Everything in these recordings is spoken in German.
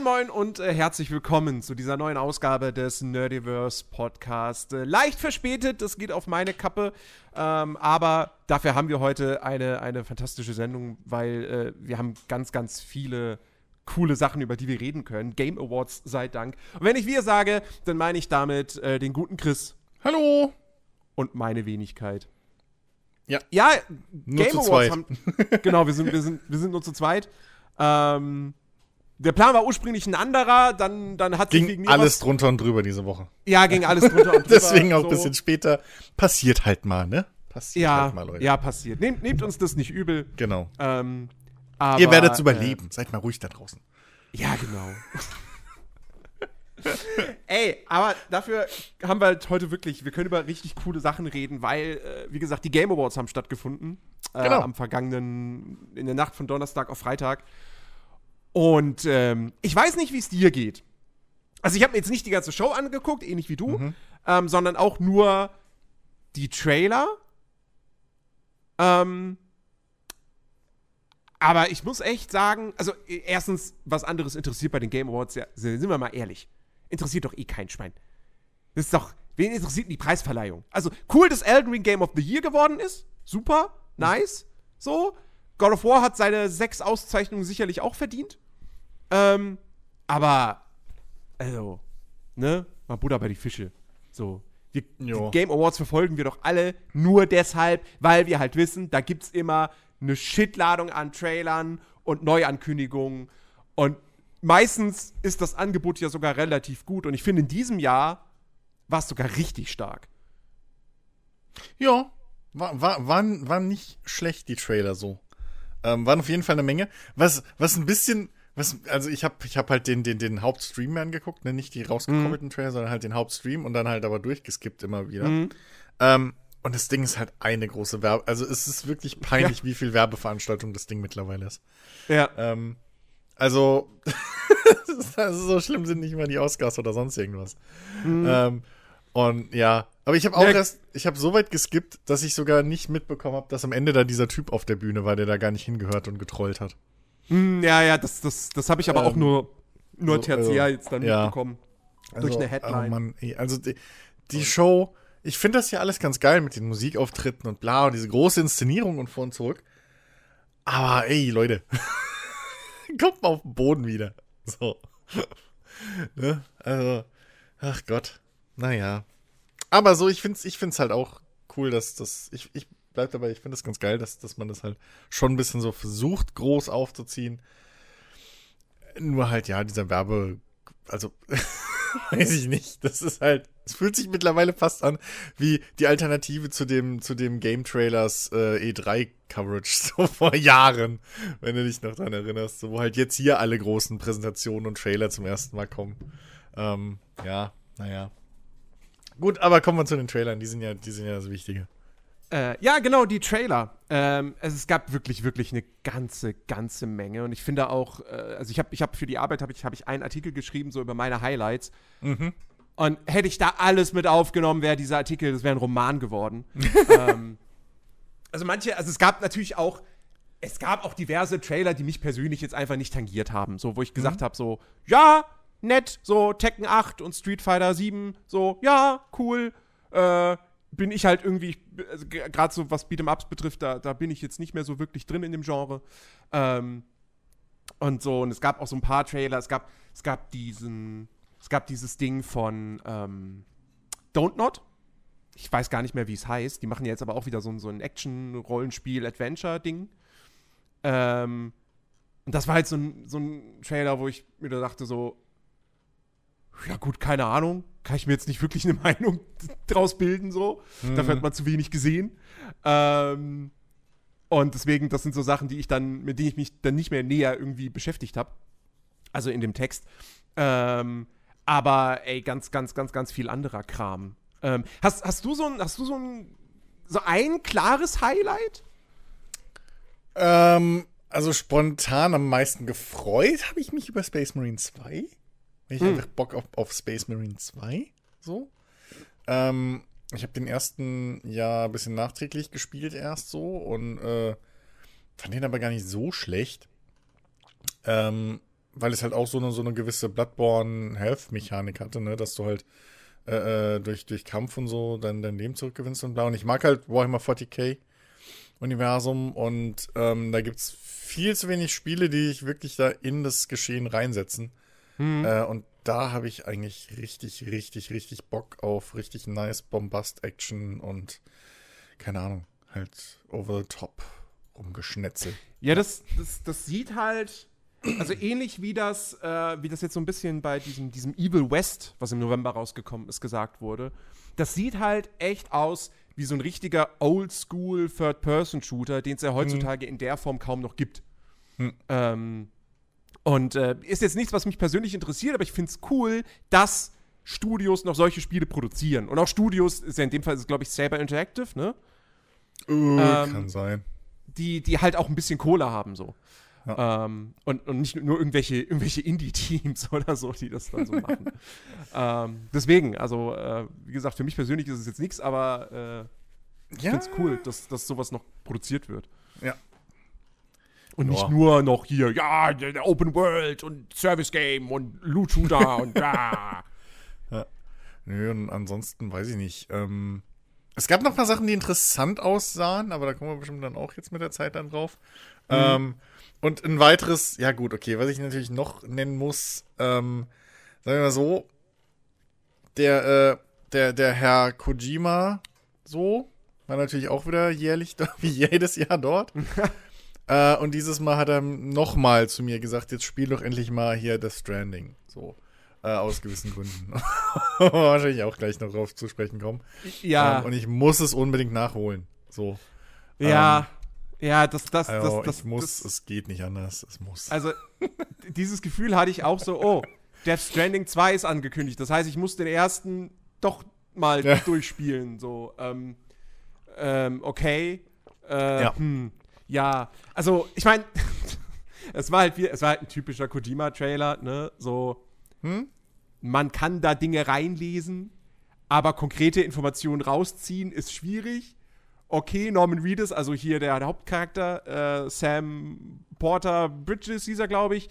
Moin Moin und äh, herzlich willkommen zu dieser neuen Ausgabe des Nerdiverse Podcast. Äh, leicht verspätet, das geht auf meine Kappe, ähm, aber dafür haben wir heute eine, eine fantastische Sendung, weil äh, wir haben ganz, ganz viele coole Sachen, über die wir reden können. Game Awards sei Dank. Und wenn ich wir sage, dann meine ich damit äh, den guten Chris. Hallo! Und meine Wenigkeit. Ja. Ja, Nur Game zu Awards zweit. haben. genau, wir sind, wir, sind, wir sind nur zu zweit. Ähm, der Plan war ursprünglich ein anderer, dann, dann hat sich wegen Ging alles was, drunter und drüber diese Woche. Ja, ging alles drunter und drüber. Deswegen auch so. ein bisschen später. Passiert halt mal, ne? Passiert Ja, halt mal, Leute. ja, passiert. Nehmt, nehmt uns das nicht übel. Genau. Ähm, aber, Ihr werdet überleben. Seid mal ruhig da draußen. Äh, ja, genau. Ey, aber dafür haben wir halt heute wirklich, wir können über richtig coole Sachen reden, weil, äh, wie gesagt, die Game Awards haben stattgefunden. Äh, Genau. Am vergangenen, in der Nacht von Donnerstag auf Freitag. Und ähm, ich weiß nicht, wie es dir geht. Also ich habe mir jetzt nicht die ganze Show angeguckt, ähnlich wie du, Mhm. ähm, sondern auch nur die Trailer. Ähm, aber ich muss echt sagen, also äh, erstens, was anderes interessiert bei den Game Awards, ja, sind wir mal ehrlich, interessiert doch eh kein Schwein. Das ist doch, wen interessiert denn die Preisverleihung? Also cool, dass Elden Ring Game of the Year geworden ist, super, nice, so. God of War hat seine sechs Auszeichnungen sicherlich auch verdient. Ähm, aber, also, ne, mal Buddha bei die Fische. So. Die Jo. Game Awards verfolgen wir doch alle nur deshalb, weil wir halt wissen, da gibt's immer eine Shitladung an Trailern und Neuankündigungen. Und meistens ist das Angebot ja sogar relativ gut. Und ich finde, in diesem Jahr war es sogar richtig stark. Ja. War, war, waren, waren nicht schlecht, die Trailer so. Ähm, waren auf jeden Fall eine Menge. Was, was ein bisschen. Was, also ich habe ich hab halt den, den, den Hauptstream angeguckt, ne? nicht die rausgekommenen Trailer, sondern halt den Hauptstream und dann halt aber durchgeskippt immer wieder. Ähm, und das Ding ist halt eine große Werbe. Also es ist wirklich peinlich, wie viel Werbeveranstaltung das Ding mittlerweile ist. Ja. Ähm, also, also so schlimm sind nicht mal die Oscars oder sonst irgendwas. Ähm, und ja, aber ich habe auch Ja. erst, ich habe so weit geskippt, dass ich sogar nicht mitbekommen habe, dass am Ende da dieser Typ auf der Bühne war, der da gar nicht hingehört und getrollt hat. Hm, ja, ja, das, das, das habe ich aber auch Ähm, nur, nur so, tertiär also, jetzt dann ja. mitbekommen. Durch eine Headline. Oh Mann, ey, also die, die Show, ich finde das ja alles ganz geil mit den Musikauftritten und bla und diese große Inszenierung und vor und zurück. Aber ey, Leute, kommt mal auf den Boden wieder. So. ne? Also, ach Gott. Naja. Aber so, ich find's, ich find's halt auch cool, dass das, ich, ich bleib dabei, ich finde es ganz geil, dass, dass man das halt schon ein bisschen so versucht, groß aufzuziehen. Nur halt, ja, dieser Werbe, also, weiß ich nicht. Das ist halt, es fühlt sich mittlerweile fast an wie die Alternative zu dem, zu dem Game Trailers äh, E3-Coverage, so vor Jahren, wenn du dich noch dran erinnerst, so, wo halt jetzt hier alle großen Präsentationen und Trailer zum ersten Mal kommen. Ähm, ja, naja. Gut, aber kommen wir zu den Trailern, die sind ja, die sind ja das Wichtige. Äh, ja, genau, die Trailer. Ähm, es, es gab wirklich, wirklich eine ganze, ganze Menge. Und ich finde auch, äh, also ich habe ich hab für die Arbeit habe ich, hab ich einen Artikel geschrieben, so über meine Highlights. Und hätte ich da alles mit aufgenommen, wäre dieser Artikel, das wäre ein Roman geworden. ähm, also manche, also es gab natürlich auch, es gab auch diverse Trailer, die mich persönlich jetzt einfach nicht tangiert haben. So, wo ich gesagt habe, so, ja, nett, so Tekken 8 und Street Fighter 7, so, ja, cool. Äh, bin ich halt irgendwie, also gerade so was Beat'em Ups betrifft, da, da bin ich jetzt nicht mehr so wirklich drin in dem Genre. Ähm, und so, und es gab auch so ein paar Trailer, es gab, es gab diesen, es gab dieses Ding von ähm, Don't Not. Ich weiß gar nicht mehr, wie es heißt. Die machen jetzt aber auch wieder so ein, so ein Action-Rollenspiel-Adventure-Ding. Ähm, und das war halt so ein, so ein Trailer, wo ich mir da dachte, so, ja gut, keine Ahnung, kann ich mir jetzt nicht wirklich eine Meinung draus bilden, so. Dafür hat man zu wenig gesehen. Ähm, und deswegen, das sind so Sachen, die ich dann, mit denen ich mich dann nicht mehr näher irgendwie beschäftigt habe. Also in dem Text. Ähm, aber ey, ganz, ganz, ganz, ganz viel anderer Kram. Ähm, hast, hast du so ein, hast du so ein, so ein klares Highlight? Ähm, also spontan am meisten gefreut habe ich mich über Space Marine 2. Ich Hm. einfach Bock auf, auf Space Marine 2. So. Ähm, ich habe den ersten ja ein bisschen nachträglich gespielt erst so und äh, fand den aber gar nicht so schlecht. Ähm, weil es halt auch so eine, so eine gewisse Bloodborne-Health-Mechanik hatte, ne, dass du halt äh, äh, durch, durch Kampf und so dann dein Leben zurückgewinnst und bla. Und ich mag halt Warhammer 40k Universum und ähm, da gibt es viel zu wenig Spiele, die ich wirklich da in das Geschehen reinsetzen. Mhm. Äh, und da habe ich eigentlich richtig, richtig, richtig Bock auf richtig nice Bombast-Action und keine Ahnung, halt over the top rumgeschnetzelt. Ja, das, das, das sieht halt, also ähnlich wie das, äh, wie das jetzt so ein bisschen bei diesem, diesem Evil West, was im November rausgekommen ist, gesagt wurde. Das sieht halt echt aus wie so ein richtiger Oldschool Third-Person-Shooter, den es ja heutzutage mhm. in der Form kaum noch gibt. Mhm. Ähm, und äh, ist jetzt nichts, was mich persönlich interessiert, aber ich finde es cool, dass Studios noch solche Spiele produzieren. Und auch Studios, ist ja in dem Fall, glaube ich, Saber Interactive, ne? Uh, ähm, kann sein. Die, die halt auch ein bisschen Kohle haben, so. Ja. Ähm, und, und nicht nur irgendwelche, irgendwelche Indie-Teams oder so, die das dann so machen. ähm, deswegen, also, äh, wie gesagt, für mich persönlich ist es jetzt nichts, aber äh, ich ja. finde es cool, dass, dass sowas noch produziert wird. Ja. Und ja. nicht nur noch hier, ja, der Open World und Service Game und Loot Shooter und da. Ja. Nö, und ansonsten weiß ich nicht. Ähm, es gab noch ein paar Sachen, die interessant aussahen, aber da kommen wir bestimmt dann auch jetzt mit der Zeit dann drauf. Mhm. Ähm, und ein weiteres, ja gut, okay, was ich natürlich noch nennen muss, ähm, sagen wir mal so, der, äh, der, der Herr Kojima, so, war natürlich auch wieder jährlich, wie jedes Jahr dort. äh, und dieses Mal hat er nochmal zu mir gesagt, jetzt spiel doch endlich mal hier Death Stranding. So. Äh, aus gewissen Gründen. Wahrscheinlich auch gleich noch drauf zu sprechen kommen. Ja. Ähm, und ich muss es unbedingt nachholen. So. Ja. Ähm, ja, das, das, also, das, das, ich muss, das, es geht nicht anders, es muss. Also, dieses Gefühl hatte ich auch so, oh, Death Stranding 2 ist angekündigt. Das heißt, ich muss den ersten doch mal ja. durchspielen. So, ähm, ähm, okay. Äh, ja. Hm, ja, also, ich meine, es war halt wie, es war halt ein typischer Kojima-Trailer, ne? So, hm? man kann da Dinge reinlesen, aber konkrete Informationen rausziehen ist schwierig okay, Norman Reedus, also hier der, der Hauptcharakter, äh, Sam Porter Bridges, hieß er, glaube ich,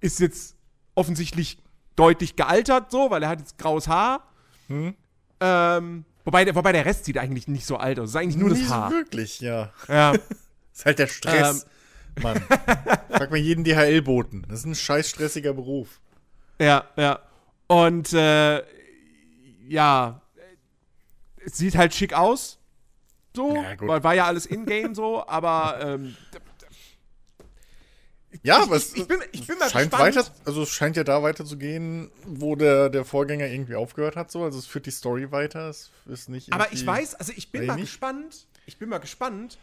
ist jetzt offensichtlich deutlich gealtert, so, weil er hat jetzt graues Haar. Hm. Ähm, wobei, der, wobei der Rest sieht eigentlich nicht so alt aus. Es ist eigentlich nur nicht das Haar. Wirklich, ja. Ja. ist halt der Stress. Ähm, Mann. Frag mal jeden DHL-Boten. Das ist ein scheiß stressiger Beruf. Ja, ja. Und äh, ja, es sieht halt schick aus. So, ja, weil war ja alles in-game so, aber ähm, ja, aber es ich, ich, bin, ich bin mal scheint gespannt. weiter, also es scheint ja da weiter zu gehen, wo der, der Vorgänger irgendwie aufgehört hat, so. Also es führt die Story weiter. Es ist nicht. Aber ich weiß, also ich bin mal gespannt. Ich bin mal gespannt,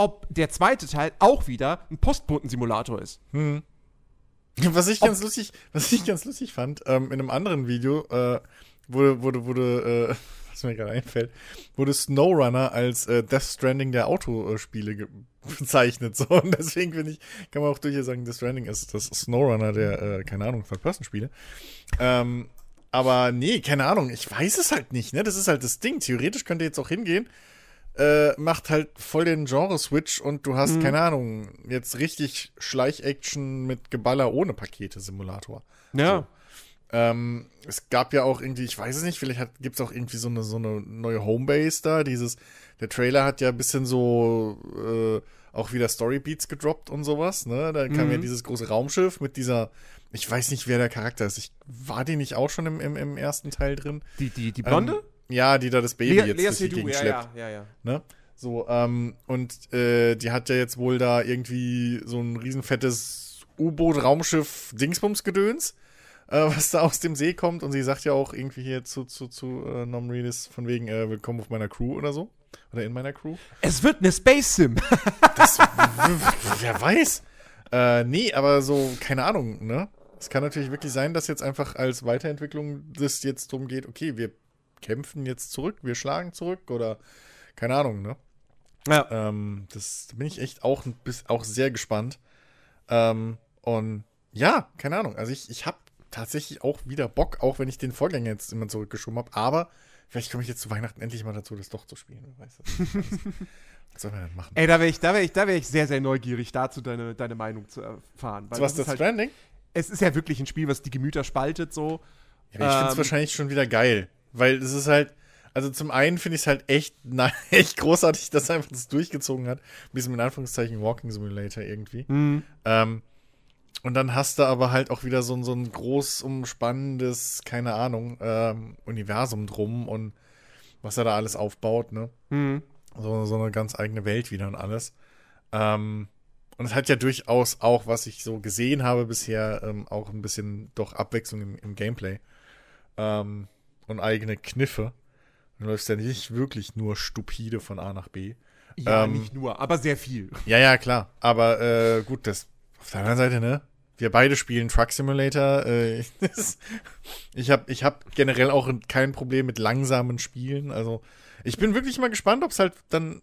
ob der zweite Teil auch wieder ein Postboten-Simulator ist. Hm. Was ich ob ganz lustig, was ich ganz lustig fand, ähm, in einem anderen Video äh, wurde, wurde, wurde äh, was mir gerade einfällt, wurde SnowRunner als äh, Death Stranding der Autospiele bezeichnet. So. Und deswegen finde ich, kann man auch durchaus sagen, Death Stranding ist das SnowRunner der, äh, keine Ahnung, Third-Person-Spiele. Ähm, aber nee, keine Ahnung, ich weiß es halt nicht, ne? Das ist halt das Ding. Theoretisch könnte jetzt auch hingehen, äh, macht halt voll den Genre-Switch und du hast, mhm. keine Ahnung, jetzt richtig Schleich-Action mit Geballer ohne Pakete-Simulator. Ja. So. Ähm, es gab ja auch irgendwie, ich weiß es nicht, vielleicht gibt es auch irgendwie so eine, so eine neue Homebase da. Dieses, der Trailer hat ja ein bisschen so äh, auch wieder Storybeats gedroppt und sowas, ne? Da kam mhm. ja dieses große Raumschiff mit dieser, ich weiß nicht, wer der Charakter ist. Ich, war die nicht auch schon im, im, im ersten Teil drin? Die, die, die Blonde? Ähm, ja, die da das Baby Lea, jetzt Lea durch die Gegend schleppt. Ja, ja, ja. Ne? So, ähm, und äh, die hat ja jetzt wohl da irgendwie so ein riesenfettes U-Boot-Raumschiff-Dingsbums-Gedöns äh, was da aus dem See kommt. Und sie sagt ja auch irgendwie hier zu, zu, zu äh, Nom Reedus von wegen äh, Willkommen auf meiner Crew oder so. Oder in meiner Crew. Es wird eine Space Sim. das, wer weiß. Äh, nee, aber so, keine Ahnung, ne? Es kann natürlich wirklich sein, dass jetzt einfach als Weiterentwicklung das jetzt darum geht, okay, wir kämpfen jetzt zurück, wir schlagen zurück oder keine Ahnung, ne? Ja. Ähm, das da bin ich echt auch, auch sehr gespannt. Ähm, und ja, keine Ahnung. Also ich, ich habe tatsächlich auch wieder Bock, auch wenn ich den Vorgänger jetzt immer zurückgeschoben habe. Aber vielleicht komme ich jetzt zu Weihnachten endlich mal dazu, das doch zu spielen. Weißt du? Was soll man denn machen? Ey, da wäre ich, wär ich, wär ich sehr, sehr neugierig, dazu deine, deine Meinung zu erfahren. Weil was, das, das halt, Stranding? es ist ja wirklich ein Spiel, was die Gemüter spaltet, so. Ja, ich finde es Ähm, wahrscheinlich schon wieder geil, weil es ist halt, also zum einen finde ich es halt echt, na, echt großartig, dass er einfach das durchgezogen hat. Ein bisschen mit Anführungszeichen Walking Simulator irgendwie. Mhm. Ähm, und dann hast du aber halt auch wieder so, ein- so ein groß umspannendes, keine Ahnung, ähm, Universum drum und was er da alles aufbaut, ne? Mhm. So, so eine ganz eigene Welt wieder und alles. Ähm, und es hat ja durchaus auch, was ich so gesehen habe bisher, ähm, auch ein bisschen doch Abwechslung im, im Gameplay. Ähm, und eigene Kniffe. Du läufst ja nicht wirklich nur stupide von A nach B. Ja, Ähm, nicht nur, aber sehr viel. Ja, ja, klar. Aber äh, gut, das auf der anderen Seite, ne? Wir beide spielen Truck Simulator. Äh, ich habe ich hab generell auch kein Problem mit langsamen Spielen. Also ich bin wirklich mal gespannt, ob es halt dann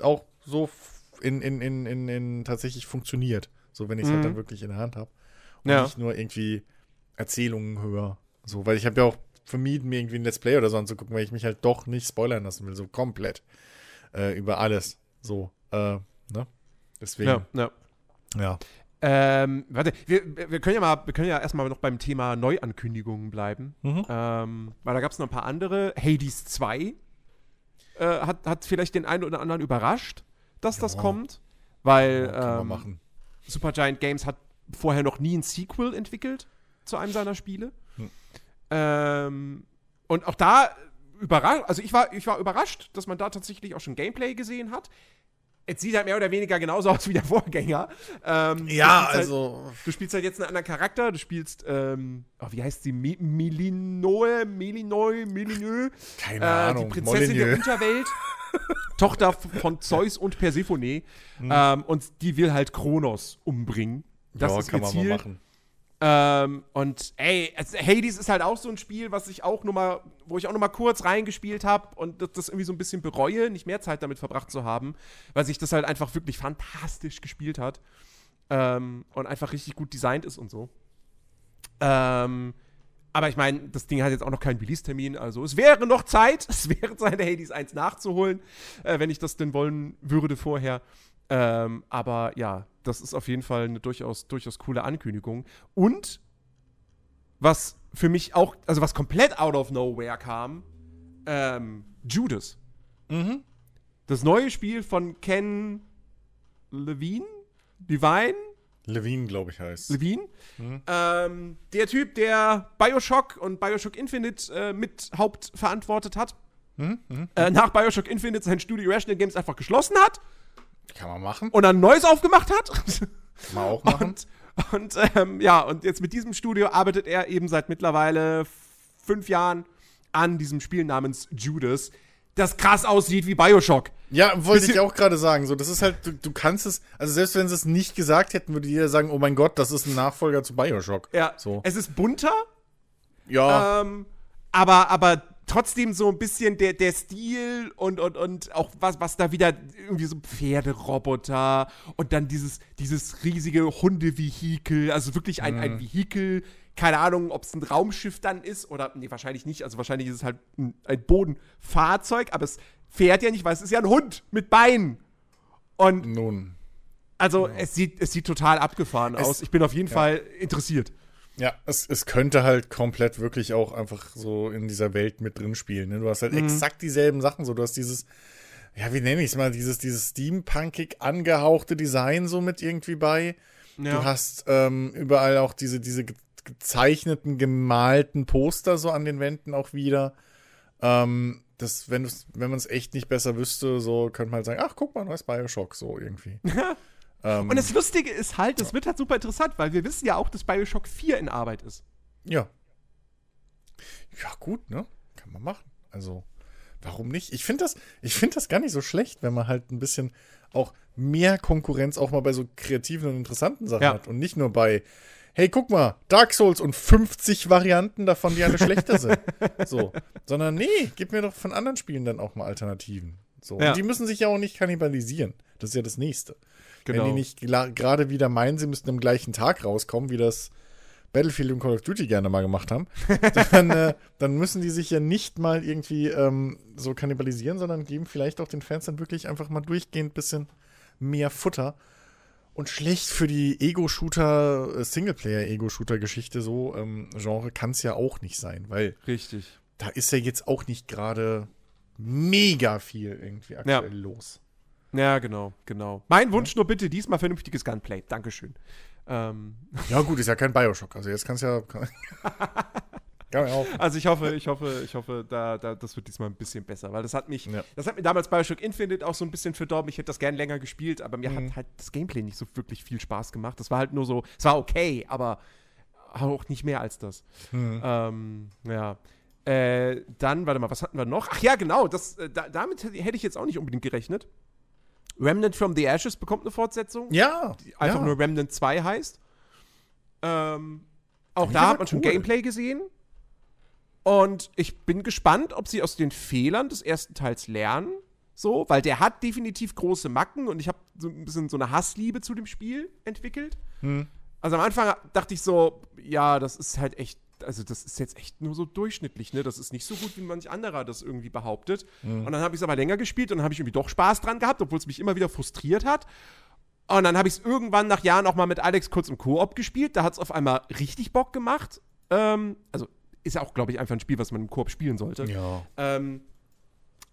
auch so in, in, in, in, in tatsächlich funktioniert. So, wenn ich es Mhm. halt dann wirklich in der Hand habe. Und Ja. nicht nur irgendwie Erzählungen höre. So, weil ich habe ja auch vermieden, mir irgendwie ein Let's Play oder so anzugucken, weil ich mich halt doch nicht spoilern lassen will. So komplett. Äh, über alles. So, äh, ne? Deswegen. Ja, ja. Ja. Ähm, warte, wir, wir können ja mal, wir können ja erstmal noch beim Thema Neuankündigungen bleiben. Mhm. Ähm, weil da gab es noch ein paar andere. Hades 2 äh, hat, hat vielleicht den einen oder anderen überrascht, dass das Ja. kommt. Weil man ähm. Supergiant Games hat vorher noch nie ein Sequel entwickelt zu einem seiner Spiele. Hm. Ähm, und auch da überrascht, also ich war, ich war überrascht, dass man da tatsächlich auch schon Gameplay gesehen hat. Es sieht halt mehr oder weniger genauso aus wie der Vorgänger. Ähm, Ja, du spielst also. Halt, du spielst halt jetzt einen anderen Charakter. Du spielst, ähm, oh, wie heißt sie? Mi Milinoe, Milinoi, Milinö. Keine Äh, Ahnung. die Prinzessin der Molyneux. Unterwelt. Tochter von Zeus und Persephone. Ähm, und die will halt Kronos umbringen. Das ja, ist kann ihr man Ziel. machen. Ähm, und ey, Hades ist halt auch so ein Spiel, was ich auch nur mal, wo ich auch noch mal kurz reingespielt habe und das, das irgendwie so ein bisschen bereue, nicht mehr Zeit damit verbracht zu haben, weil sich das halt einfach wirklich fantastisch gespielt hat ähm, und einfach richtig gut designt ist und so. Ähm, aber ich meine, das Ding hat jetzt auch noch keinen Release-Termin, also es wäre noch Zeit, es wäre Zeit, Hades 1 nachzuholen, äh, wenn ich das denn wollen würde vorher. Ähm, aber ja, das ist auf jeden Fall eine durchaus, durchaus coole Ankündigung. Und was für mich auch, also was komplett out of nowhere kam, ähm, Judas. Mhm. Das neue Spiel von Ken Levine? Levine? Levine, glaube ich, heißt. Levine? Mhm. Ähm, der Typ, der Bioshock und Bioshock Infinite äh, mit hauptverantwortet hat. Mhm. Mhm. Äh, nach Bioshock Infinite sein Studio Irrational Games einfach geschlossen hat Kann man machen. und dann ein neues aufgemacht hat. Kann man auch machen. Und, und ähm, ja, und jetzt mit diesem Studio arbeitet er eben seit mittlerweile fünf Jahren an diesem Spiel namens Judas, das krass aussieht wie Bioshock. Ja, wollte Bisschen- ich auch gerade sagen. So, das ist halt, du, du kannst es, also selbst wenn sie es nicht gesagt hätten, würde jeder sagen, oh mein Gott, das ist ein Nachfolger zu Bioshock. Ja, So. es ist bunter, Ja, ähm, aber, aber trotzdem so ein bisschen der, der Stil und, und, und auch was, was da wieder irgendwie so Pferderoboter und dann dieses, dieses riesige Hundevehikel, also wirklich ein, ein Vehikel, keine Ahnung, ob es ein Raumschiff dann ist oder, nee, wahrscheinlich nicht, also wahrscheinlich ist es halt ein, ein Bodenfahrzeug, aber es fährt ja nicht, weil es ist ja ein Hund mit Beinen. Und nun. also es, sieht, es sieht total abgefahren Es- aus. Ich bin auf jeden ja. Fall interessiert. Ja, es, es könnte halt komplett wirklich auch einfach so in dieser Welt mit drin spielen. Ne? Du hast halt exakt dieselben Sachen. So, du hast dieses, ja, wie nenne ich es mal, dieses, dieses steampunkig angehauchte Design so mit irgendwie bei. Du hast ähm, überall auch diese, diese ge- gezeichneten, gemalten Poster so an den Wänden auch wieder. Ähm, das, wenn, wenn man es echt nicht besser wüsste, so könnte man halt sagen, ach, guck mal, neues Bioshock, so irgendwie. ähm, Und das Lustige ist halt, das wird halt super interessant, weil wir wissen ja auch, dass Bioshock 4 in Arbeit ist. Ja. Ja, gut, ne? Kann man machen. Also, warum nicht? Ich finde das, ich finde das gar nicht so schlecht, wenn man halt ein bisschen auch mehr Konkurrenz auch mal bei so kreativen und interessanten Sachen Ja. hat und nicht nur bei, hey, guck mal, Dark Souls und 50 Varianten davon, die alle schlechter sind. So. Sondern nee, gib mir doch von anderen Spielen dann auch mal Alternativen. So. Ja. Und die müssen sich ja auch nicht kannibalisieren. Das ist ja das Nächste. Wenn Genau. die nicht gla- gerade wieder meinen, sie müssten am gleichen Tag rauskommen, wie das Battlefield und Call of Duty gerne mal gemacht haben, dann, äh, dann müssen die sich ja nicht mal irgendwie ähm, so kannibalisieren, sondern geben vielleicht auch den Fans dann wirklich einfach mal durchgehend ein bisschen mehr Futter. Und schlecht für die Ego-Shooter, äh, Singleplayer-Ego-Shooter-Geschichte so, ähm, Genre kann es ja auch nicht sein, weil Richtig. da ist ja jetzt auch nicht gerade mega viel irgendwie aktuell ja. los. Ja, genau, genau. Mein Wunsch nur bitte diesmal vernünftiges Gunplay. Dankeschön. Ähm. Ja, gut, ist ja kein Bioshock. Also jetzt kannst ja. Kann also ich hoffe, ich hoffe, ich hoffe, da, da, das wird diesmal ein bisschen besser, weil das hat mich, ja. das hat mir damals Bioshock Infinite auch so ein bisschen verdorben. Ich hätte das gern länger gespielt, aber mir mhm. hat halt das Gameplay nicht so wirklich viel Spaß gemacht. Das war halt nur so, es war okay, aber auch nicht mehr als das. Mhm. Ähm, ja. Äh, dann, warte mal, was hatten wir noch? Ach ja, genau, das, äh, da, damit hätte ich jetzt auch nicht unbedingt gerechnet. Remnant from the Ashes bekommt eine Fortsetzung. Ja. Die einfach ja. nur Remnant 2 heißt. Ähm, auch da hat man cool. schon Gameplay gesehen. Und ich bin gespannt, ob sie aus den Fehlern des ersten Teils lernen. So, weil der hat definitiv große Macken und ich habe so ein bisschen so eine Hassliebe zu dem Spiel entwickelt. Hm. Also am Anfang dachte ich so, ja, das ist halt echt, also das ist jetzt echt nur so durchschnittlich, ne? Das ist nicht so gut, wie manch anderer das irgendwie behauptet. Hm. Und dann habe ich es aber länger gespielt und dann habe ich irgendwie doch Spaß dran gehabt, obwohl es mich immer wieder frustriert hat. Und dann habe ich es irgendwann nach Jahren auch mal mit Alex kurz im Koop gespielt. Da hat es auf einmal richtig Bock gemacht. Ähm, also ist ja auch, glaube ich, einfach ein Spiel, was man im Koop spielen sollte. Ja. Ähm,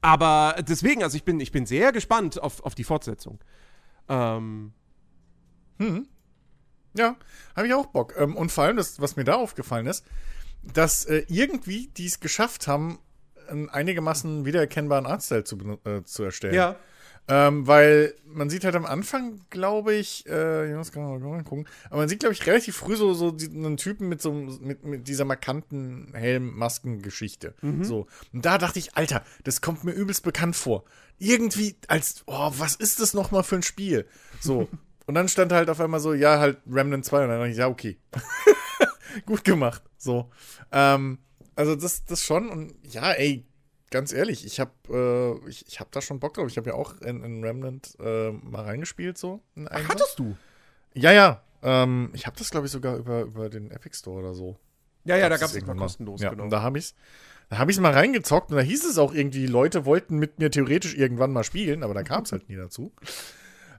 aber deswegen, also ich bin, ich bin sehr gespannt auf, auf die Fortsetzung. Ähm. Hm. Ja, habe ich auch Bock. Ähm, und vor allem, das, was mir da aufgefallen ist, dass äh, irgendwie die es geschafft haben, einen einigermaßen wiedererkennbaren Artstyle zu, äh, zu erstellen. Ja. Ähm, weil man sieht halt am Anfang, glaube ich, äh, ich muss gerade mal gucken, aber man sieht, glaube ich, relativ früh so, so einen Typen mit so mit, mit dieser markanten Helm-Masken-Geschichte. Mhm. So. Und da dachte ich, Alter, das kommt mir übelst bekannt vor. Irgendwie als, oh, was ist das nochmal für ein Spiel? So. und dann stand halt auf einmal so, ja, halt Remnant 2 und dann dachte ich, ja, okay. Gut gemacht. So. Ähm, also das, das schon und ja, ey, ganz ehrlich, ich habe äh, ich, ich hab da schon Bock drauf. Ich habe ja auch in, in Remnant äh, mal reingespielt so. Ach, hattest du? Ja, ja. Ähm, ich habe das glaube ich sogar über, über den Epic Store oder so. Ja, ja, da gab es mal kostenlos. Ja, genau. und da habe ich da habe ich mal reingezockt und da hieß es auch irgendwie, Leute wollten mit mir theoretisch irgendwann mal spielen, aber da kam es halt nie dazu.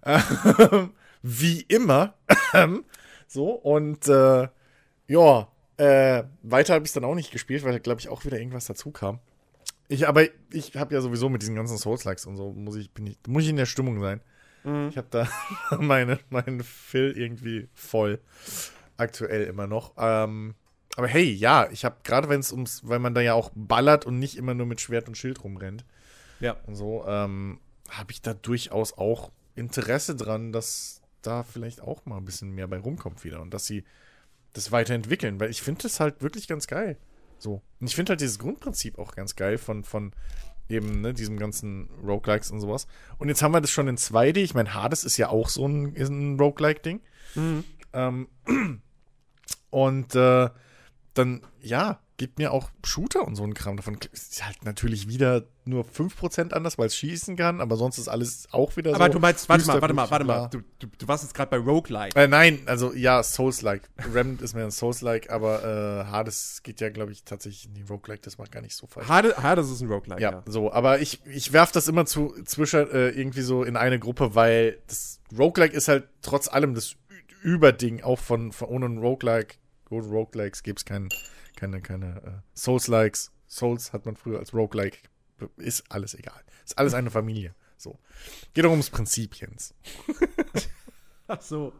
Wie immer. so, und äh, ja, äh, weiter habe ich es dann auch nicht gespielt, weil, glaube ich, auch wieder irgendwas dazu kam. Ich, aber ich habe ja sowieso mit diesen ganzen Souls-Likes und so, muss ich, bin ich, muss ich in der Stimmung sein. Mhm. Ich habe da meine, meinen Phil irgendwie voll. Aktuell immer noch. Ähm, aber hey, ja, ich habe gerade, wenn es ums, weil man da ja auch ballert und nicht immer nur mit Schwert und Schild rumrennt. Ja. Und so, ähm, habe ich da durchaus auch Interesse dran, dass da vielleicht auch mal ein bisschen mehr bei rumkommt wieder und dass sie das weiterentwickeln, weil ich finde das halt wirklich ganz geil. So. Und ich finde halt dieses Grundprinzip auch ganz geil von, von eben ne, diesem ganzen Roguelikes und sowas. Und jetzt haben wir das schon in 2D. Ich meine, Hades ist ja auch so ein, ein Roguelike-Ding. Mhm. Ähm, und äh, dann, ja, gibt mir auch Shooter und so ein Kram davon. Ist halt natürlich wieder nur 5% anders, weil es schießen kann, aber sonst ist alles auch wieder aber so. Aber du meinst, warte mal, warte mal, warte mal. Du, du, du warst jetzt gerade bei Roguelike. Äh, nein, also ja, Souls-like. Remnant ist mehr ein Souls-like, aber äh, Hades geht ja, glaube ich, tatsächlich in die Roguelike, das macht gar nicht so falsch. Hades, Hades ist ein Roguelike, ja. ja. so, aber ich, ich werfe das immer zu, zwischen äh, irgendwie so in eine Gruppe, weil das Roguelike ist halt trotz allem das Überding, auch von, von ohne ein Roguelike, gut, Roguelikes gibt es keinen keine, keine äh, Souls-Likes. Souls hat man früher als Roguelike. Ist alles egal. Ist alles eine Familie. So. Geht doch ums Prinzip, Jens. Ach so.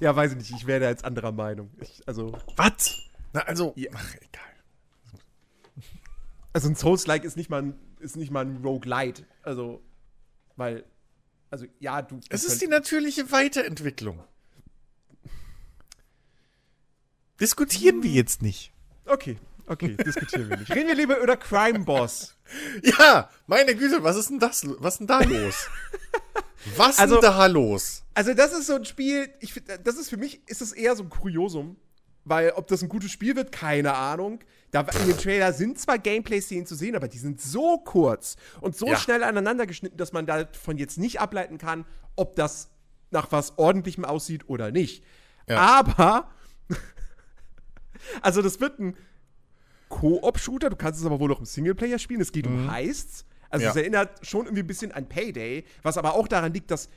Ja, weiß ich nicht. Ich wäre jetzt anderer Meinung. Ich, also. Was? Na, also. Ja. Ach, egal. Also ein Souls-like ist nicht mal ein, ist nicht mal ein Roguelite. Also, weil. Also, ja, du. Es ist die natürliche Weiterentwicklung. Diskutieren wir jetzt nicht. Okay, okay, diskutieren wir nicht. Reden wir lieber über Crime Boss. Ja, meine Güte, was ist denn das? Was ist denn da los? Was ist also, denn da los? Also, das ist so ein Spiel, ich das ist für mich, ist es eher so ein Kuriosum. Weil, ob das ein gutes Spiel wird, keine Ahnung. Da, in dem Trailer sind zwar Gameplay-Szenen zu sehen, aber die sind so kurz und so ja. schnell aneinander geschnitten, dass man davon jetzt nicht ableiten kann, ob das nach was Ordentlichem aussieht oder nicht. Ja. Aber also, das wird ein Koop-Shooter. Du kannst es aber wohl noch im Singleplayer spielen. Es geht mhm. um Heists. Also, ja. es erinnert schon irgendwie ein bisschen an Payday, was aber auch daran liegt, dass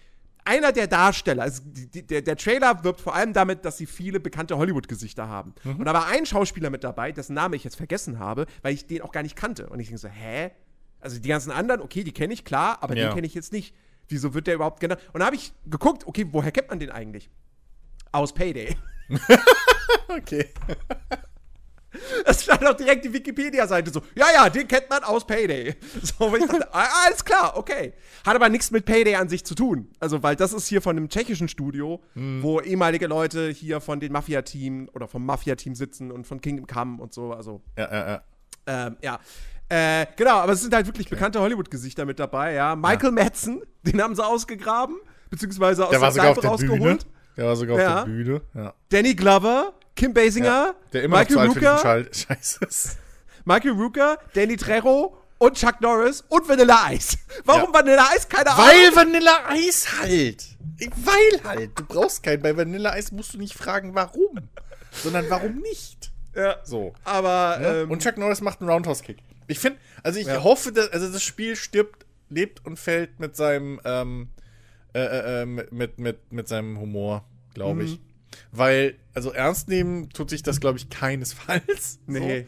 einer der Darsteller, also die, die, der, der Trailer wirbt vor allem damit, dass sie viele bekannte Hollywood-Gesichter haben. Mhm. Und da war ein Schauspieler mit dabei, dessen Name ich jetzt vergessen habe, weil ich den auch gar nicht kannte. Und ich denke so, hä? Also die ganzen anderen, okay, die kenne ich, klar, aber ja. den kenne ich jetzt nicht. Wieso wird der überhaupt genannt? Und da habe ich geguckt, okay, woher kennt man den eigentlich? Aus Payday. okay. Das stand auch direkt die Wikipedia-Seite so. Ja, ja, den kennt man aus Payday. So, ich dachte, ah, alles klar, okay. Hat aber nichts mit Payday an sich zu tun. Also, weil das ist hier von einem tschechischen Studio, hm. wo ehemalige Leute hier von den Mafia-Team oder vom Mafia-Team sitzen und von Kingdom Come und so. Also. Ja, ja, ja. Ähm, ja. Äh, genau, aber es sind halt wirklich okay. bekannte Hollywood-Gesichter mit dabei, ja. Michael ja. Madsen, den haben sie ausgegraben, beziehungsweise aus der, der Seife rausgeholt. Bühne. Der war sogar ja. auf der Bühne, ja. Danny Glover, Kim Basinger, ja, der immer Michael Rooker, Scheiße Michael Rooker, Danny Trejo und Chuck Norris und Vanilla Ice. Warum ja. Vanilla Ice? Keine Ahnung. Weil Vanilla Ice halt. Weil halt. Du brauchst keinen. Bei Vanilla Ice musst du nicht fragen, warum, sondern warum nicht. Ja. So. Aber. Ja? Ähm, und Chuck Norris macht einen Roundhouse-Kick. Ich finde, also ich ja. hoffe, dass, also das Spiel stirbt, lebt und fällt mit seinem, ähm, äh, äh, äh mit, mit, mit seinem Humor, glaube mhm. ich. Weil, also ernst nehmen tut sich das, glaube ich, keinesfalls. Nee.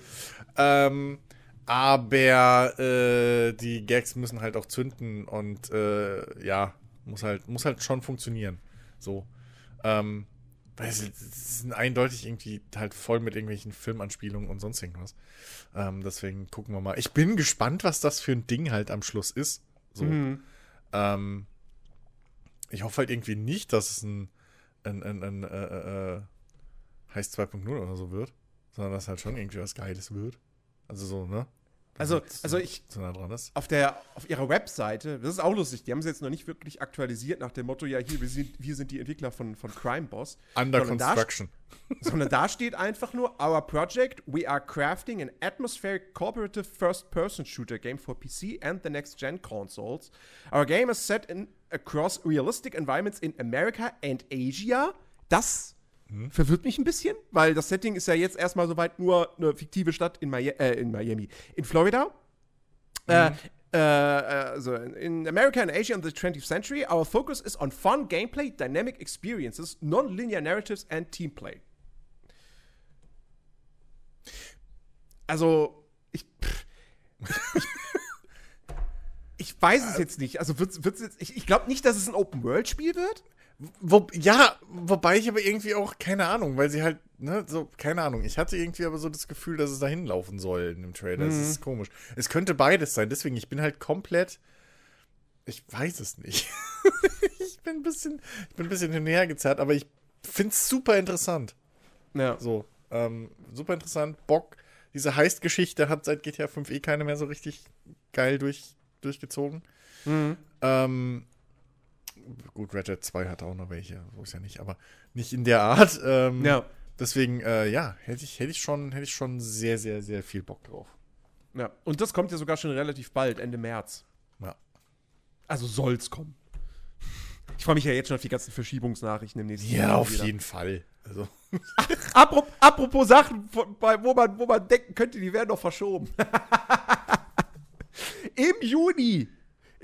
So. Ähm, aber äh, die Gags müssen halt auch zünden und äh, ja, muss halt, muss halt schon funktionieren. So. Ähm, weil sie sind eindeutig irgendwie halt voll mit irgendwelchen Filmanspielungen und sonst irgendwas. Ähm, deswegen gucken wir mal. Ich bin gespannt, was das für ein Ding halt am Schluss ist. So. Mhm. Ähm, ich hoffe halt irgendwie nicht, dass es ein ein, ein, ein äh, äh, heißt 2.0 oder so wird, sondern dass halt schon irgendwie was Geiles wird. Also so, ne? Also, also ich nah auf der auf ihrer Webseite, das ist auch lustig, die haben sie jetzt noch nicht wirklich aktualisiert nach dem Motto, ja hier, wir sind, wir sind die Entwickler von, von Crime Boss. Under sondern construction. Da, sondern da steht einfach nur, our project, we are crafting an atmospheric cooperative first-person shooter game for PC and the next-gen consoles. Our game is set in across realistic environments in America and Asia. Das hm. Verwirrt mich ein bisschen, weil das Setting ist ja jetzt erstmal soweit nur eine fiktive Stadt in, Mi äh, in Miami. In Florida. Mhm. Äh, also in America and Asia in the 20th century, our focus is on fun gameplay, dynamic experiences, non-linear narratives and teamplay. Also, ich, pff, ich, ich weiß es jetzt nicht. Also wird's, wird's jetzt, ich, ich glaube nicht, dass es ein Open-World-Spiel wird. Wo, ja, wobei ich aber irgendwie auch, keine Ahnung, weil sie halt, ne, so, keine Ahnung. Ich hatte irgendwie aber so das Gefühl, dass es dahin laufen soll in dem Trailer. Mhm. Das ist komisch. Es könnte beides sein, deswegen, ich bin halt komplett. Ich weiß es nicht. ich bin ein bisschen, ich bin ein bisschen hinhergezerrt, aber ich finde es super interessant. Ja. So, ähm, super interessant. Bock. Diese Heist-Geschichte hat seit GTA 5 eh keine mehr so richtig geil durch, durchgezogen. Mhm. Ähm, gut, Red Dead 2 hat auch noch welche, so ist ja nicht, aber nicht in der Art. Ähm, ja. Deswegen, äh, ja, hätte ich, hätte, ich schon, hätte ich schon sehr, sehr, sehr viel Bock drauf. Ja, und das kommt ja sogar schon relativ bald, Ende März. Ja. Also soll's kommen. Ich freue mich ja jetzt schon auf die ganzen Verschiebungsnachrichten im nächsten Jahr. Ja, auf wieder. jeden Fall. Also. apropos, apropos Sachen, wo man, wo man denken könnte, die werden noch verschoben. Im Juni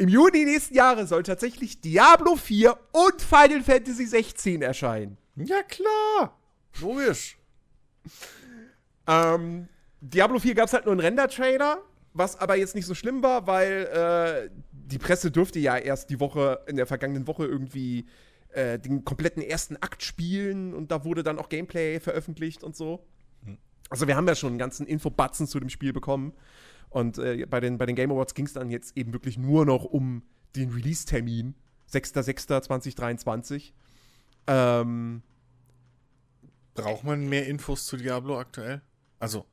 im Juni nächsten Jahres soll tatsächlich Diablo 4 und Final Fantasy 16 erscheinen. Ja, klar. Logisch. ähm, Diablo 4 gab es halt nur einen Render-Trailer, was aber jetzt nicht so schlimm war, weil äh, die Presse durfte ja erst die Woche, in der vergangenen Woche irgendwie äh, den kompletten ersten Akt spielen und da wurde dann auch Gameplay veröffentlicht und so. Hm. Also wir haben ja schon einen ganzen Infobatzen zu dem Spiel bekommen. Und äh, bei, den, bei den Game Awards ging es dann jetzt eben wirklich nur noch um den Release-Termin, 6.6.2023. Ähm, Braucht man mehr Infos zu Diablo aktuell? Also,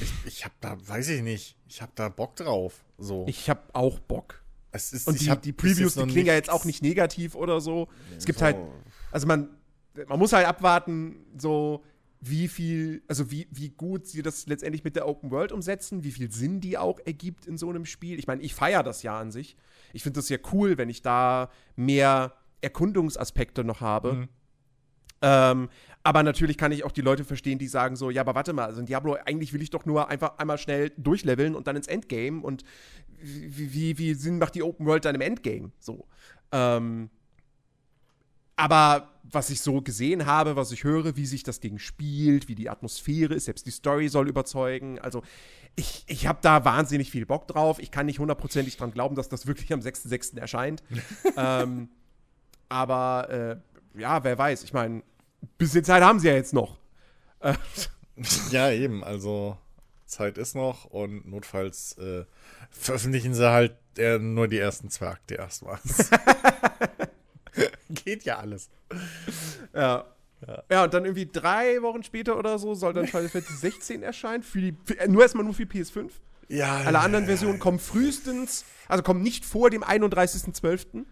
ich, ich hab da, weiß ich nicht, ich hab da Bock drauf. So. Ich hab auch Bock. Es ist, Und die, die Previews, die klingen ja jetzt auch nicht negativ oder so. Es gibt so. halt, also man, man muss halt abwarten, so, wie viel, also wie, wie gut sie das letztendlich mit der Open World umsetzen, wie viel Sinn die auch ergibt in so einem Spiel. Ich meine, ich feiere das ja an sich. Ich finde das ja cool, wenn ich da mehr Erkundungsaspekte noch habe. Mhm. Ähm, aber natürlich kann ich auch die Leute verstehen, die sagen so, ja, aber warte mal, also in Diablo, eigentlich will ich doch nur einfach einmal schnell durchleveln und dann ins Endgame und wie, wie, wie Sinn macht die Open World dann im Endgame? So. Ähm, aber was ich so gesehen habe, was ich höre, wie sich das Ding spielt, wie die Atmosphäre ist, selbst die Story soll überzeugen. Also ich, ich habe da wahnsinnig viel Bock drauf. Ich kann nicht hundertprozentig dran glauben, dass das wirklich am 6.6. erscheint. ähm, aber äh, ja, wer weiß. Ich meine, bisschen Zeit haben sie ja jetzt noch. ja, eben. Also Zeit ist noch und notfalls äh, veröffentlichen sie halt äh, nur die ersten zwei Akte erstmals. Geht ja alles. Ja. Ja. ja, und dann irgendwie drei Wochen später oder so soll dann Final Fantasy 16 erscheinen. Für die, für, äh, nur erstmal nur für PS5. Ja. Alle anderen Versionen kommen frühestens, also kommen nicht vor dem 31.12.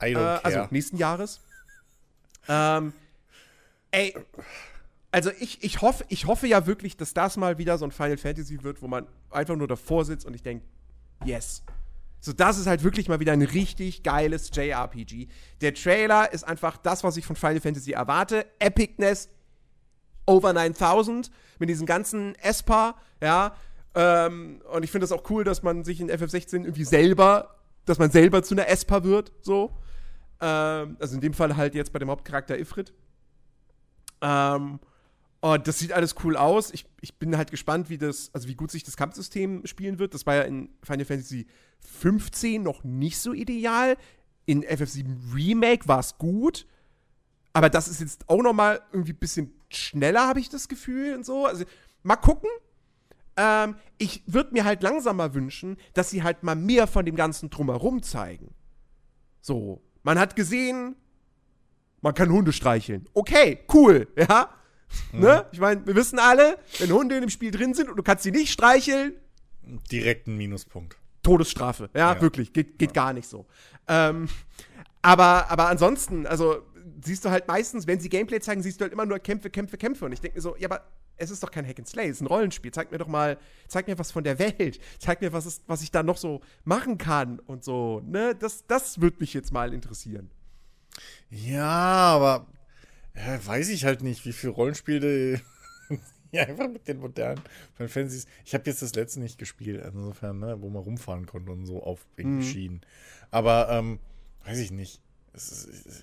Äh, also nächsten Jahres. Ähm, ey, also ich, ich, hoffe, ich hoffe ja wirklich, dass das mal wieder so ein Final Fantasy wird, wo man einfach nur davor sitzt und ich denke, yes. So, das ist halt wirklich mal wieder ein richtig geiles JRPG. Der Trailer ist einfach das, was ich von Final Fantasy erwarte. Epicness over 9000 mit diesen ganzen Esper, ja. Ähm, und ich finde das auch cool, dass man sich in FF16 irgendwie selber, dass man selber zu einer Esper wird, so. Ähm, also in dem Fall halt jetzt bei dem Hauptcharakter Ifrit. Ähm, und das sieht alles cool aus. Ich, ich bin halt gespannt, wie das, also wie gut sich das Kampfsystem spielen wird. Das war ja in Final Fantasy 15 noch nicht so ideal. In FF7 Remake war es gut. Aber das ist jetzt auch noch mal irgendwie ein bisschen schneller, habe ich das Gefühl und so. Also mal gucken. Ähm, ich würde mir halt langsamer wünschen, dass sie halt mal mehr von dem ganzen Drumherum zeigen. So, man hat gesehen, man kann Hunde streicheln. Okay, cool, ja. Mhm. Ne? Ich meine, wir wissen alle, wenn Hunde in dem Spiel drin sind und du kannst sie nicht streicheln. Direkt ein Minuspunkt. Todesstrafe, ja, ja. wirklich. Geht, geht ja. gar nicht so. Ähm, aber, aber ansonsten, also siehst du halt meistens, wenn sie Gameplay zeigen, siehst du halt immer nur Kämpfe, Kämpfe, Kämpfe. Und ich denke mir so, ja, aber es ist doch kein Hack and Slay, es ist ein Rollenspiel. Zeig mir doch mal, zeig mir was von der Welt. Zeig mir, was, ist, was ich da noch so machen kann und so. Ne? Das, das würde mich jetzt mal interessieren. Ja, aber ja, weiß ich halt nicht, wie viel Rollenspiele. ja, einfach mit den modernen Final Fantasies. Ich habe jetzt das letzte nicht gespielt, also insofern, ne, wo man rumfahren konnte und so auf mhm. Schienen. Aber, ähm, weiß ich nicht. Es ist, ist,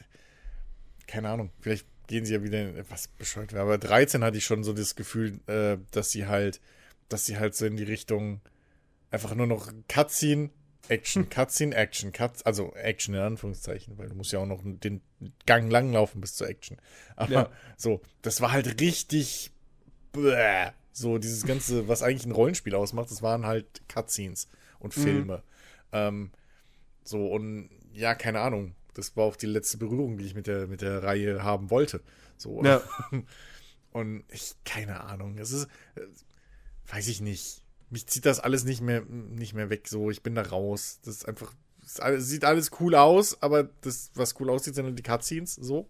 keine Ahnung, vielleicht gehen sie ja wieder in etwas bescheuert. Aber 13 hatte ich schon so das Gefühl, äh, dass sie halt, dass sie halt so in die Richtung einfach nur noch Cutscene Action, Cutscene, Action, Cut, also Action in Anführungszeichen, weil du musst ja auch noch den Gang lang laufen bis zur Action. Aber ja. so, das war halt richtig bäh. so dieses ganze, was eigentlich ein Rollenspiel ausmacht, das waren halt Cutscenes und mhm. Filme. Mhm. Ähm, so und ja, keine Ahnung. Das war auch die letzte Berührung, die ich mit der mit der Reihe haben wollte. So. Ja. Und ich keine Ahnung. Es ist äh, weiß ich nicht mich zieht das alles nicht mehr, nicht mehr weg. So, ich bin da raus. Das ist einfach, das sieht alles cool aus, aber das, was cool aussieht, sind die Cutscenes. So.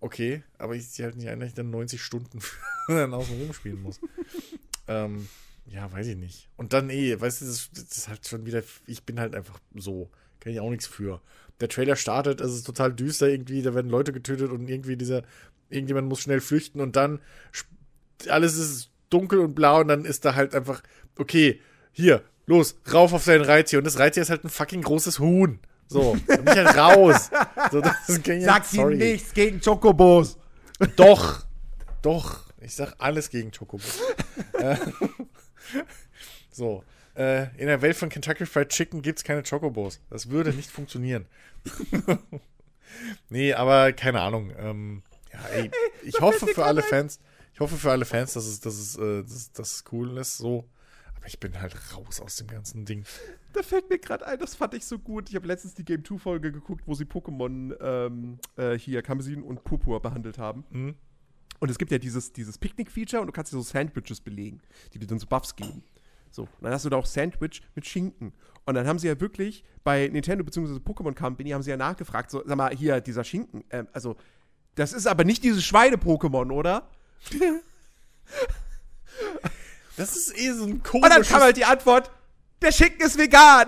Okay, aber ich sehe halt nicht ein, dass ich dann 90 Stunden dann außen rumspielen muss. ähm, ja, weiß ich nicht. Und dann, eh, weißt du, das, das, ist halt schon wieder, ich bin halt einfach so. Kann ich auch nichts für. Der Trailer startet, es ist total düster irgendwie, da werden Leute getötet und irgendwie dieser, irgendjemand muss schnell flüchten und dann alles ist dunkel und blau und dann ist da halt einfach, okay, hier, los, rauf auf sein Reittier. Und das Reittier ist halt ein fucking großes Huhn. So, dann bin ich halt raus. So, das Sag sie nichts gegen Chocobos. Doch, doch. Ich sag alles gegen Chocobos. Äh, so, äh, in der Welt von Kentucky Fried Chicken gibt es keine Chocobos. Das würde nicht funktionieren. nee, aber keine Ahnung. Ähm, ja, ey, ich hoffe für alle Fans, ich hoffe für alle Fans, dass es, dass es, äh, dass, dass es cool ist, so. Aber ich bin halt raus aus dem ganzen Ding. Da fällt mir gerade ein, das fand ich so gut. Ich habe letztens die Game 2-Folge geguckt, wo sie Pokémon ähm, äh, hier Kamezin und Purpur behandelt haben. Mhm. Und es gibt ja dieses, dieses Picknick-Feature und du kannst dir so Sandwiches belegen, die dir dann so Buffs geben. So, und dann hast du da auch Sandwich mit Schinken. Und dann haben sie ja wirklich bei Nintendo bzw. Pokémon Company haben sie ja nachgefragt, so, sag mal, hier, dieser Schinken, ähm, also, das ist aber nicht dieses Schweine-Pokémon, oder? Das ist eh so ein komisches... Und dann kam halt die Antwort, der Schinken ist vegan.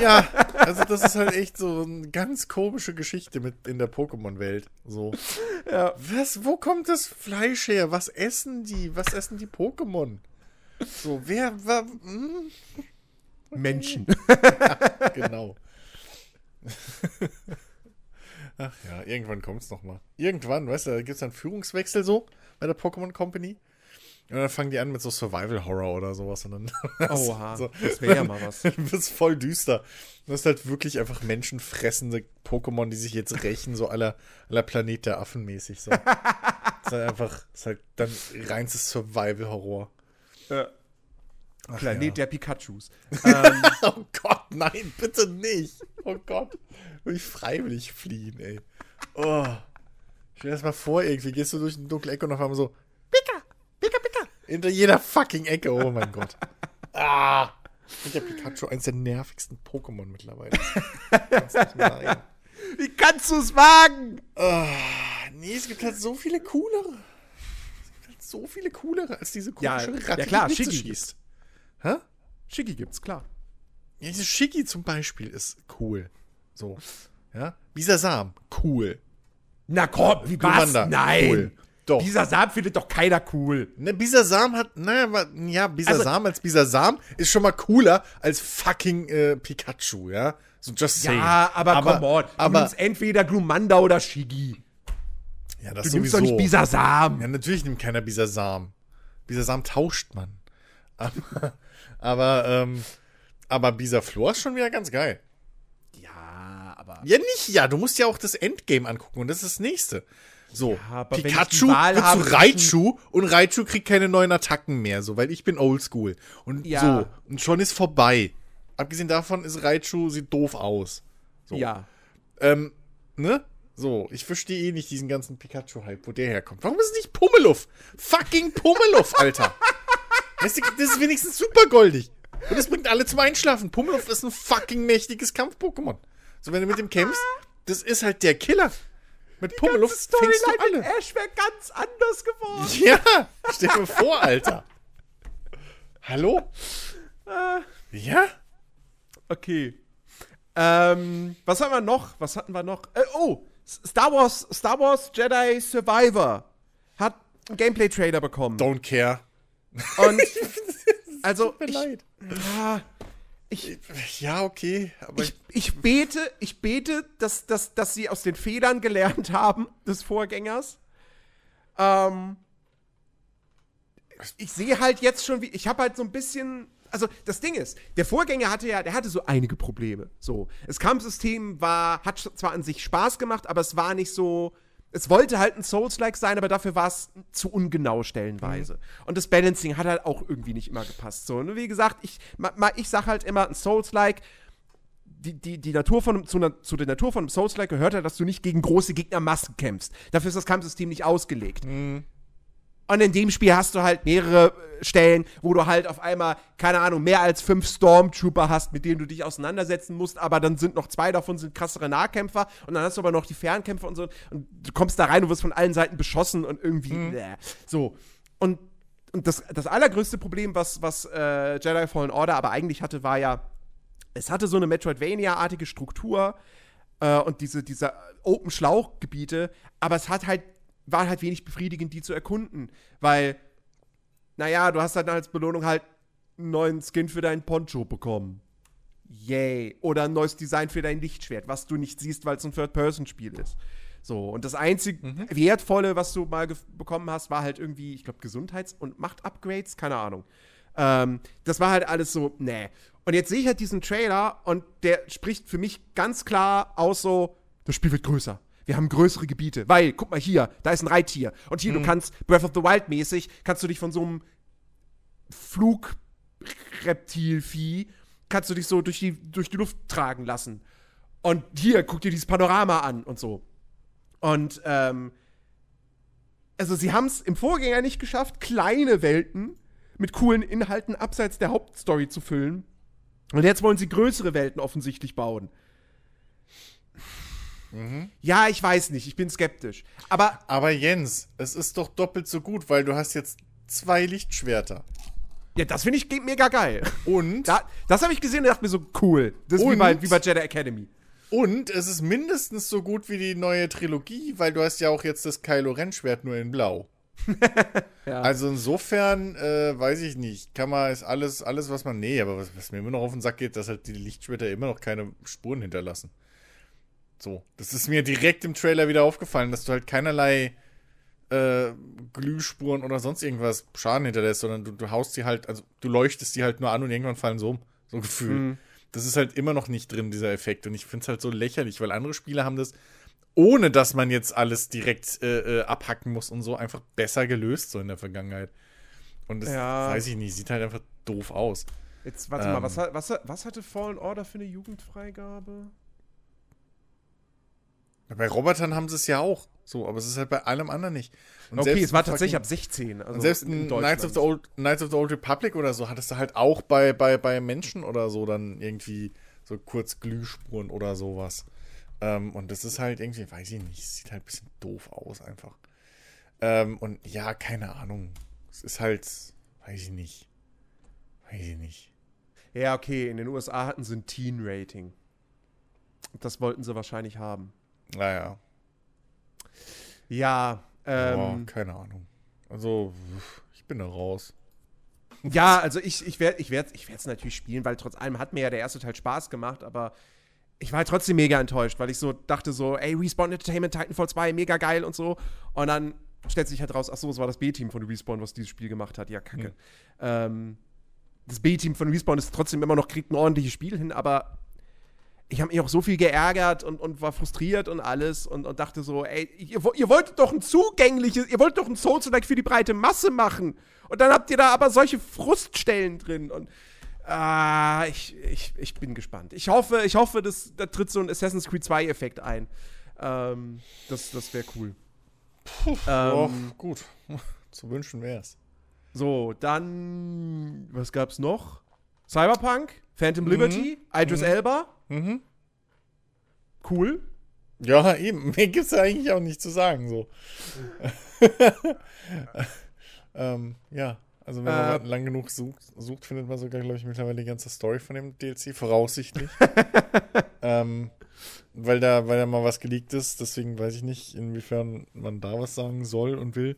ja, also das ist halt echt so eine ganz komische Geschichte mit in der Pokémon-Welt. So. Ja. Was, wo kommt das Fleisch her? Was essen die? Was essen die Pokémon? So, wer war. Hm? Menschen. ja, genau. Ach ja, irgendwann kommt's noch mal. Irgendwann, weißt du, da gibt's dann Führungswechsel so bei der Pokémon Company. Und dann fangen die an mit so Survival Horror oder sowas. Und dann Oha, so, das wäre ja mal was. Dann wird's voll düster. Du hast halt wirklich einfach menschenfressende Pokémon, die sich jetzt rächen, so aller, aller Planet der Affen mäßig. So. das ist halt einfach, das ist halt dann reinstes Survival-Horror. Ja. Ach Planet ja. der Pikachus. ähm, Oh Gott, nein, bitte nicht. Oh Gott. Will ich freiwillig fliehen, ey. Oh. Stell dir das mal vor, irgendwie gehst du durch eine dunkle Ecke und auf einmal so, Pika, Pika, Pika. Hinter jeder fucking Ecke, oh mein Gott. Ah. Und der Pikachu, eins der nervigsten Pokémon mittlerweile. Kannst wie kannst du es wagen? Ah, nee, es gibt halt so viele coolere. Es gibt halt so viele coolere als diese Ja, komische ja Ratte, klar, die Shiggy schießt. Hä? Shiggy gibt's, klar. Ja, diese Shiggy zum Beispiel ist cool. So. Ja? Bisasam, cool. Na komm, wie was? Glumanda, Nein. cool. Doch. Dieser Saab findet doch keiner cool. Ne, Bisasam hat, naja, wa- ja, Bisasam als Bisasam ist schon mal cooler als fucking äh, Pikachu, ja? So just saying. Ja, aber, aber come on. Du aber, nimmst entweder Glumanda oder Shiggy. ja, das Du nimmst doch nicht sowieso. Bisasam. Ja, natürlich nimmt keiner Bisasam. Bisasam tauscht man. Aber, aber, ähm, aber Bisaflor ist schon wieder ganz geil. Ja. Ja, nicht ja. Du musst ja auch das Endgame angucken und das ist das nächste. So, ich Pikachu wird zu Raichu und Raichu kriegt keine neuen Attacken mehr, so, weil ich bin oldschool. Und Ja. so, und schon ist vorbei. Abgesehen davon ist Raichu, sieht doof aus. So. Ja. Ähm, ne? So, ich verstehe eh nicht diesen ganzen Pikachu-Hype, wo der herkommt. Warum ist es nicht Pummeluff? Fucking Pummeluff, Alter. Das ist wenigstens super goldig. Und das bringt alle zum Einschlafen. Pummeluff ist ein fucking mächtiges Kampf-Pokémon. So, wenn du mit dem kämpfst, das ist halt der Killer. Mit Pummeluff fängst du alle. Ash wäre ganz anders geworden. Ja, stell dir vor, Alter. Hallo? Äh, Ja? okay. Ähm, was haben wir noch? Was hatten wir noch? Äh, oh, Star Wars, Star Wars Jedi Survivor hat einen Gameplay-Trailer bekommen. Don't care. Und also, Tut mir ich, leid. Ja, ich, Ja, okay, aber ich, ich bete, ich bete, dass, dass, dass sie aus den Fehlern gelernt haben des Vorgängers. Ähm, ich sehe halt jetzt schon, wie ich habe halt so ein bisschen. Also das Ding ist, der Vorgänger hatte ja, der hatte so einige Probleme. So, das Kampfsystem war, hat zwar an sich Spaß gemacht, aber es war nicht so. Es wollte halt ein Souls-like sein, aber dafür war es zu ungenau stellenweise. Und das Balancing hat halt auch irgendwie nicht immer gepasst. So, und wie gesagt, ich, ma, ich sag halt immer, ein Souls-like, die, die, die Natur von, zu, na- zu der Natur von einem Souls-like gehört halt, dass du nicht gegen große Gegnermassen kämpfst. Dafür ist das Kampfsystem nicht ausgelegt. Und in dem Spiel hast du halt mehrere äh, Stellen, wo du halt auf einmal, keine Ahnung, mehr als fünf Stormtrooper hast, mit denen du dich auseinandersetzen musst, aber dann sind noch zwei davon sind krassere Nahkämpfer und dann hast du aber noch die Fernkämpfer und so und du kommst da rein und wirst von allen Seiten beschossen und irgendwie bäh. so. Und, und das, das allergrößte Problem, was, was äh, Jedi Fallen Order aber eigentlich hatte, war ja, es hatte so eine Metroidvania-artige Struktur äh, und diese, diese Open-Schlauch-Gebiete, aber es hat halt, war halt wenig befriedigend, die zu erkunden, weil, naja, du hast halt als Belohnung halt einen neuen Skin für deinen Poncho bekommen. Yay. Oder ein neues Design für dein Lichtschwert, was du nicht siehst, weil es ein Third-Person-Spiel ist. So, und das einzig Wertvolle, was du mal bekommen hast, war halt irgendwie, ich glaube, Gesundheits- und Macht-Upgrades, keine Ahnung. Ähm, das war halt alles so, nee. Und jetzt sehe ich halt diesen Trailer und der spricht für mich ganz klar aus so, das Spiel wird größer. Wir haben größere Gebiete, weil, guck mal hier, da ist ein Reittier. Und hier, du kannst Breath of the Wild mäßig, kannst du dich von so einem Flugreptilvieh, kannst du dich so durch die, durch die Luft tragen lassen. Und hier, guck dir dieses Panorama an und so. Und, ähm, also sie haben es im Vorgänger nicht geschafft, kleine Welten mit coolen Inhalten abseits der Hauptstory zu füllen. Und jetzt wollen sie größere Welten offensichtlich bauen. Ja, ich weiß nicht, ich bin skeptisch. Aber Aber Jens, es ist doch doppelt so gut, weil du hast jetzt zwei Lichtschwerter. ja, das finde ich mega geil. Und, Da, das habe ich gesehen und dachte mir so, cool. Das ist wie bei, wie bei Jedi Academy. und es ist mindestens so gut wie die neue Trilogie, weil du hast ja auch jetzt das Kylo Ren Schwert nur in Blau. Ja. Also insofern, äh, weiß ich nicht, kann man, ist alles, alles, was man, nee, aber was, was mir immer noch auf den Sack geht, dass halt die Lichtschwerter immer noch keine Spuren hinterlassen. So, das ist mir direkt im Trailer wieder aufgefallen, dass du halt keinerlei äh, Glühspuren oder sonst irgendwas Schaden hinterlässt, sondern du, du haust die halt, also du leuchtest die halt nur an und irgendwann fallen so um. So Gefühl. Mhm. Das ist halt immer noch nicht drin, dieser Effekt. Und ich finde es halt so lächerlich, weil andere Spiele haben das, ohne dass man jetzt alles direkt äh, äh, abhacken muss und so, einfach besser gelöst, so in der Vergangenheit. Und das ja. weiß ich nicht, sieht halt einfach doof aus. Jetzt, warte ähm, mal, was, was, was hatte Fallen Order für eine Jugendfreigabe? Bei Robotern haben sie es ja auch. So, aber es ist halt bei allem anderen nicht. Und okay, es war tatsächlich ab 16. Also selbst in Knights of, the Old, Knights of the Old Republic oder so hattest du halt auch bei, bei, bei Menschen oder so dann irgendwie so kurz Glühspuren oder sowas. Ähm, und das ist halt irgendwie, weiß ich nicht, sieht halt ein bisschen doof aus einfach. Ähm, und ja, keine Ahnung. Es ist halt, weiß ich nicht. Weiß ich nicht. Ja, okay, in den USA hatten sie ein Teen-Rating. Das wollten sie wahrscheinlich haben. Naja. Ja, ähm, oh, keine Ahnung. Also, ich bin da raus. Ja, also ich, ich werde ich werd, ich es natürlich spielen, weil trotz allem hat mir ja der erste Teil Spaß gemacht, aber ich war halt trotzdem mega enttäuscht, weil ich so dachte so, ey, Respawn Entertainment Titanfall 2, mega geil und so. Und dann stellt sich halt raus, ach so, es war das B-Team von Respawn, was dieses Spiel gemacht hat. Ja, kacke. Mhm. Ähm, das B-Team von Respawn ist trotzdem immer noch, kriegt ein ordentliches Spiel hin, aber ich habe mich auch so viel geärgert und, und war frustriert und alles und, und dachte so, ey, ihr, ihr wolltet doch ein zugängliches, ihr wollt doch ein Souls-like für die breite Masse machen. Und dann habt ihr da aber solche Fruststellen drin und äh, ich, ich, ich bin gespannt. Ich hoffe, ich hoffe, dass, da tritt so ein Assassin's Creed 2-Effekt ein. Ähm, das das wäre cool. Puh, ähm, oh, gut. Zu wünschen wär's. So, dann, was gab's noch? Cyberpunk, Phantom Liberty, mhm. Idris mhm. Elba. Mhm. Cool. Ja, eben. Mehr gibt es eigentlich auch nicht zu sagen. So. ähm, ja, also wenn man äh, lang genug sucht, sucht, findet man sogar, glaube ich, mittlerweile die ganze Story von dem DLC, voraussichtlich. ähm, weil da, weil da mal was geleakt ist, deswegen weiß ich nicht, inwiefern man da was sagen soll und will.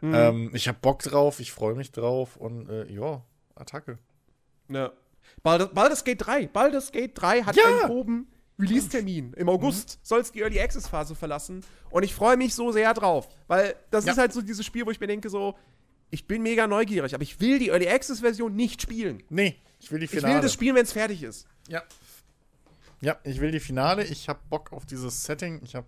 Mhm. Ähm, ich habe Bock drauf, ich freue mich drauf und äh, ja, Attacke. Ja. Baldur's, Baldur's Gate 3. Baldur's Gate 3 hat ja. einen groben Release-Termin. Im August mhm. soll es die Early Access-Phase verlassen. Und ich freue mich so sehr drauf. Weil das ja. ist halt so dieses Spiel, wo ich mir denke, so, ich bin mega neugierig, aber ich will die Early Access-Version nicht spielen. Nee, ich will die Finale. Ich will das spielen, wenn es fertig ist. Ja. Ja, ich will die Finale. Ich habe Bock auf dieses Setting. Ich habe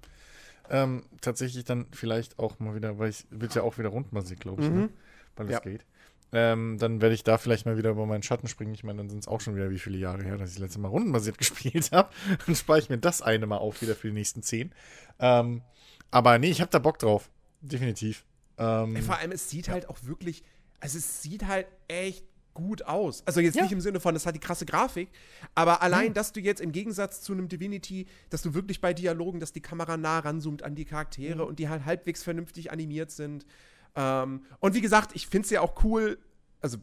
ähm, tatsächlich dann vielleicht auch mal wieder, weil ich wird ja auch wieder rundbasiert, glaube ich, ne? mhm. ne? weil es ja. geht. Ähm, dann werde ich da vielleicht mal wieder über meinen Schatten springen. Ich meine, dann sind es auch schon wieder wie viele Jahre her, dass ich das letzte Mal rundenbasiert gespielt habe. Dann spare ich mir das eine mal auf wieder für die nächsten zehn. Ähm, aber nee, ich habe da Bock drauf. Definitiv. Ähm, Vor allem, es sieht ja. halt auch wirklich, also es sieht halt echt gut aus. Also jetzt ja. nicht im Sinne von, es hat die krasse Grafik, aber allein, mhm. dass du jetzt im Gegensatz zu einem Divinity, dass du wirklich bei Dialogen, dass die Kamera nah ranzoomt an die Charaktere mhm. und die halt halbwegs vernünftig animiert sind. Ähm, und wie gesagt, ich finde es ja auch cool, also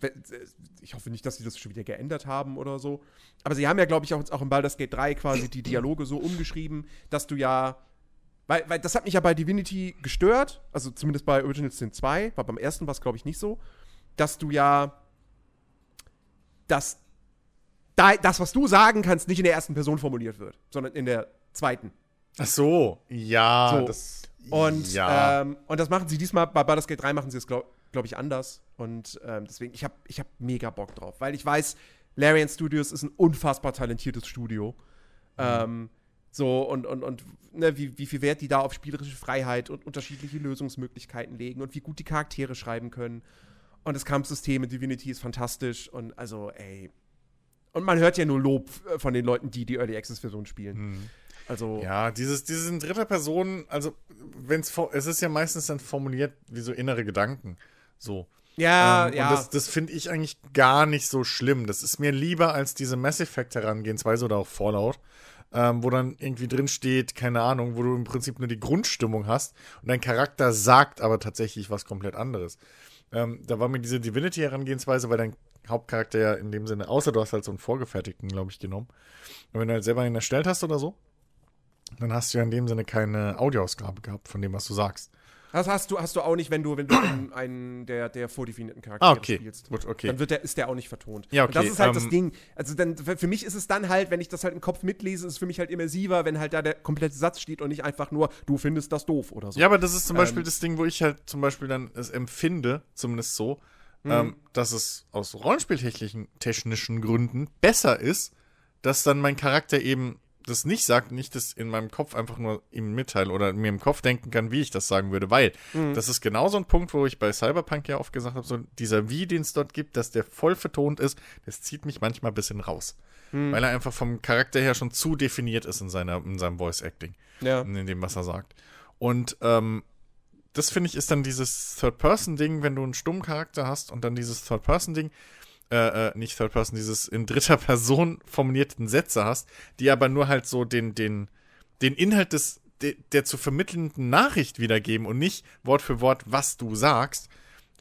ich hoffe nicht, dass sie das schon wieder geändert haben oder so. Aber sie haben ja, glaube ich, auch, auch im Baldur's Gate 3 quasi die Dialoge so umgeschrieben, dass du ja. Weil, weil das hat mich ja bei Divinity gestört, also zumindest bei Original Sin 2, war beim ersten war es, glaube ich, nicht so, dass du ja dass da, das, was du sagen kannst, nicht in der ersten Person formuliert wird, sondern in der zweiten. Ach so, ja. So. Das, und, ja. Ähm, und das machen sie diesmal, bei Baldur's Gate 3 machen sie es, glaube glaub ich, anders. Und ähm, deswegen, ich habe ich hab mega Bock drauf, weil ich weiß, Larian Studios ist ein unfassbar talentiertes Studio. Mhm. Ähm, so, und, und, und ne, wie, wie viel Wert die da auf spielerische Freiheit und unterschiedliche Lösungsmöglichkeiten legen und wie gut die Charaktere schreiben können. Und das Kampfsystem in Divinity ist fantastisch und also, ey. Und man hört ja nur Lob äh, von den Leuten, die die Early Access Version spielen. Mhm. Also ja, dieses, dieses in dritter Person, also wenn's es ist ja meistens dann formuliert wie so innere Gedanken, so. Ja, ähm, ja. Und das, das finde ich eigentlich gar nicht so schlimm. Das ist mir lieber als diese Mass Effect Herangehensweise oder auch Fallout, ähm, wo dann irgendwie drin steht, keine Ahnung, wo du im Prinzip nur die Grundstimmung hast und dein Charakter sagt aber tatsächlich was komplett anderes. Ähm, da war mir diese Divinity Herangehensweise, weil dein Hauptcharakter ja in dem Sinne, außer du hast halt so einen vorgefertigten, glaube ich, genommen. Und wenn du halt selber einen erstellt hast oder so, dann hast du ja in dem Sinne keine Audioausgabe gehabt von dem, was du sagst. Das hast du, hast du auch nicht, wenn du, wenn du einen, der, der vordefinierten Charaktere Ah, okay. spielst. Gut, okay. Dann wird der, ist der auch nicht vertont. Ja, Und das okay, ist halt das ähm, Ding. Also dann, für mich ist es dann halt, wenn ich das halt im Kopf mitlese, ist es für mich halt immersiver, wenn halt da der komplette Satz steht und nicht einfach nur, du findest das doof oder so. Ja, aber das ist zum Beispiel Ähm. das Ding, wo ich halt zum Beispiel dann es empfinde, zumindest so, Mhm. ähm, dass es aus rollenspieltechnischen technischen Gründen besser ist, dass dann mein Charakter eben das nicht sagt, nicht das in meinem Kopf einfach nur ihm mitteile oder mir im Kopf denken kann, wie ich das sagen würde, weil Mhm. das ist genau so ein Punkt, wo ich bei Cyberpunk ja oft gesagt habe, so dieser Wie, den es dort gibt, dass der voll vertont ist, das zieht mich manchmal ein bisschen raus. Mhm. Weil er einfach vom Charakter her schon zu definiert ist in, seiner, in seinem Voice-Acting Ja. in dem, was er sagt. Und ähm, das finde ich ist dann dieses Third-Person-Ding, wenn du einen stummen Charakter hast und dann dieses Third-Person-Ding, äh, äh, nicht Third-Person, dieses in dritter Person formulierten Sätze hast, die aber nur halt so den, den, den Inhalt des, de, der zu vermittelnden Nachricht wiedergeben und nicht Wort für Wort, was du sagst,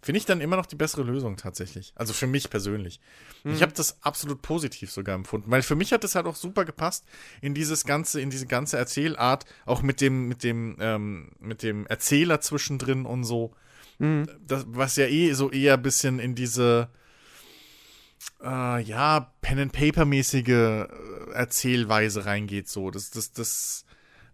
finde ich dann immer noch die bessere Lösung tatsächlich. Also für mich persönlich. Ich habe das absolut positiv sogar empfunden, weil für mich hat das halt auch super gepasst in dieses ganze, in diese ganze Erzählart, auch mit dem, mit dem, ähm, mit dem Erzähler zwischendrin und so. Das, was ja eh so eher ein bisschen in diese, äh, ja, Pen and Paper mäßige äh, Erzählweise reingeht. So, das, das, das,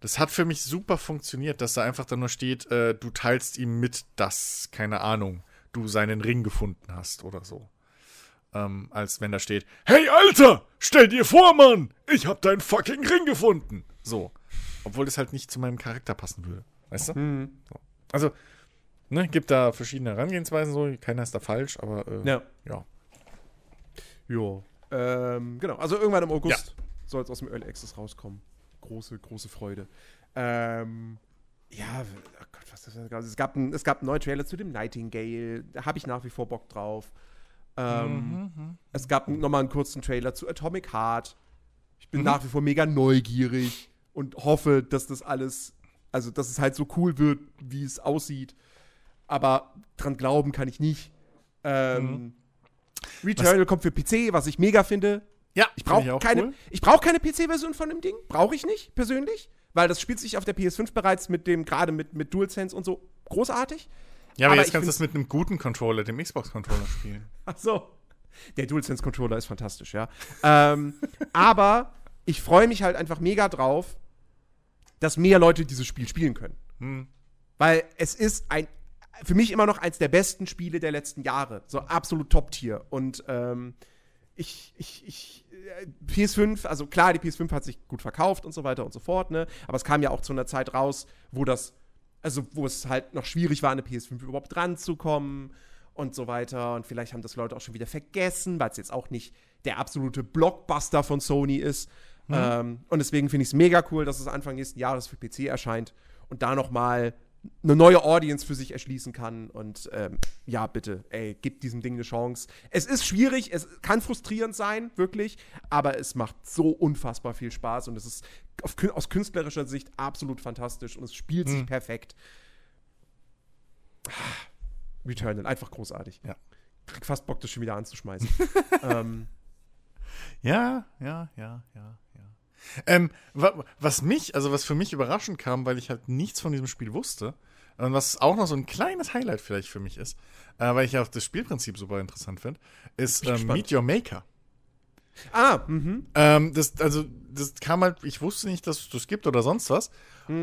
das hat für mich super funktioniert, dass da einfach dann nur steht, äh, du teilst ihm mit, dass keine Ahnung, du seinen Ring gefunden hast oder so. Ähm, als wenn da steht, hey Alter, stell dir vor, Mann, ich hab deinen fucking Ring gefunden. So. Obwohl das halt nicht zu meinem Charakter passen würde. Weißt du? Mhm. So. Also, ne, gibt da verschiedene Herangehensweisen so, keiner ist da falsch, aber äh, Ja. ja. Jo. Ähm, genau, also irgendwann im August soll es aus dem Early Access rauskommen. Große, große Freude. Ähm, ja, oh Gott, was ist das? Es gab, ein, es gab einen neuen Trailer zu dem Nightingale. Da habe ich nach wie vor Bock drauf. Ähm, Es gab nochmal einen kurzen Trailer zu Atomic Heart. Ich bin nach wie vor mega neugierig und hoffe, dass das alles, also dass es halt so cool wird, wie es aussieht. Aber dran glauben kann ich nicht. Ähm, Returnal kommt für PC, was ich mega finde. Ja, Ich brauche auch keine, cool. ich brauch keine PC-Version von dem Ding. Brauche ich nicht, persönlich. Weil das spielt sich auf der PS5 bereits mit dem, gerade mit, mit DualSense und so, großartig. Ja, aber, aber jetzt kannst du das mit einem guten Controller, dem Xbox-Controller spielen. Ach so. Der DualSense-Controller ist fantastisch, ja. ähm, aber ich freue mich halt einfach mega drauf, dass mehr Leute dieses Spiel spielen können. Hm. Weil es ist ein, für mich immer noch eins der besten Spiele der letzten Jahre. So absolut Top-Tier. Und ähm, ich, ich, ich, äh, PS5, also klar, die PS5 hat sich gut verkauft und so weiter und so fort, ne? Aber es kam ja auch zu einer Zeit raus, wo das, also wo es halt noch schwierig war, an eine PS5 überhaupt ranzukommen und so weiter. Und vielleicht haben das Leute auch schon wieder vergessen, weil es jetzt auch nicht der absolute Blockbuster von Sony ist. Ähm, und deswegen finde ich es mega cool, dass es Anfang nächsten Jahres für PC erscheint und da noch mal eine neue Audience für sich erschließen kann. Und ähm, ja, bitte, ey, gib diesem Ding eine Chance. Es ist schwierig, es kann frustrierend sein, wirklich, aber es macht so unfassbar viel Spaß und es ist auf, aus künstlerischer Sicht absolut fantastisch und es spielt sich perfekt. Returnal, einfach großartig. Ja. Krieg fast Bock, das schon wieder anzuschmeißen. ähm, ja, ja, ja, ja. Ähm, wa was mich, also was für mich überraschend kam, weil ich halt nichts von diesem Spiel wusste, und was auch noch so ein kleines Highlight vielleicht für mich ist, äh, weil ich auch das Spielprinzip super interessant finde, ist ähm. Meet Your Maker. ah, mhm. Ähm, das, also, das kam halt, ich wusste nicht, dass es das gibt oder sonst was.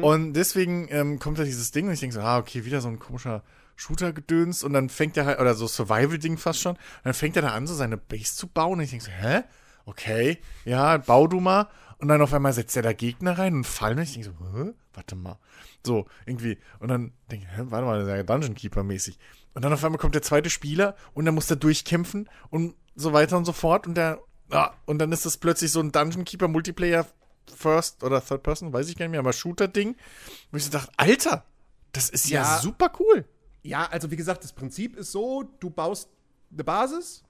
Und deswegen ähm, kommt da dieses Ding und ich denke so, ah, okay, wieder so ein komischer Shooter-Gedöns und dann fängt er halt, oder so Survival-Ding fast schon, und dann fängt er da an, so seine Base zu bauen und ich denke so, hä? Okay, ja, bau du mal. Und dann auf einmal setzt er da Gegner rein und fallen und ich denke so, hä? Warte mal. So, irgendwie. Und dann denke ich, hä, warte mal, das ist ja Dungeon Keeper-mäßig. Und dann auf einmal kommt der zweite Spieler und dann muss er durchkämpfen und so weiter und so fort und der, ah, und dann ist das plötzlich so ein Dungeon Keeper Multiplayer First oder Third Person, weiß ich gar nicht mehr, aber Shooter-Ding. Wo ich so dachte, Alter, das ist ja, Ja. super cool. Ja, also wie gesagt, das Prinzip ist so, du baust eine Basis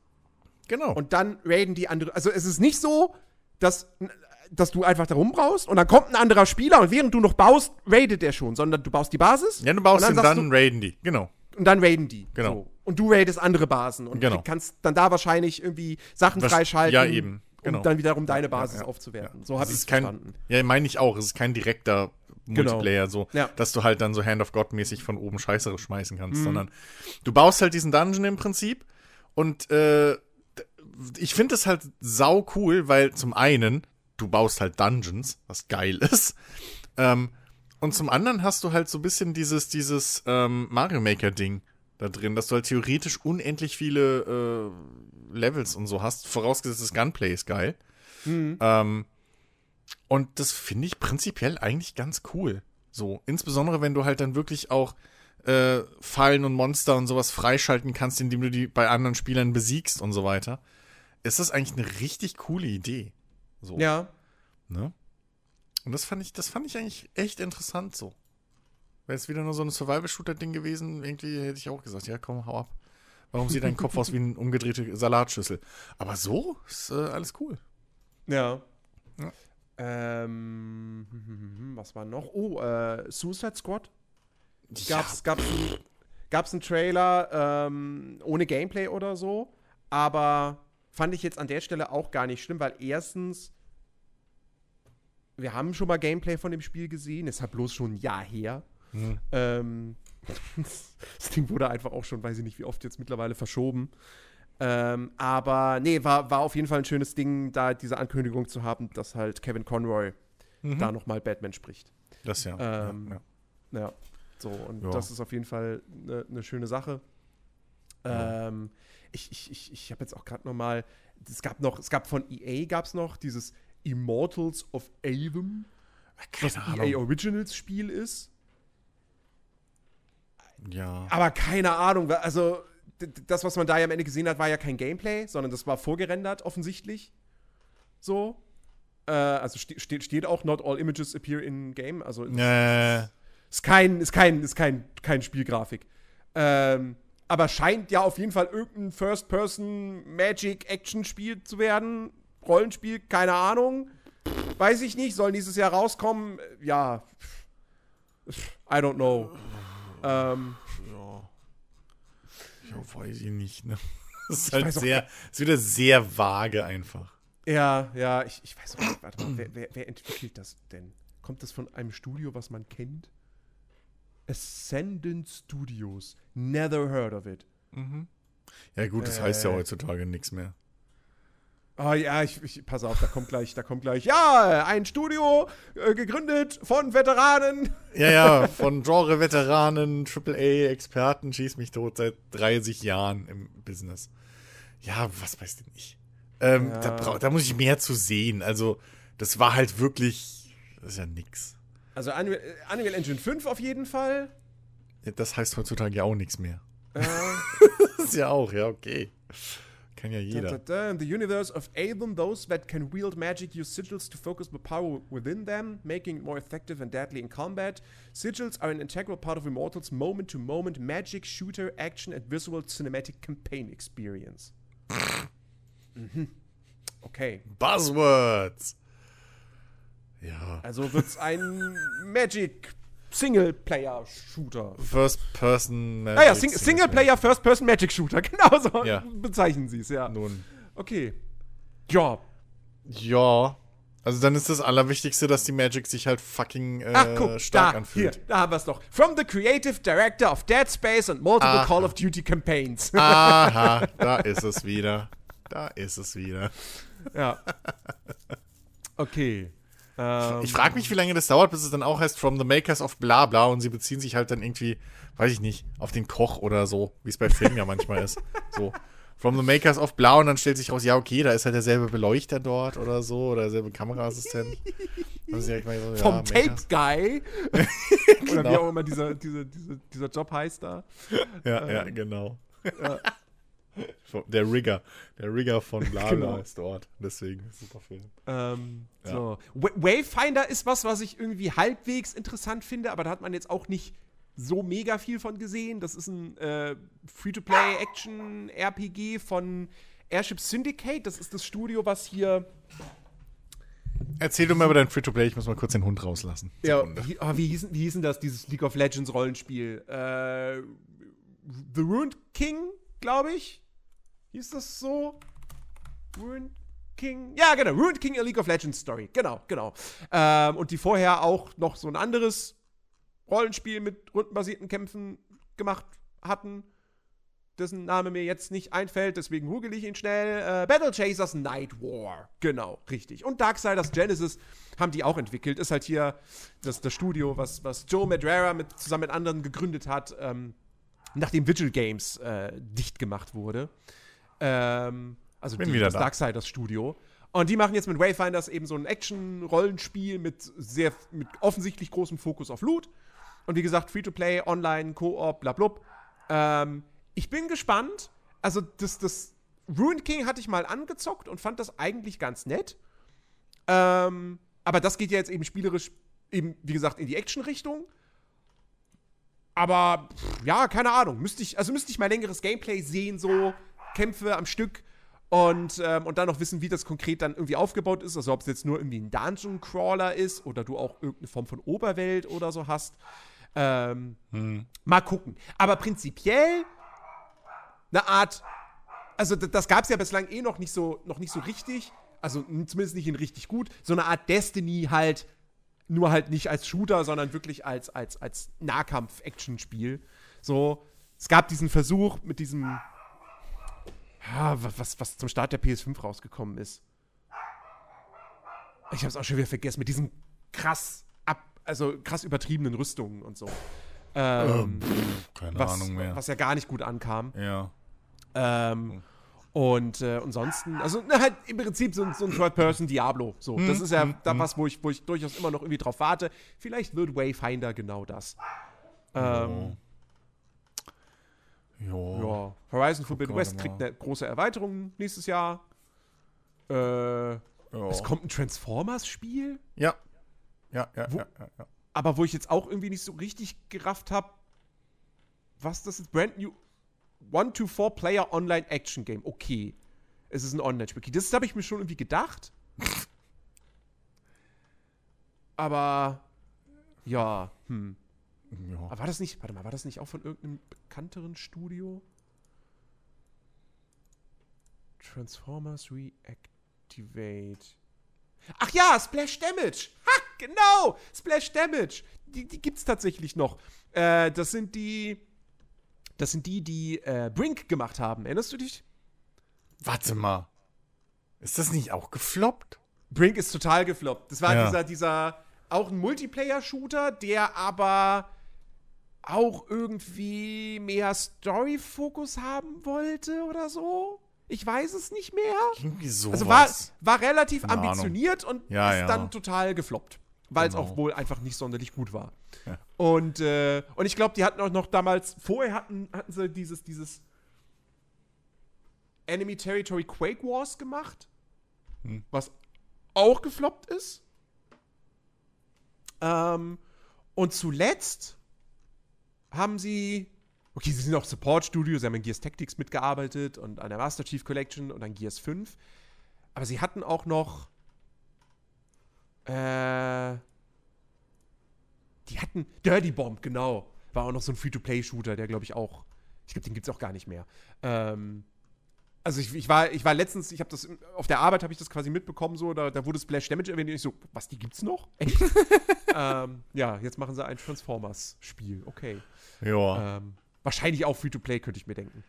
Genau. und dann raiden die andere. Also es ist nicht so, dass, dass du einfach da rumbrauchst und dann kommt ein anderer Spieler und während du noch baust, raidet der schon, sondern du baust die Basis. ja, du baust und den, dann sagst dann raiden die. Genau. und dann raiden die. Genau. So. Und du raidest andere Basen und Genau. du kannst dann da wahrscheinlich irgendwie Sachen Was- freischalten. ja, eben. Genau. Um dann wiederum deine Basis ja, aufzuwerten. ja. So habe ich es kein, verstanden. Ja, meine ich auch. Es ist kein direkter Multiplayer so, Ja. dass du halt dann so Hand of God mäßig von oben Scheiße schmeißen Mhm. kannst, sondern du baust halt diesen Dungeon im Prinzip und äh, ich finde es halt sau cool, weil zum einen du baust halt Dungeons, was geil ist, ähm, und zum anderen hast du halt so ein bisschen dieses dieses ähm, Mario Maker Ding da drin, dass du halt theoretisch unendlich viele äh, Levels und so hast, vorausgesetzt das Gunplay ist geil. Ähm, und das finde ich prinzipiell eigentlich ganz cool. So, insbesondere wenn du halt dann wirklich auch äh, Fallen und Monster und sowas freischalten kannst, indem du die bei anderen Spielern besiegst und so weiter. Ist das eigentlich eine richtig coole Idee. So, Ja. ne? Und das fand ich, das fand ich eigentlich echt interessant so. Wäre es wieder nur so ein Survival-Shooter-Ding gewesen, irgendwie hätte ich auch gesagt, ja komm, hau ab. Warum sieht dein Kopf aus wie eine umgedrehte Salatschüssel? Aber so ist äh, alles cool. Ja. Ja. Ähm, was war noch? Oh, äh, Suicide Squad. Ja, Gab's, gab's, ein, gab's einen Trailer ähm, ohne Gameplay oder so, aber fand ich jetzt an der Stelle auch gar nicht schlimm, weil erstens, wir haben schon mal Gameplay von dem Spiel gesehen, ist halt bloß schon ein Jahr her. Hm. Ähm, das Ding wurde einfach auch schon, weiß ich nicht, wie oft jetzt mittlerweile verschoben. Ähm, aber nee, war, war auf jeden Fall ein schönes Ding, da diese Ankündigung zu haben, dass halt Kevin Conroy Mhm. da nochmal Batman spricht. Das ja. Ähm, ja, ja. Ja, so, und Ja. das ist auf jeden Fall eine ne schöne Sache. Ähm, ich ich, ich, ich habe jetzt auch gerade noch mal, es gab noch, es gab von EA gab es noch dieses Immortals of Avon, was. EA Originals Spiel ist. Ja. Aber keine Ahnung, also das, was man da ja am Ende gesehen hat, war ja kein Gameplay, sondern das war vorgerendert offensichtlich. So. Äh, also ste steht, auch, not all images appear in game. Also Äh, ist kein, ist kein, ist kein, kein Spielgrafik. Ähm, aber scheint ja auf jeden Fall irgendein First-Person-Magic-Action-Spiel zu werden. Rollenspiel, keine Ahnung. Weiß ich nicht, soll nächstes Jahr rauskommen. Ja. I don't know. Ähm, ja. Ja, weiß ich nicht, ne? Das ist Ich halt weiß auch sehr, ist wieder sehr vage einfach. ja, ja, ich, ich weiß auch nicht. Warte mal, wer, wer, wer entwickelt das denn? Kommt das von einem Studio, was man kennt? Ascendant Studios. Never heard of it. Ja, gut, das heißt ja Äh. heutzutage nichts mehr. Ah ja, ich, ich pass auf, da kommt gleich, da kommt gleich. Ja, ein Studio äh, gegründet von Veteranen. Ja, ja, von Genre-Veteranen, AAA-Experten, schieß mich tot seit 30 Jahren im Business. Ja, was weiß denn ich? Ähm, Ja. da, da muss ich mehr zu sehen. Also, das war halt wirklich, das ist ja nix. Also Unreal, äh, Unreal Engine 5 auf jeden Fall. Ja, Das heißt heutzutage ja auch nichts mehr. Äh, Das ist ja auch, ja, okay. Kann ja da, da, da, in the universe of Aether, those that can wield magic use sigils to focus the power within them, making it more effective and deadly in combat. Sigils are an integral part of Immortals' moment-to-moment magic shooter action and visual cinematic campaign experience. mhm. Okay. Buzzwords! Ja. Also wird's ein Magic Singleplayer-Shooter. First Person. Naja, Ah Sing Singleplayer First-Person Magic Shooter, genau so Ja. bezeichnen sie es, ja. Nun. Okay. Ja. Ja. Also dann ist das Allerwichtigste, dass die Magic sich halt fucking äh, Ach, guck, stark da, anfühlt. hier, da haben wir es doch. From the creative director of Dead Space and multiple Aha. Call of Duty campaigns. Aha, da ist es wieder. Da ist es wieder. ja. Okay. Ähm, Ich frage mich, wie lange das dauert, bis es dann auch heißt From the Makers of bla bla und sie beziehen sich halt dann irgendwie, weiß ich nicht, auf den Koch oder so, wie es bei Filmen ja manchmal ist. So. From the Makers of bla und dann stellt sich raus, ja, okay, da ist halt derselbe Beleuchter dort oder so oder derselbe Kameraassistent. So, vom ja, Tape Makers. Guy. Oder wie Genau. auch immer dieser, dieser, dieser, dieser Job heißt da. Ja, ja, genau. Vom- Der Rigger. Der Rigger von bla bla Genau. ist dort. Deswegen, super Film. Ähm, Ja. so. Wa- Wayfinder ist was, was ich irgendwie halbwegs interessant finde, aber da hat man jetzt auch nicht so mega viel von gesehen. Das ist ein äh, Free-to-Play-Action-RPG von Airship Syndicate. Das ist das Studio, was hier. Erzähl du mal über dein Free-to-Play, ich muss mal kurz den Hund rauslassen. Ja, wie, oh, wie, hieß, wie hieß denn das, dieses League of Legends Rollenspiel? Äh, The Ruined King, glaube ich. Hieß das so? Ruined King, ja genau, Ruined King, a League of Legends Story, genau, genau. Ähm, und die vorher auch noch so ein anderes Rollenspiel mit rundenbasierten Kämpfen gemacht hatten, dessen Name mir jetzt nicht einfällt, deswegen google ich ihn schnell. Äh, Battle Chasers Night War. Genau, richtig. Und Darksiders Genesis haben die auch entwickelt. Ist halt hier das, das Studio, was, was Joe Madureira mit, zusammen mit anderen gegründet hat, ähm, nachdem Vigil Games äh, dicht gemacht wurde. Ähm, also Bin die, das da. Darksiders Studio. Und die machen jetzt mit Wayfinders eben so ein Action-Rollenspiel mit sehr, mit offensichtlich großem Fokus auf Loot. Und wie gesagt, Free-to-Play, Online, Koop, bla blub. Ähm, ich bin gespannt. Also, das, das Ruined King hatte ich mal angezockt und fand das eigentlich ganz nett. Ähm, aber das geht ja jetzt eben spielerisch, eben, wie gesagt, in die Action-Richtung. Aber, pff, ja, keine Ahnung. Müsste ich, also müsste ich mal längeres Gameplay sehen, so Kämpfe am Stück und, ähm, und dann noch wissen, wie das konkret dann irgendwie aufgebaut ist. Also ob es jetzt nur irgendwie ein Dungeon Crawler ist oder du auch irgendeine Form von Oberwelt oder so hast. Ähm, Mal gucken. Aber prinzipiell eine Art, also das gab es ja bislang eh noch nicht so, noch nicht so richtig. Also zumindest nicht in richtig gut. So eine Art Destiny halt, nur halt nicht als Shooter, sondern wirklich als, als, als Nahkampf-Action-Spiel. So, es gab diesen Versuch mit diesem, ja, wa- was, was zum Start der PS5 rausgekommen ist. Ich habe es auch schon wieder vergessen, mit diesen krass ab, also krass übertriebenen Rüstungen und so. Ähm, Keine was, Ahnung mehr. was ja gar nicht gut ankam. Ja. Ähm, und äh, ansonsten, also na, halt im Prinzip so, ein- so ein Third-Person-Diablo. So, das ist ja da was, wo ich, wo ich durchaus immer noch irgendwie drauf warte. Vielleicht wird Wayfinder genau das. Ähm, Jo. ja. Horizon Forbidden West kriegt eine große Erweiterung nächstes Jahr. Äh, es kommt ein Transformers-Spiel, Ja. Ja, ja, Wo- ja, ja, ja. aber wo ich jetzt auch irgendwie nicht so richtig gerafft habe, was das ist. Brand new One-to-Four-Player Online-Action-Game. Okay. Es ist ein Online-Spiel. Okay, Das habe ich mir schon irgendwie gedacht. Aber ja, hm. Ja. Aber war das nicht, warte mal, war das nicht auch von irgendeinem bekannteren Studio? Transformers Reactivate. Ach ja, Splash Damage. Ha, genau, Splash Damage. Die, die gibt's tatsächlich noch. Äh, das sind die, das sind die, die äh, Brink gemacht haben. Erinnerst du dich? Warte mal. Ist das nicht auch gefloppt? Brink ist total gefloppt. Das war Ja. dieser, dieser, auch ein Multiplayer-Shooter, der aber auch irgendwie mehr Story-Fokus haben wollte oder so. Ich weiß es nicht mehr. Irgendwie sowas. Also war, war relativ Keine Ahnung. ambitioniert und Ja, ist ja. dann total gefloppt. Weil es Genau. auch wohl einfach nicht sonderlich gut war. Ja. Und, äh, und ich glaube, die hatten auch noch damals, vorher hatten, hatten sie dieses, dieses Enemy Territory Quake Wars gemacht, Hm. was auch gefloppt ist. Ähm, und zuletzt haben sie, okay, sie sind auch Support-Studio, sie haben in Gears Tactics mitgearbeitet und an der Master Chief Collection und an Gears 5. Aber sie hatten auch noch, äh, die hatten Dirty Bomb, genau. War auch noch so ein Free-to-Play-Shooter, der glaube ich auch, ich glaube, den gibt es auch gar nicht mehr. Ähm, also ich, ich, war, ich war letztens, ich habe das, auf der Arbeit habe ich das quasi mitbekommen, so, da, da wurde Splash Damage erwähnt und ich so, was, die gibt's noch? Echt? ähm, ja, jetzt machen sie ein Transformers-Spiel, okay. Ja. Ähm, wahrscheinlich auch Free-to-Play, könnte ich mir denken.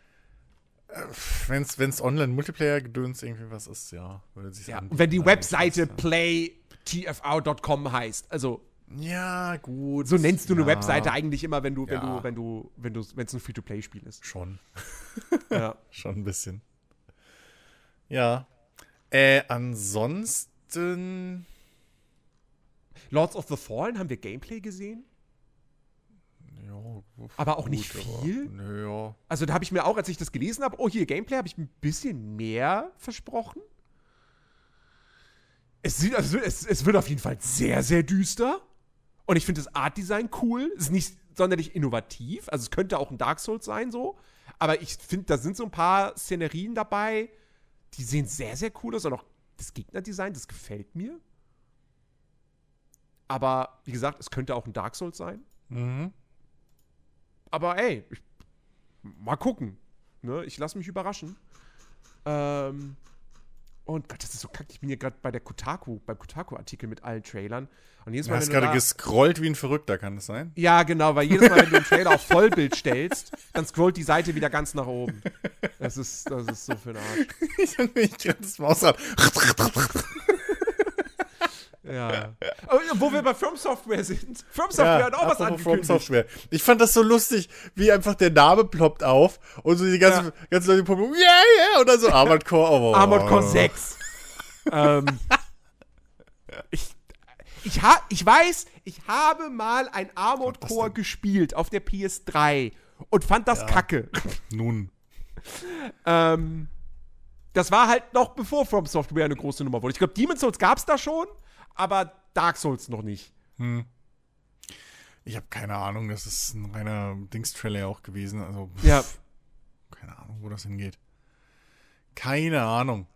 Wenn's, wenn's Online-Multiplayer-Gedöns irgendwie was ist, ja. Würde sich Ja, wenn die Webseite ja. playtfv.com heißt, also Ja, gut. so nennst du eine ja, Webseite eigentlich immer, wenn du, wenn Ja. du, wenn du, wenn du, wenn es ein Free-to-Play-Spiel ist. Schon. ja. Schon ein bisschen. Ja. Äh, ansonsten. Lords of the Fallen haben wir Gameplay gesehen, Ja, aber auch nicht gut, viel. Aber, nö, ja. Also da habe ich mir auch, als ich das gelesen habe, oh hier Gameplay, habe ich ein bisschen mehr versprochen. Es, sieht, also es, es wird auf jeden Fall sehr, sehr düster. Und ich finde das Art-Design cool. Es ist nicht sonderlich innovativ. Also es könnte auch ein Dark Souls sein, so. Aber ich finde, da sind so ein paar Szenerien dabei, die sehen sehr, sehr cool aus. Und auch das Gegnerdesign, das gefällt mir. Aber wie gesagt, es könnte auch ein Dark Souls sein. Mhm. Aber ey, ich, mal gucken. Ne? Ich lasse mich überraschen. Ähm, Und Gott, das ist so kacke. Ich bin hier gerade bei der Kotaku, beim Kotaku-Artikel mit allen Trailern. Und jedes Du Mal, hast du gerade da, gescrollt wie ein Verrückter, kann das sein? Ja, genau, weil jedes Mal, wenn du einen Trailer auf Vollbild stellst, dann scrollt die Seite wieder ganz nach oben. Das ist, das ist so für den Arsch. ich habe mich gerade das Mausrad. Ja. Aber wo wir bei Firm Software sind. Firm Software hat auch was apropos From angekündigt. Software. Ich fand das so lustig, wie einfach der Name ploppt auf und so die ganzen, Ja. ganzen Leute pumpen, yeah, yeah, und dann so Armored Core. Oh, Armored Core 6. ähm, ich, ich, ha ich weiß, ich habe mal ein Armored Core gespielt auf der PS3 und fand das Ja. kacke. Nun. ähm, das war halt noch bevor From Software eine große Nummer wurde. Ich glaube, Demon's Souls gab es da schon, aber Dark Souls noch nicht. Ich habe keine Ahnung, das ist ein reiner Dings-Trailer auch gewesen. Also, pff, Ja. keine Ahnung, wo das hingeht. Keine Ahnung.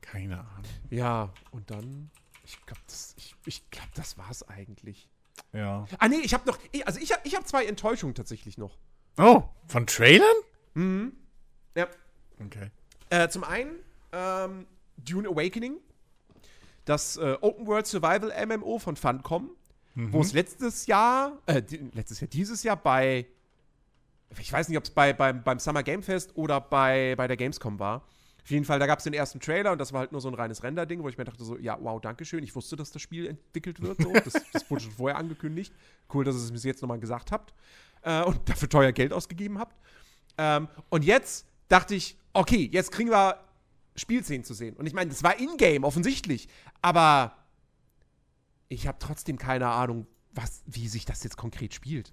Keine Ahnung. Ja, und dann, ich glaube, das, ich, ich glaub, das war's eigentlich. Ja. Ah, nee, ich habe noch, ich- also ich habe ich hab zwei Enttäuschungen tatsächlich noch. Oh, von Trailern? Ja. Okay. Äh, zum einen ähm, Dune Awakening, das äh, Open World Survival MMO von Funcom, wo es letztes Jahr, äh, letztes Jahr, dieses Jahr bei, ich weiß nicht, ob es bei, beim, beim Summer Game Fest oder bei, bei der Gamescom war. Auf jeden Fall, da gab es den ersten Trailer und das war halt nur so ein reines Render-Ding, wo ich mir dachte so, ja, wow, danke schön. Ich wusste, dass das Spiel entwickelt wird. So. Das, das wurde schon vorher angekündigt. Cool, dass ihr es mir jetzt nochmal gesagt habt äh, und dafür teuer Geld ausgegeben habt. Ähm, und jetzt dachte ich, okay, jetzt kriegen wir Spielszenen zu sehen. Und ich meine, das war in-game offensichtlich, aber ich habe trotzdem keine Ahnung, was, wie sich das jetzt konkret spielt.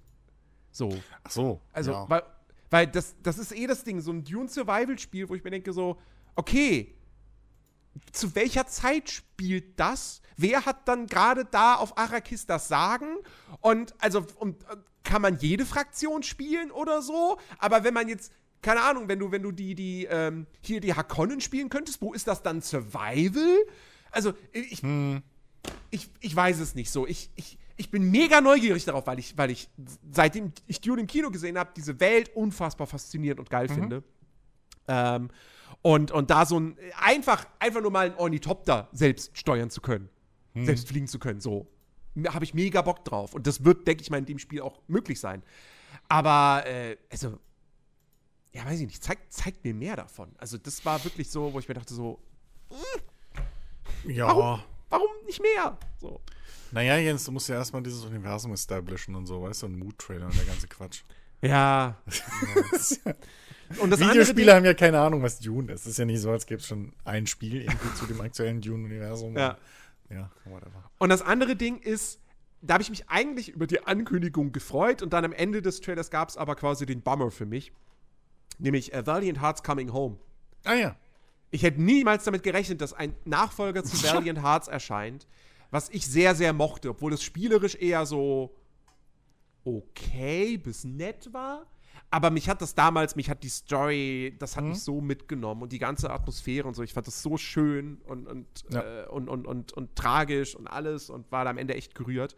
So. Ach so. Also, ja. weil, weil das, das ist eh das Ding, so ein Dune-Survival-Spiel, wo ich mir denke, so, okay, zu welcher Zeit spielt das? Wer hat dann gerade da auf Arrakis das Sagen? Und also, und, äh, kann man jede Fraktion spielen oder so? Aber wenn man jetzt, keine Ahnung, wenn du, wenn du die, die, ähm, hier die Hakonnen spielen könntest, wo ist das dann Survival? Also, ich, ich, ich weiß es nicht so. Ich, ich, ich bin mega neugierig darauf, weil ich, weil ich, seitdem ich Dune im Kino gesehen habe, diese Welt unfassbar faszinierend und geil finde. Ähm, und, und da so ein, einfach, einfach nur mal einen Ornithopter selbst steuern zu können. Selbst fliegen zu können, so. Habe ich mega Bock drauf. Und das wird, denke ich mal, in dem Spiel auch möglich sein. Aber, äh, also, ja, weiß ich nicht, zeigt zeigt mir mehr davon. Also, das war wirklich so, wo ich mir dachte, so, ja. warum, warum nicht mehr? So. Naja, Jens, du musst ja erstmal dieses Universum establishen und so, weißt du, ein Mood-Trailer und der ganze Quatsch. Ja. Und das andere Videospiele haben ja keine Ahnung, was Dune ist. Es ist ja nicht so, als gäbe es schon ein Spiel irgendwie zu dem aktuellen Dune-Universum. Ja. Ja, whatever. Und das andere Ding ist, da habe ich mich eigentlich über die Ankündigung gefreut und dann am Ende des Trailers gab es aber quasi den Bummer für mich. Nämlich äh, Valiant Hearts Coming Home. Ah ja. Ich hätte niemals damit gerechnet, dass ein Nachfolger zu Valiant Hearts erscheint, was ich sehr, sehr mochte, obwohl es spielerisch eher so okay bis nett war. Aber mich hat das damals, mich hat die Story, das hat mich so mitgenommen und die ganze Atmosphäre und so. Ich fand das so schön und, und, Ja. äh, und, und, und, und tragisch und alles und war da am Ende echt gerührt.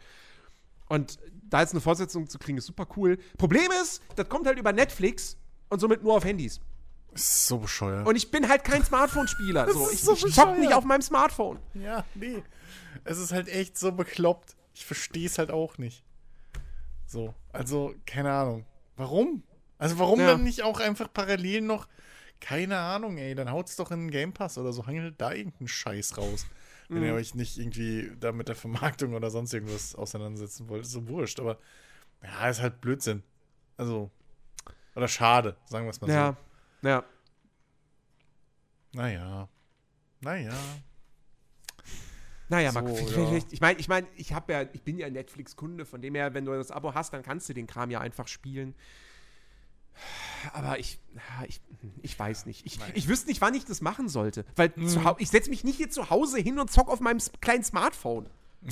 Und da jetzt eine Fortsetzung zu kriegen, ist super cool. Problem ist, das kommt halt über Netflix und somit nur auf Handys. Ist so bescheuert. Und ich bin halt kein Smartphone-Spieler. So. Ich, so ich zock nicht auf meinem Smartphone. ja, nee. Es ist halt echt so bekloppt. Ich verstehe es halt auch nicht. So, also, keine Ahnung. Warum? Also, warum Ja. dann nicht auch einfach parallel noch, keine Ahnung, ey, dann haut's doch in den Game Pass oder so, hangelt da irgendeinen Scheiß raus. Wenn Mhm. ihr euch nicht irgendwie da mit der Vermarktung oder sonst irgendwas auseinandersetzen wollt, ist so wurscht, aber ja, ist halt Blödsinn. Also, oder schade, sagen wir es mal Ja, ja. so. Naja. Naja. Naja, mal, So, vielleicht, ja. ich meine, ich, mein, ich, hab ja, ich bin ja Netflix-Kunde, von dem her, wenn du das Abo hast, dann kannst du den Kram ja einfach spielen. Aber ich, ja, ich, ich weiß nicht. Ich, ich wüsste nicht, wann ich das machen sollte. Weil Mhm. ich setze mich nicht hier zu Hause hin und zock auf meinem kleinen Smartphone.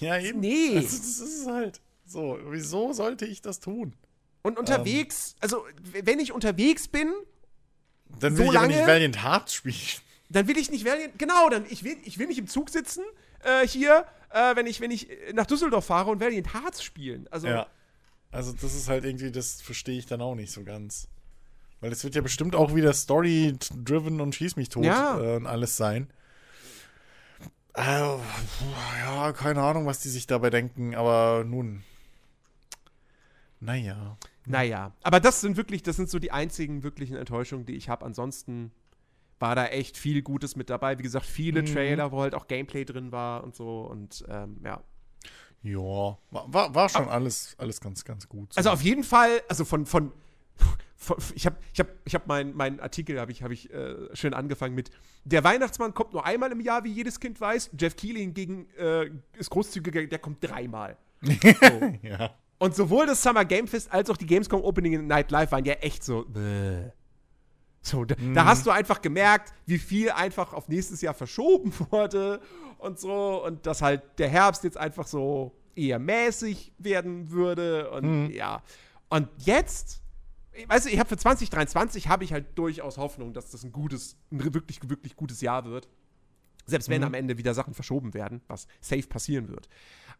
Ja, eben. Nee. Das, das ist es halt. So, wieso sollte ich das tun? Und unterwegs, also w- wenn ich unterwegs bin, Dann So will ich aber nicht lange- Valiant Hearts spielen. dann will ich nicht Valiant. Genau, dann ich will, ich will nicht im Zug sitzen äh, hier, äh, wenn ich wenn ich äh, nach Düsseldorf fahre und Valiant Hearts spielen. Also Ja. Also, das ist halt irgendwie, das verstehe ich dann auch nicht so ganz. Weil es wird ja bestimmt auch wieder Story-driven und schieß mich tot Ja. äh, und alles sein. Äh, ja, keine Ahnung, was die sich dabei denken, aber nun. Naja. Naja, aber das sind wirklich, das sind so die einzigen wirklichen Enttäuschungen, die ich habe. Ansonsten war da echt viel Gutes mit dabei. Wie gesagt, viele Mhm. Trailer, wo halt auch Gameplay drin war und so. Und ähm, ja. Ja, war, war, schon alles, alles ganz, ganz gut. so. Also auf jeden Fall, also von, von, von ich habe ich hab, ich hab meinen mein Artikel, habe ich, hab ich äh, schön angefangen mit, der Weihnachtsmann kommt nur einmal im Jahr, wie jedes Kind weiß. Jeff Keighley hingegen äh, ist großzügiger, der kommt dreimal. So. ja. Und sowohl das Summer Game Fest als auch die Gamescom Opening Night Live waren ja echt so. Bäh. So, da, da hast du einfach gemerkt, wie viel einfach auf nächstes Jahr verschoben wurde und so. Und dass halt der Herbst jetzt einfach so eher mäßig werden würde. Und ja. Und jetzt, weißt du, ich habe für 2023 habe ich halt durchaus Hoffnung, dass das ein gutes, ein wirklich, wirklich gutes Jahr wird. Selbst wenn am Ende wieder Sachen verschoben werden, was safe passieren wird.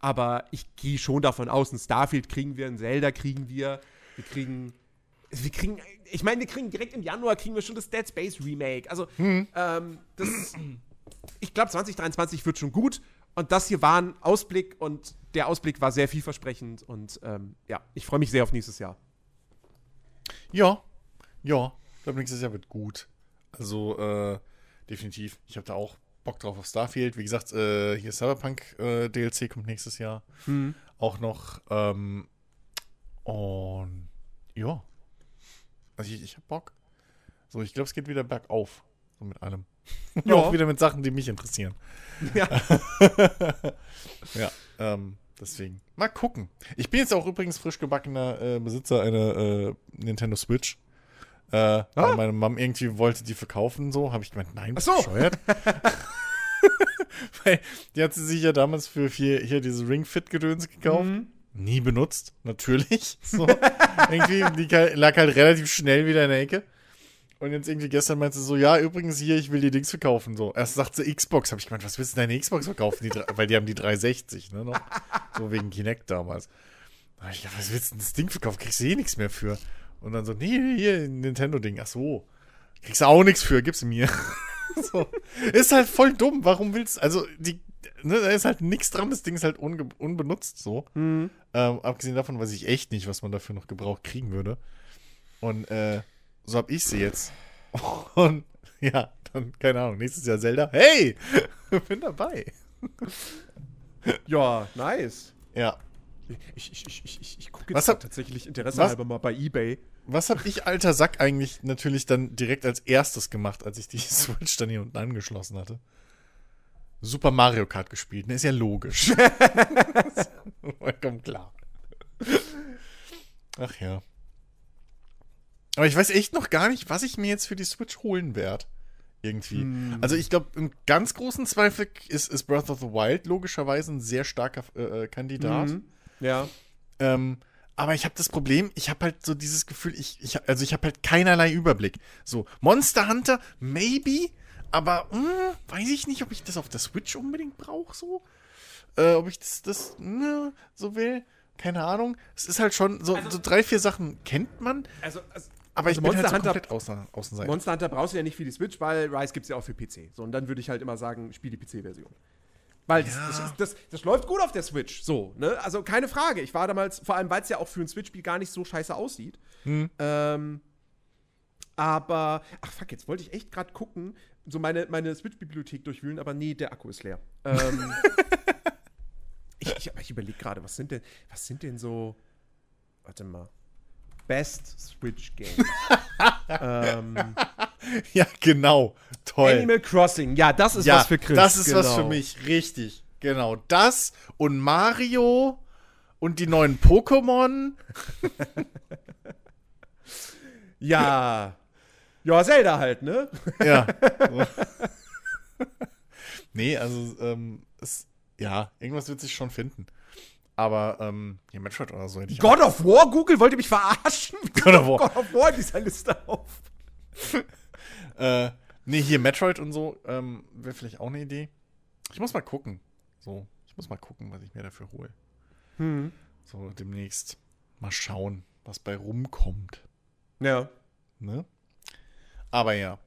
Aber ich gehe schon davon aus, ein Starfield kriegen wir, ein Zelda kriegen wir, wir kriegen, wir kriegen, ich meine, wir kriegen direkt im Januar kriegen wir schon das Dead Space Remake. Also, ähm, das, ich glaube, 2023 wird schon gut. Und das hier war ein Ausblick und der Ausblick war sehr vielversprechend. Und ähm, ja, ich freue mich sehr auf nächstes Jahr. Ja, ja. Ich glaube, nächstes Jahr wird gut. Also, äh, definitiv. Ich habe da auch Bock drauf auf Starfield. Wie gesagt, äh, hier Cyberpunk äh, DLC kommt nächstes Jahr. Auch noch. Ähm, und ja. Also ich, ich habe Bock. So, ich glaube, es geht wieder bergauf. So mit allem. Ja. auch wieder mit Sachen, die mich interessieren. Ja. Ja, ähm, deswegen. Mal gucken. Ich bin jetzt auch übrigens frisch gebackener äh, Besitzer einer äh, Nintendo Switch. Äh, weil meine Mom irgendwie wollte die verkaufen, so. Habe ich gemeint, nein, Ach so. bescheuert? weil die hat sie sich ja damals für hier, hier diese Ring Fit Gedöns gekauft. Nie benutzt, natürlich. So. irgendwie, die lag halt relativ schnell wieder in der Ecke. Und jetzt irgendwie gestern meinte sie so, ja, übrigens hier, ich will die Dings verkaufen. So. Erst sagt sie Xbox. Habe ich gemeint, was willst du denn deine Xbox verkaufen? Die, weil die haben die 360, ne, noch. So wegen Kinect damals. Da hab ich gedacht, was willst du denn das Ding verkaufen? Kriegst du eh nichts mehr für. Und dann so, nee, hier, Nintendo-Ding. Ach so. Kriegst du auch nichts für, gib's mir. so. Ist halt voll dumm. Warum willst du, also, die, ne, da ist halt nichts dran. Das Ding ist halt unge unbenutzt, so. Ähm, abgesehen davon weiß ich echt nicht, was man dafür noch gebraucht kriegen würde. Und äh, so hab ich sie jetzt. Und ja, dann, keine Ahnung, nächstes Jahr Zelda. Hey! Bin dabei. Ja, nice. Ja. Ich, ich, ich, ich, ich, gucke Was jetzt hab- tatsächlich Interesse was- halber mal bei Ebay. Was hab ich, alter Sack, eigentlich natürlich dann direkt als erstes gemacht, als ich die Switch dann hier unten angeschlossen hatte? Super Mario Kart gespielt. Ne, ist ja logisch. Vollkommen klar. Ach ja. Aber ich weiß echt noch gar nicht, was ich mir jetzt für die Switch holen werde. Irgendwie. Also ich glaube, im ganz großen Zweifel ist, ist Breath of the Wild logischerweise ein sehr starker äh, äh, Kandidat. Mhm. Ja. Ähm, aber ich habe das Problem, ich habe halt so dieses Gefühl, ich, ich also ich habe halt keinerlei Überblick. So, Monster Hunter, maybe, aber mh, weiß ich nicht, ob ich das auf der Switch unbedingt brauche, so. Äh, ob ich das, das ne, so will. Keine Ahnung. Es ist halt schon, so, so drei, vier Sachen kennt man, Also, also aber ich Also bin halt so Monster Hunter- komplett außen, Außenseiter. Monster Hunter brauchst du ja nicht für die Switch, weil Rise gibt es ja auch für PC. So, und dann würde ich halt immer sagen, spiel die PC-Version. Weil das, Ja. das, ist- das, das läuft gut auf der Switch, so, ne? Also keine Frage. Ich war damals, vor allem, weil es ja auch für ein Switch-Spiel gar nicht so scheiße aussieht. Ähm, aber, ach fuck, jetzt wollte ich echt gerade gucken, so meine, meine Switch-Bibliothek durchwühlen, aber nee, der Akku ist leer. Ähm, ich ich, ich überlege gerade, was sind denn, was sind denn so, warte mal, Best Switch Games? ähm, ja, genau. Toll. Animal Crossing, ja, das ist ja, was für Chris. das ist was genau. für mich, richtig. Genau, das und Mario und die neuen Pokémon. Ja. Ja, Zelda halt, ne? Ja. nee, also, ähm, es, ja, irgendwas wird sich schon finden. Aber, ähm, ja, Metroid oder so hätte ich God of War? Google wollte mich verarschen? God of War. God of War in dieser Liste auf. Äh, nee, hier Metroid und so, ähm, wäre vielleicht auch eine Idee. Ich muss mal gucken. So, ich muss mal gucken, was ich mir dafür hole. Hm. So, demnächst mal schauen, was bei rumkommt. Ja. Ne? Aber ja,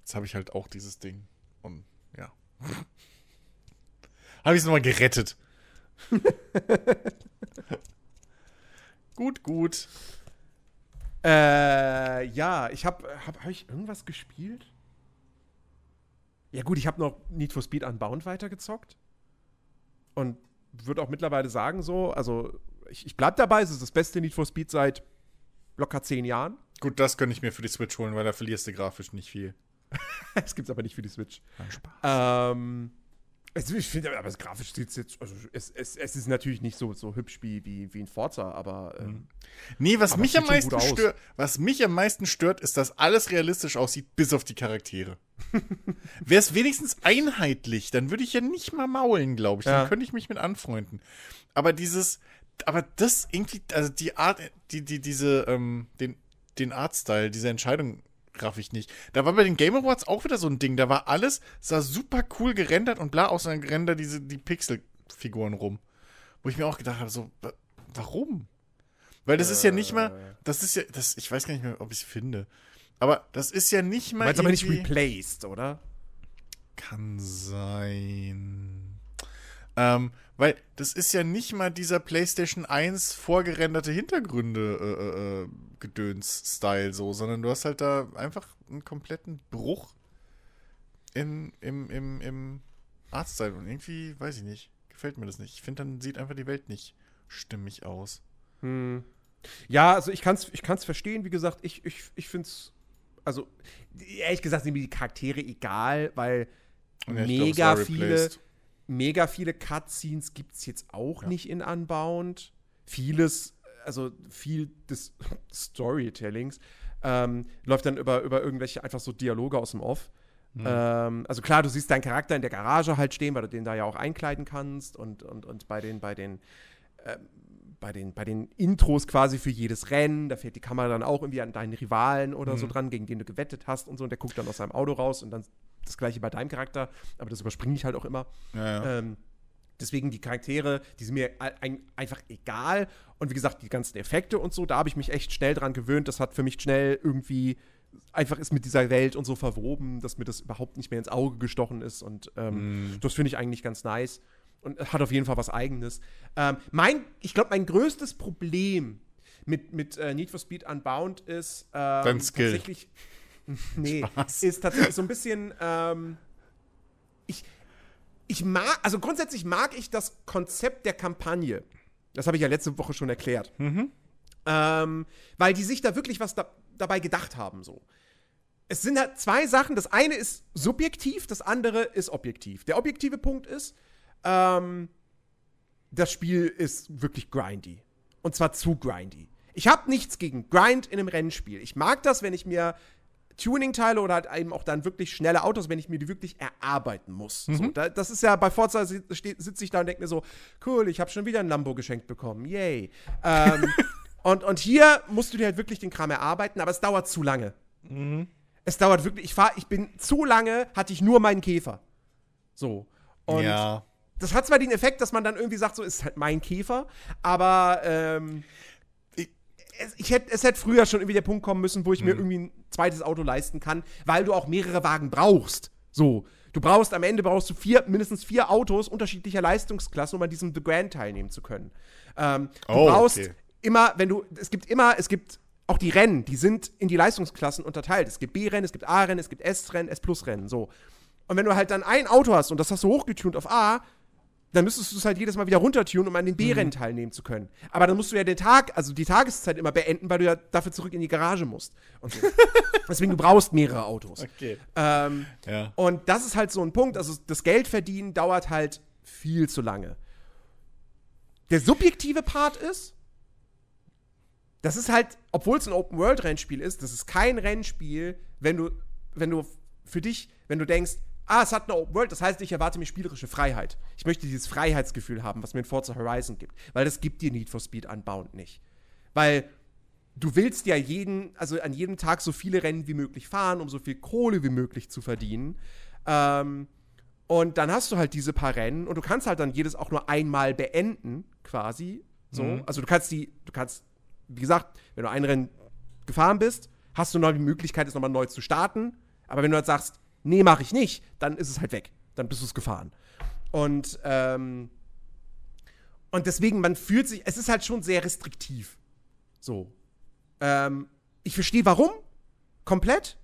jetzt habe ich halt auch dieses Ding. Und ja. habe ich es nochmal gerettet. gut, gut. Äh, ja, ich habe hab, hab ich irgendwas gespielt? Ja gut, ich habe noch Need for Speed Unbound weitergezockt. Und würde auch mittlerweile sagen so, also ich, ich bleib dabei, es ist das beste Need for Speed seit locker zehn Jahren. Gut, das könnte ich mir für die Switch holen, weil da verlierst du grafisch nicht viel. Es gibt's aber nicht für die Switch. Spaß. Ähm, es, ich finde, aber es grafisch sieht jetzt, also es, es, es ist natürlich nicht so, so hübsch wie, wie, wie ein Forza, aber ähm, Nee, was Aber mich am meisten stört, was mich am meisten stört, ist, dass alles realistisch aussieht, bis auf die Charaktere. Wäre es wenigstens einheitlich, dann würde ich ja nicht mal maulen, glaube ich. Ja. Dann könnte ich mich mit anfreunden. Aber dieses, aber das irgendwie, also die Art, die, die, diese, ähm, den, den Artstyle, diese Entscheidung raff ich nicht. Da war bei den Game Awards auch wieder so ein Ding. Da war alles, sah super cool gerendert und bla, außer gerendert diese, die Pixelfiguren rum. Wo ich mir auch gedacht habe, so, wa- warum? Weil das ist ja nicht mal, das ist ja, das, ich weiß gar nicht mehr, ob ich es finde. Aber das ist ja nicht mal. meinst aber nicht replaced, oder? Kann sein. Ähm, weil das ist ja nicht mal dieser PlayStation 1 vorgerenderte Hintergründe äh, äh, Gedöns-Style so, sondern du hast halt da einfach einen kompletten Bruch in, im, im, im Artstyle. Und irgendwie, weiß ich nicht, gefällt mir das nicht. Ich finde, dann sieht einfach die Welt nicht stimmig aus. Hm. Ja, also ich kann es ich kann's verstehen. Wie gesagt, ich, ich, ich finde es, also ehrlich gesagt sind mir die Charaktere egal, weil ja, glaub, mega war viele, replaced. Mega viele Cutscenes gibt es jetzt auch Ja. nicht in Unbound. Vieles, also viel des Storytellings ähm, läuft dann über, über irgendwelche einfach so Dialoge aus dem Off. Mhm. Ähm, also klar, du siehst deinen Charakter in der Garage halt stehen, weil du den da ja auch einkleiden kannst und, und, und bei den, bei den ähm, bei den, bei den Intros quasi für jedes Rennen, da fährt die Kamera dann auch irgendwie an deinen Rivalen oder so Mhm. dran, gegen den du gewettet hast und so, und der guckt dann aus seinem Auto raus und dann das gleiche bei deinem Charakter, aber das überspringe ich halt auch immer. Ja, ja. Ähm, deswegen die Charaktere, die sind mir ein, ein, einfach egal. Und wie gesagt, die ganzen Effekte und so, da habe ich mich echt schnell dran gewöhnt. Das hat für mich schnell irgendwie einfach ist mit dieser Welt und so verwoben, dass mir das überhaupt nicht mehr ins Auge gestochen ist. Und ähm, Mhm. das finde ich eigentlich ganz nice. Und hat auf jeden Fall was Eigenes. Ähm, mein, ich glaube, mein größtes Problem mit, mit äh, Need for Speed Unbound ist ähm, Dein Skill. tatsächlich. Nee, Spaß. ist tatsächlich so ein bisschen. Ähm, ich, ich mag, also grundsätzlich mag ich das Konzept der Kampagne. Das habe ich ja letzte Woche schon erklärt. Ähm, weil die sich da wirklich was da, dabei gedacht haben, so. Es sind halt zwei Sachen. Das eine ist subjektiv, das andere ist objektiv. Der objektive Punkt ist, ähm, das Spiel ist wirklich grindy. Und zwar zu grindy. Ich habe nichts gegen Grind in einem Rennspiel. Ich mag das, wenn ich mir Tuning-Teile oder halt eben auch dann wirklich schnelle Autos, wenn ich mir die wirklich erarbeiten muss. So, da, das ist ja bei Forza sitze ich da und denke mir so, cool, ich habe schon wieder ein Lambo geschenkt bekommen, yay. Ähm, und, und hier musst du dir halt wirklich den Kram erarbeiten, aber es dauert zu lange. Es dauert wirklich, ich fahr, ich bin zu lange, hatte ich nur meinen Käfer. So. Und ja. das hat zwar den Effekt, dass man dann irgendwie sagt, so ist halt mein Käfer, aber ähm, es, ich hätt, es hätte früher schon irgendwie der Punkt kommen müssen, wo ich mir irgendwie ein zweites Auto leisten kann, weil du auch mehrere Wagen brauchst. So. Du brauchst am Ende brauchst du vier, mindestens vier Autos unterschiedlicher Leistungsklassen, um an diesem The Grand teilnehmen zu können. Ähm, du Oh, brauchst okay. immer, wenn du, es gibt immer, es gibt auch die Rennen, die sind in die Leistungsklassen unterteilt. Es gibt B-Rennen, es gibt A-Rennen, es gibt S-Rennen, S-Plus-Rennen, so. Und wenn du halt dann ein Auto hast und das hast du hochgetunt auf A, dann müsstest du es halt jedes Mal wieder runtertunen, um an den B-Rennen Mhm. teilnehmen zu können. Aber dann musst du ja den Tag, also die Tageszeit immer beenden, weil du ja dafür zurück in die Garage musst. Und so. Deswegen, du brauchst mehrere Autos. Okay. Ähm, Ja. und das ist halt so ein Punkt, also das Geldverdienen dauert halt viel zu lange. Der subjektive Part ist, das ist halt, obwohl es ein Open-World-Rennspiel ist, das ist kein Rennspiel, wenn du, wenn du für dich, wenn du denkst, ah, es hat eine Open World, das heißt, ich erwarte mir spielerische Freiheit. Ich möchte dieses Freiheitsgefühl haben, was mir in Forza Horizon gibt. Weil das gibt dir Need for Speed Unbound nicht. Weil du willst ja jeden, also an jedem Tag so viele Rennen wie möglich fahren, um so viel Kohle wie möglich zu verdienen. Ähm, und dann hast du halt diese paar Rennen und du kannst halt dann jedes auch nur einmal beenden, quasi. So. Mhm. Also du kannst die, du kannst, wie gesagt, wenn du ein Rennen gefahren bist, hast du noch die Möglichkeit, es nochmal neu zu starten. Aber wenn du halt sagst, nee, mache ich nicht, dann ist es halt weg. Dann bist du es gefahren. Und, ähm, und deswegen, man fühlt sich, es ist halt schon sehr restriktiv. So. Ähm, ich verstehe warum, komplett.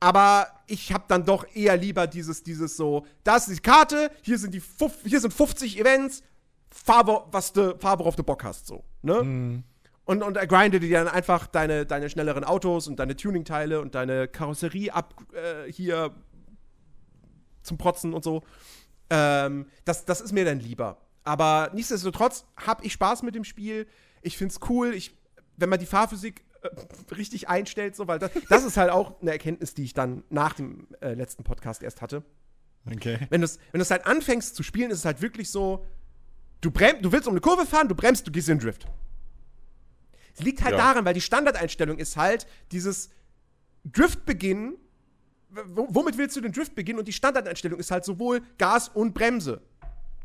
Aber ich habe dann doch eher lieber dieses, dieses so, da ist die Karte, hier sind die, hier sind 50 Events, fahr, was de, fahr worauf du Bock hast, so, ne? Mhm. Und, und er grindet dir dann einfach deine, deine schnelleren Autos und deine Tuning-Teile und deine Karosserie ab äh, hier zum Protzen und so. Ähm, das, das ist mir dann lieber. Aber nichtsdestotrotz habe ich Spaß mit dem Spiel. Ich finde es cool. Ich, wenn man die Fahrphysik äh, richtig einstellt, so, weil das, das ist halt auch eine Erkenntnis, die ich dann nach dem äh, letzten Podcast erst hatte. Okay. Wenn du wenn es halt anfängst zu spielen, ist es halt wirklich so, du bremst, du willst um eine Kurve fahren, du bremst, du gehst in den Drift. Es liegt halt ja. daran, weil die Standardeinstellung ist halt dieses Drift beginnen. Womit willst du den Drift beginnen? Und die Standardeinstellung ist halt sowohl Gas und Bremse.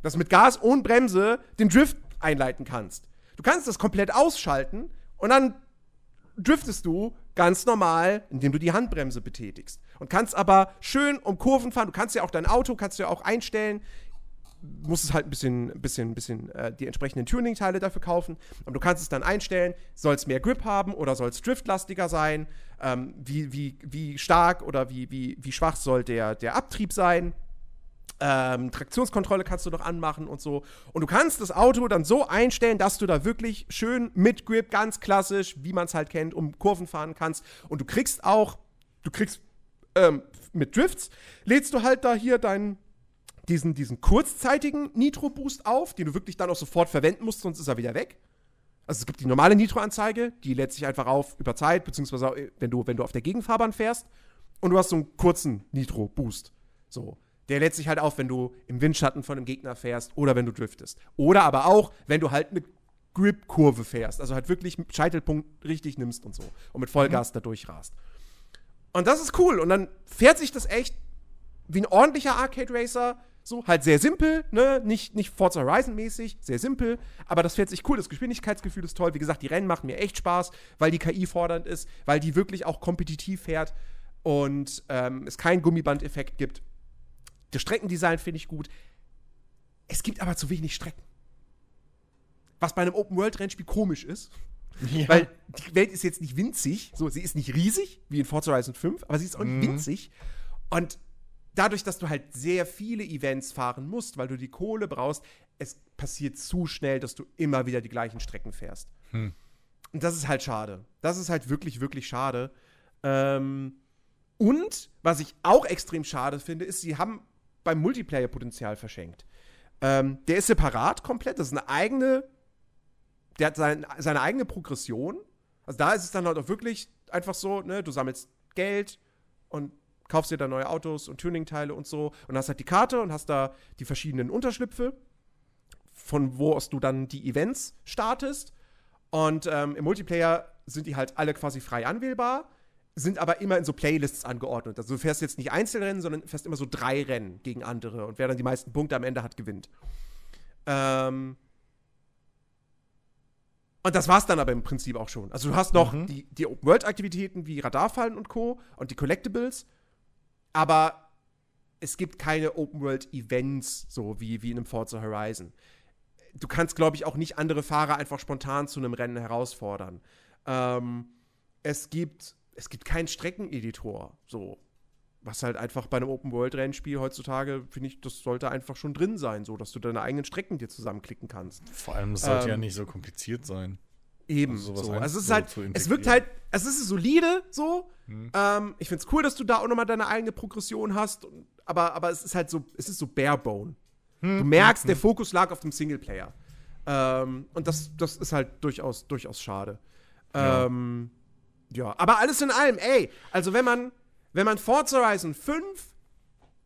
Dass du mit Gas und Bremse den Drift einleiten kannst. Du kannst das komplett ausschalten und dann driftest du ganz normal, indem du die Handbremse betätigst. Und kannst aber schön um Kurven fahren. Du kannst ja auch dein Auto, kannst ja auch einstellen. Musst es halt ein bisschen, bisschen, bisschen äh, die entsprechenden Tuning-Teile dafür kaufen. Und du kannst es dann einstellen, soll es mehr Grip haben oder soll es driftlastiger sein? Ähm, wie, wie, wie stark oder wie, wie, wie schwach soll der, der Abtrieb sein? Ähm, Traktionskontrolle kannst du noch anmachen und so. Und du kannst das Auto dann so einstellen, dass du da wirklich schön mit Grip, ganz klassisch, wie man es halt kennt, um Kurven fahren kannst. Und du kriegst auch, du kriegst ähm, mit Drifts, lädst du halt da hier deinen diesen, diesen kurzzeitigen Nitro-Boost auf, den du wirklich dann auch sofort verwenden musst, sonst ist er wieder weg. Also es gibt die normale Nitro-Anzeige, die lädt sich einfach auf über Zeit, beziehungsweise wenn du, wenn du auf der Gegenfahrbahn fährst. Und du hast so einen kurzen Nitro-Boost. So. Der lädt sich halt auf, wenn du im Windschatten von einem Gegner fährst oder wenn du driftest. Oder aber auch, wenn du halt eine Grip-Kurve fährst. Also halt wirklich Scheitelpunkt richtig nimmst und so. Und mit Vollgas mhm. da durchrast. Und das ist cool. Und dann fährt sich das echt wie ein ordentlicher Arcade Racer. So, halt sehr simpel, ne? Nicht, nicht Forza Horizon mäßig, sehr simpel, aber das fährt sich cool. Das Geschwindigkeitsgefühl ist toll. Wie gesagt, die Rennen machen mir echt Spaß, weil die KI fordernd ist, weil die wirklich auch kompetitiv fährt und ähm, es keinen Gummibandeffekt gibt. Das Streckendesign finde ich gut. Es gibt aber zu wenig Strecken. Was bei einem Open-World-Rennspiel komisch ist. Ja. Weil die Welt ist jetzt nicht winzig. So, sie ist nicht riesig, wie in Forza Horizon 5, aber sie ist auch nicht mhm. winzig. Und dadurch, dass du halt sehr viele Events fahren musst, weil du die Kohle brauchst, es passiert zu schnell, dass du immer wieder die gleichen Strecken fährst. Hm. Und das ist halt schade. Das ist halt wirklich, wirklich schade. Ähm, und was ich auch extrem schade finde, ist, sie haben beim Multiplayer-Potenzial verschenkt. Ähm, der ist separat komplett, das ist eine eigene, der hat sein, seine eigene Progression. Also da ist es dann halt auch wirklich einfach so, ne, du sammelst Geld und kaufst dir da neue Autos und Tuning-Teile und so und hast halt die Karte und hast da die verschiedenen Unterschlüpfe, von wo aus du dann die Events startest. Und ähm, im Multiplayer sind die halt alle quasi frei anwählbar sind aber immer in so Playlists angeordnet. Also du fährst jetzt nicht Einzelrennen, sondern fährst immer so drei Rennen gegen andere und wer dann die meisten Punkte am Ende hat, gewinnt. Ähm und das war's dann aber im Prinzip auch schon. Also du hast noch mhm. die, die Open-World-Aktivitäten wie Radarfallen und Co. und die Collectibles, aber es gibt keine Open-World-Events, so wie, wie in einem Forza Horizon. Du kannst, glaube ich, auch nicht andere Fahrer einfach spontan zu einem Rennen herausfordern. Ähm, es gibt es gibt keinen Streckeneditor. So. Was halt einfach bei einem Open-World-Rennspiel heutzutage, finde ich, das sollte einfach schon drin sein, so dass du deine eigenen Strecken dir zusammenklicken kannst. Vor allem, es sollte ähm, ja nicht so kompliziert sein. Eben. Also, so. also es ist halt, es wirkt halt, es ist solide so. Hm. Ähm, ich finde es cool, dass du da auch nochmal deine eigene Progression hast, aber, aber es ist halt so, es ist so barebone. Hm. Du merkst, hm. der Fokus lag auf dem Singleplayer. Ähm, und das, das ist halt durchaus, durchaus schade. Ja. Ähm, ja, aber alles in allem, ey, also wenn man, wenn man Forza Horizon 5 ein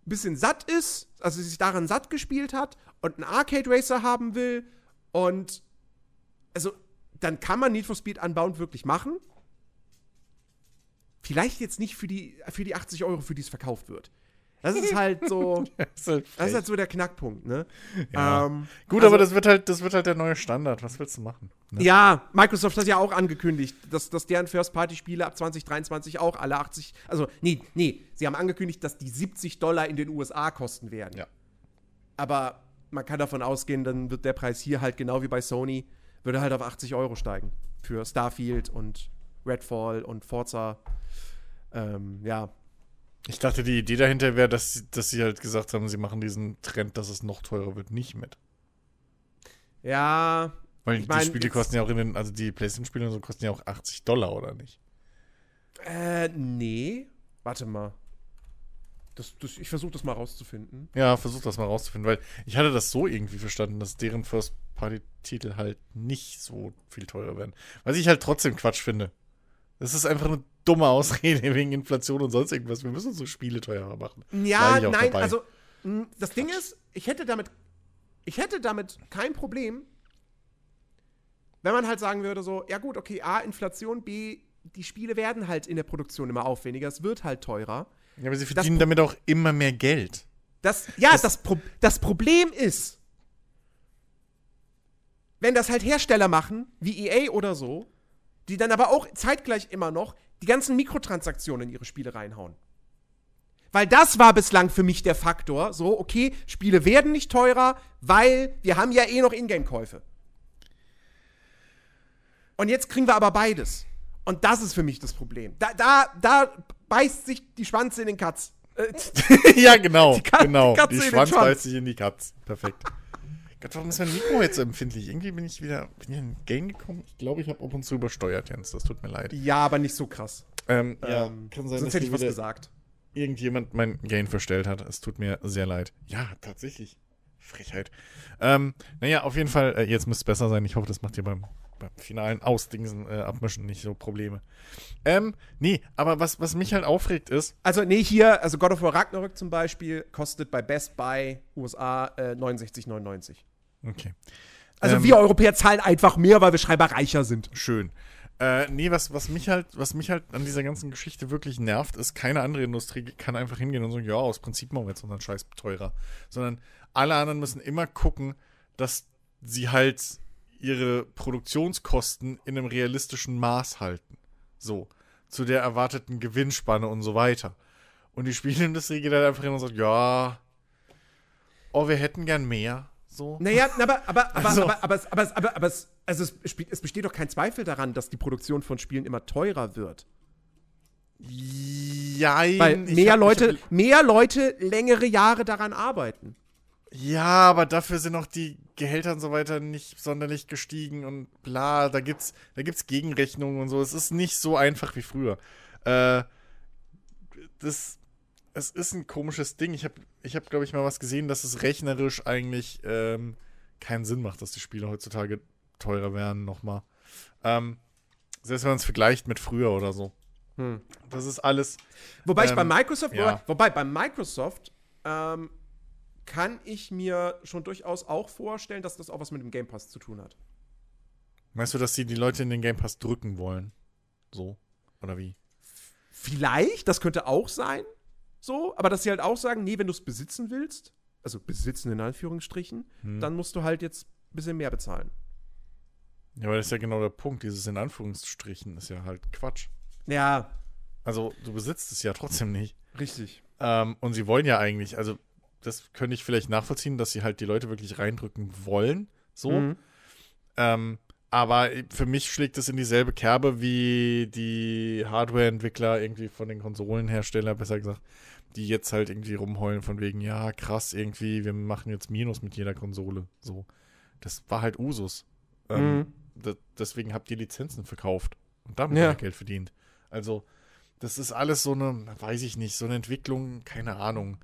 bisschen satt ist, also sich daran satt gespielt hat und einen Arcade Racer haben will und also dann kann man Need for Speed Unbound wirklich machen. Vielleicht jetzt nicht für die, für die 80 Euro, für die es verkauft wird. Das ist halt so, Das ist halt das ist frech. halt so der Knackpunkt, ne? Ja. Ähm, Gut, also- aber das wird halt, das wird halt der neue Standard. Was willst du machen? Ne? Ja, Microsoft hat ja auch angekündigt, dass, dass deren First-Party-Spiele ab 2023 auch alle 80, also nee, nee, sie haben angekündigt, dass die 70 Dollar in den USA kosten werden. Ja. Aber man kann davon ausgehen, dann wird der Preis hier halt genau wie bei Sony, würde halt auf 80 Euro steigen. Für Starfield und Redfall und Forza. Ähm, ja. Ich dachte, die Idee dahinter wäre, dass, sie- dass sie halt gesagt haben, sie machen diesen Trend, dass es noch teurer wird, nicht mit. Ja, Weil Ich mein, die Spiele kosten ja auch in den, also die PlayStation-Spiele so kosten ja auch 80 Dollar, oder nicht? äh, nee. Warte mal. Das, das, ich versuche das mal rauszufinden. Ja, versuch das mal rauszufinden, weil ich hatte das so irgendwie verstanden, dass deren First-Party-Titel halt nicht so viel teurer werden. Was ich halt trotzdem Quatsch finde. Das ist einfach eine dumme Ausrede wegen Inflation und sonst irgendwas. Wir müssen unsere Spiele teurer machen. Ja, nein, dabei. also mh, das Ding ist, ich hätte damit ich hätte damit kein Problem, wenn man halt sagen würde so, ja gut, okay, A Inflation, B die Spiele werden halt in der Produktion immer aufwendiger, es wird halt teurer. Ja, aber sie verdienen damit auch immer mehr Geld. Das ja, Das- das, Pro das Problem ist, wenn das halt Hersteller machen, wie EA oder so, die dann aber auch zeitgleich immer noch die ganzen Mikrotransaktionen in ihre Spiele reinhauen. Weil das war bislang für mich der Faktor. So, okay, Spiele werden nicht teurer, weil wir haben ja eh noch Ingame-Käufe. Und jetzt kriegen wir aber beides. Und das ist für mich das Problem. Da, da, da beißt sich die Schwanze in den Katz. Äh, ja, genau. Die Ka- genau. die Katze Die, den Schwanz Schwanz. beißt sich in die Katz. Perfekt. Gott, warum ist mein Mikro jetzt so empfindlich? Irgendwie bin ich wieder bin ich in ein Game gekommen. Ich glaube, ich habe ab und zu übersteuert, Jens. Das tut mir leid. ja, aber nicht so krass. Ähm, ja, Ähm, kann sein, sonst dass hätte ich was gesagt. irgendjemand mein Gain verstellt hat. Es tut mir sehr leid. Ja, tatsächlich. Frechheit. Ähm, naja, auf jeden Fall, äh, jetzt müsste es besser sein. Ich hoffe, das macht ihr beim, beim finalen Ausdingsen, äh, Abmischen nicht so Probleme. Ähm, nee, aber was, was mich halt aufregt ist, Also, nee, hier, also God of War Ragnarök zum Beispiel kostet bei Best Buy USA äh, 69,99. okay, Also, Ähm, wir Europäer zahlen einfach mehr, weil wir scheinbar reicher sind. schön. Äh, nee, was, was mich halt, was mich halt an dieser ganzen Geschichte wirklich nervt, ist, keine andere Industrie kann einfach hingehen und sagen, ja, aus Prinzip machen wir jetzt unseren Scheiß teurer. Sondern alle anderen müssen immer gucken, dass sie halt ihre Produktionskosten in einem realistischen Maß halten. So. Zu der erwarteten Gewinnspanne und so weiter. Und die Spielindustrie geht halt einfach hin und sagt, ja, oh, wir hätten gern mehr. So. Naja, aber, aber, aber, Also- aber, aber, es- aber, aber, aber es, also es, es besteht doch kein Zweifel daran, dass die Produktion von Spielen immer teurer wird. Jein, Weil mehr hab- Leute, hab- mehr Leute längere Jahre daran arbeiten. Ja, aber dafür sind auch die Gehälter und so weiter nicht sonderlich gestiegen und bla, da gibt's, da gibt's Gegenrechnungen und so. Es ist nicht so einfach wie früher. Äh, das, es ist ein komisches Ding. Ich habe, ich hab, glaube ich, mal was gesehen, dass es rechnerisch eigentlich ähm, keinen Sinn macht, dass die Spiele heutzutage teurer werden nochmal. Ähm, selbst wenn man es vergleicht mit früher oder so. Hm. Das ist alles. Wobei ich Ähm, bei Microsoft, ja. wobei, wobei bei Microsoft ähm, kann ich mir schon durchaus auch vorstellen, dass das auch was mit dem Game Pass zu tun hat. Meinst du, dass sie die Leute in den Game Pass drücken wollen? So? Oder wie? Vielleicht, das könnte auch sein, so, aber dass sie halt auch sagen, nee, wenn du es besitzen willst, also besitzen in Anführungsstrichen, Hm. dann musst du halt jetzt ein bisschen mehr bezahlen. Ja, aber das ist ja genau der Punkt. Dieses in Anführungsstrichen ist ja halt Quatsch. Ja, Also, du besitzt es ja trotzdem nicht. richtig. Ähm, und sie wollen ja eigentlich, also, das könnte ich vielleicht nachvollziehen, dass sie halt die Leute wirklich reindrücken wollen. So. Mhm. Ähm, aber für mich schlägt es in dieselbe Kerbe wie die Hardware-Entwickler irgendwie von den Konsolenherstellern, besser gesagt, die jetzt halt irgendwie rumheulen von wegen, ja, krass, irgendwie, wir machen jetzt Minus mit jeder Konsole. So. Das war halt Usus. Ähm, Mhm. de- deswegen habt ihr Lizenzen verkauft und damit ja. Geld verdient. Also, das ist alles so eine, weiß ich nicht, so eine Entwicklung, keine Ahnung.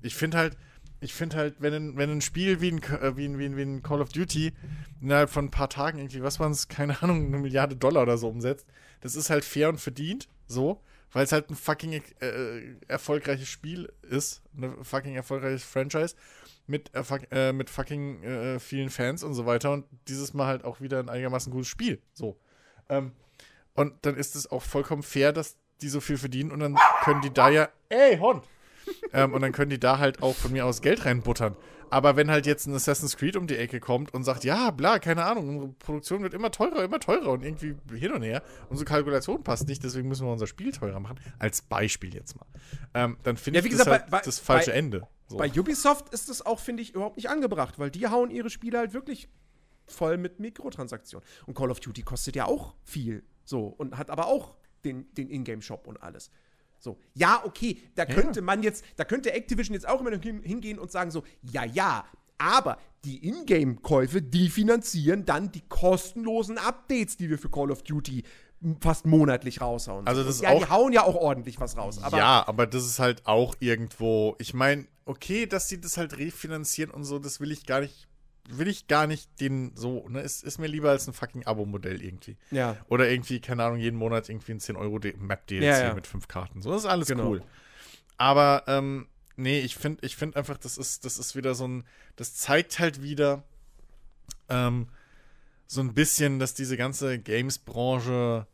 Ich finde halt, ich finde halt, wenn ein, wenn ein Spiel wie ein, äh, wie, ein, wie, ein, wie ein Call of Duty innerhalb von ein paar Tagen irgendwie, was waren es, keine Ahnung, eine Milliarde Dollar oder so umsetzt, das ist halt fair und verdient, so, weil es halt ein fucking äh, erfolgreiches Spiel ist, eine fucking erfolgreiches Franchise mit, äh, mit fucking äh, vielen Fans und so weiter und dieses Mal halt auch wieder ein einigermaßen gutes Spiel, so. Ähm, und dann ist es auch vollkommen fair, dass die so viel verdienen und dann können die da ja, ey, Hund, ähm, und dann können die da halt auch von mir aus Geld reinbuttern. Aber wenn halt jetzt ein Assassin's Creed um die Ecke kommt und sagt, ja, bla, keine Ahnung, unsere Produktion wird immer teurer, immer teurer und irgendwie hin und her, unsere Kalkulation passt nicht, deswegen müssen wir unser Spiel teurer machen, als Beispiel jetzt mal, ähm, dann finde Ja, ich gesagt, das halt bei- das falsche bei- Ende. So. Bei Ubisoft ist es auch, finde ich, überhaupt nicht angebracht, weil die hauen ihre Spiele halt wirklich voll mit Mikrotransaktionen. Und Call of Duty kostet ja auch viel. So, und hat aber auch den, den Ingame-Shop und alles. So, ja, okay, da könnte man jetzt, da könnte Activision jetzt auch immer hingehen und sagen so, ja, ja, aber die Ingame-Käufe, die finanzieren dann die kostenlosen Updates, die wir für Call of Duty fast monatlich raushauen. Also So, das ist ja, die auch- hauen ja auch ordentlich was raus. Aber ja, aber das ist halt auch irgendwo. Ich meine, okay, dass sie das halt refinanzieren und so, das will ich gar nicht, will ich gar nicht den so, ne? Ist, ist mir lieber als ein fucking Abo-Modell irgendwie. ja. Oder irgendwie, keine Ahnung, jeden Monat irgendwie ein 10 Euro Map-DLC Ja, ja. mit fünf Karten. So, das ist alles Genau. cool. Aber, ähm, nee, ich finde ich find einfach, das ist, das ist wieder so ein, das zeigt halt wieder, ähm, so ein bisschen, dass diese ganze Games-Branche,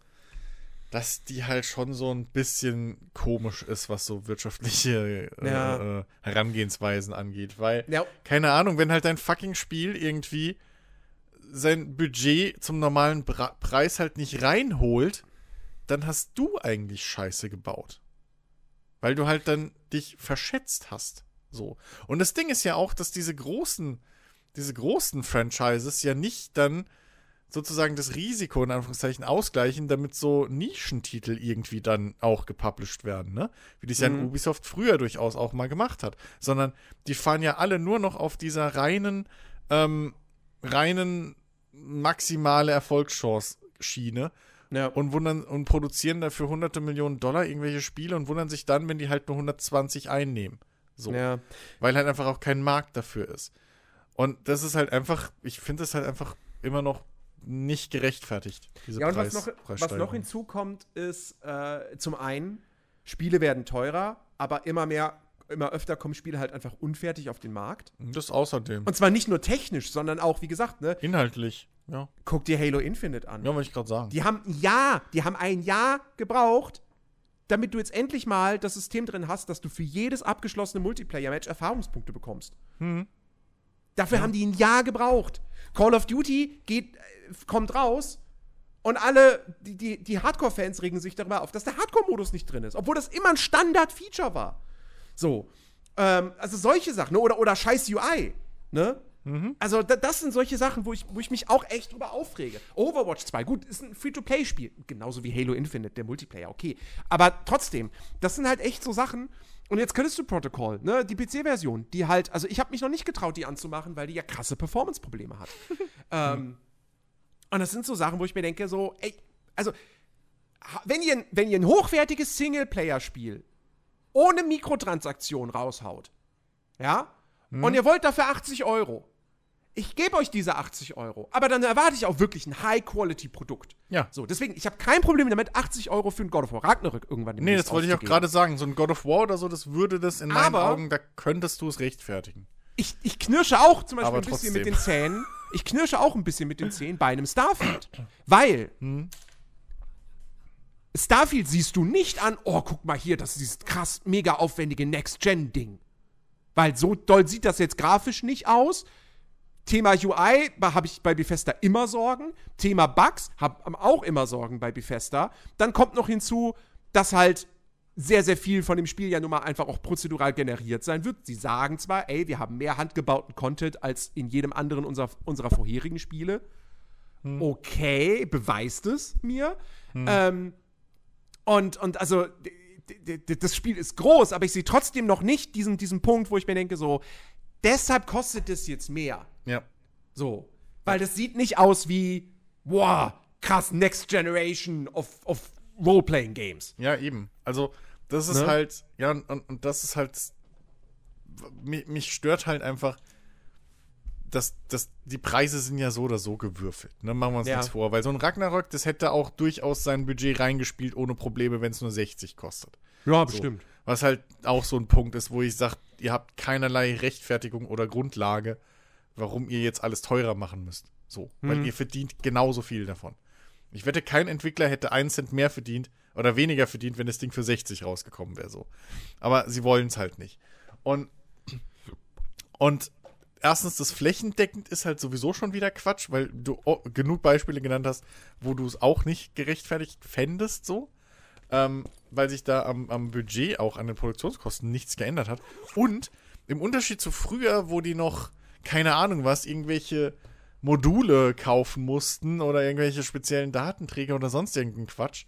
dass die halt schon so ein bisschen komisch ist, was so wirtschaftliche äh, Ja. äh, Herangehensweisen angeht. Weil, Ja. keine Ahnung, wenn halt dein fucking Spiel irgendwie sein Budget zum normalen Bra Preis halt nicht reinholt, dann hast du eigentlich Scheiße gebaut. Weil du halt dann dich verschätzt hast. So. Und das Ding ist ja auch, dass diese großen, diese großen Franchises ja nicht dann sozusagen das Risiko in Anführungszeichen ausgleichen, damit so Nischentitel irgendwie dann auch gepublished werden, ne? Wie das ja in Mhm. Ubisoft früher durchaus auch mal gemacht hat. Sondern die fahren ja alle nur noch auf dieser reinen, ähm, reinen maximale Erfolgschance-Schiene Ja. und wundern und produzieren dafür hunderte Millionen Dollar irgendwelche Spiele und wundern sich dann, wenn die halt nur 120 einnehmen. So. ja. Weil halt einfach auch kein Markt dafür ist. Und das ist halt einfach, ich finde das halt einfach immer noch nicht gerechtfertigt, diese Ja, und Preis, was noch, was noch hinzukommt, ist äh, zum einen, Spiele werden teurer, aber immer mehr, immer öfter kommen Spiele halt einfach unfertig auf den Markt. Das außerdem. Und zwar nicht nur technisch, sondern auch, wie gesagt, ne, Inhaltlich, ja. guck dir Halo Infinite an. Ja, wollte ich gerade sagen. Die haben ein Jahr, die haben ein Jahr gebraucht, damit du jetzt endlich mal das System drin hast, dass du für jedes abgeschlossene Multiplayer-Match Erfahrungspunkte bekommst. Mhm. Dafür haben die ein Jahr gebraucht. Call of Duty geht, äh, kommt raus und alle, die, die, die Hardcore-Fans regen sich darüber auf, dass der Hardcore-Modus nicht drin ist, obwohl das immer ein Standard-Feature war. So. Ähm, also solche Sachen, ne? Oder, oder scheiß UI, ne? Also, da, das sind solche Sachen, wo ich, wo ich mich auch echt drüber aufrege. Overwatch 2, gut, ist ein Free-to-Play-Spiel. Genauso wie Halo Infinite, der Multiplayer, okay. Aber trotzdem, das sind halt echt so Sachen. Und jetzt könntest du Protocol, ne, die PC-Version, die halt, also ich habe mich noch nicht getraut, die anzumachen, weil die ja krasse Performance-Probleme hat. ähm, und das sind so Sachen, wo ich mir denke, so, ey, also, wenn ihr, wenn ihr ein hochwertiges Singleplayer-Spiel ohne Mikrotransaktion raushaut, ja, und ihr wollt dafür 80 Euro, ich gebe euch diese 80 Euro, aber dann erwarte ich auch wirklich ein High-Quality-Produkt. Ja. So, deswegen, ich habe kein Problem damit, 80 Euro für ein God of War Ragnarök irgendwann Nee, das wollte ich auch gerade sagen. So ein God of War oder so, das würde das in meinen Aber- Augen, da könntest du es rechtfertigen. ich, ich knirsche auch zum Beispiel Aber ein bisschen trotzdem. mit den Zähnen. Ich knirsche auch ein bisschen mit den Zähnen bei einem Starfield. Weil Hm. Starfield siehst du nicht an, oh, guck mal hier, das ist dieses krass, mega aufwendige Next-Gen-Ding. Weil so doll sieht das jetzt grafisch nicht aus. Thema UI habe ich bei Bethesda immer Sorgen. Thema Bugs habe auch immer Sorgen bei Bethesda. Dann kommt noch hinzu, dass halt sehr, sehr viel von dem Spiel ja nun mal einfach auch prozedural generiert sein wird. Sie sagen zwar, ey, wir haben mehr handgebauten Content als in jedem anderen unserer, unserer vorherigen Spiele. Okay, beweist es mir. Ähm, und, und also, das Spiel ist groß, aber ich sehe trotzdem noch nicht diesen, diesen Punkt, wo ich mir denke, so, deshalb kostet es jetzt mehr. Ja. So. Weil das sieht nicht aus wie, wow, krass, Next Generation of, of Role-Playing Games. Ja, eben. Also, das ist Ne? halt, ja, und, und das ist halt, mich, mich stört halt einfach, dass, dass die Preise sind ja so oder so gewürfelt. Ne? Machen wir uns Ja. nichts vor. Weil so ein Ragnarök, das hätte auch durchaus sein Budget reingespielt ohne Probleme, wenn es nur 60 kostet. Ja, So. Was halt auch so ein Punkt ist, wo ich sage, ihr habt keinerlei Rechtfertigung oder Grundlage, warum ihr jetzt alles teurer machen müsst. So. Weil ihr verdient genauso viel davon. Ich wette, kein Entwickler hätte einen Cent mehr verdient, Oder weniger verdient, wenn das Ding für 60 rausgekommen wäre, so. Aber sie wollen es halt nicht. Und, und erstens, das flächendeckend ist halt sowieso schon wieder Quatsch, weil du genug Beispiele genannt hast, wo du es auch nicht gerechtfertigt fändest, so. Ähm, weil sich da am, am Budget auch an den Produktionskosten nichts geändert hat. Und im Unterschied zu früher, wo die noch, keine Ahnung was, irgendwelche Module kaufen mussten oder irgendwelche speziellen Datenträger oder sonst irgendeinen Quatsch.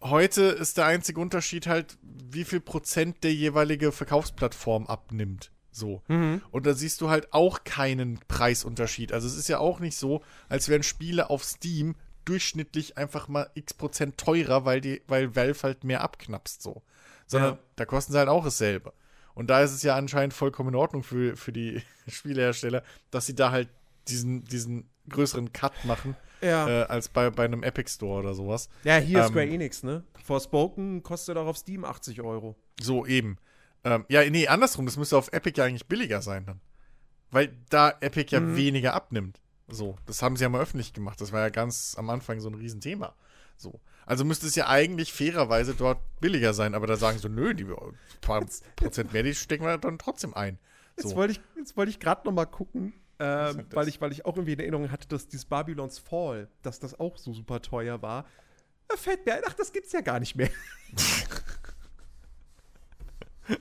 Heute ist der einzige Unterschied halt, wie viel Prozent der jeweilige Verkaufsplattform abnimmt. So. Mhm. Und da siehst du halt auch keinen Preisunterschied. Also es ist ja auch nicht so, als wären Spiele auf Steam durchschnittlich einfach mal x Prozent teurer, weil, die, weil Valve halt mehr abknapst so. Sondern ja. da kosten sie halt auch dasselbe. Und da ist es ja anscheinend vollkommen in Ordnung für, für die Spielehersteller, dass sie da halt diesen, diesen größeren Cut machen, ja. äh, als bei, bei einem Epic Store oder sowas. Ja, hier ähm, Square Enix, ne? Forspoken kostet auch auf Steam 80 Euro. So, eben. Ähm, ja, nee, andersrum, das müsste auf Epic ja eigentlich billiger sein dann. Weil da Epic ja mhm. weniger abnimmt. So, das haben sie ja mal öffentlich gemacht. Das war ja ganz am Anfang so ein Riesenthema. So. Also müsste es ja eigentlich fairerweise dort billiger sein, aber da sagen sie so, nö, die paar Prozent mehr, die stecken wir dann trotzdem ein. So. Jetzt wollte ich, wollt ich gerade noch mal gucken, ähm, weil, ich, weil ich auch irgendwie in Erinnerung hatte, dass dieses Babylons Fall, dass das auch so super teuer war. Da fällt mir ein, ach, das gibt's ja gar nicht mehr.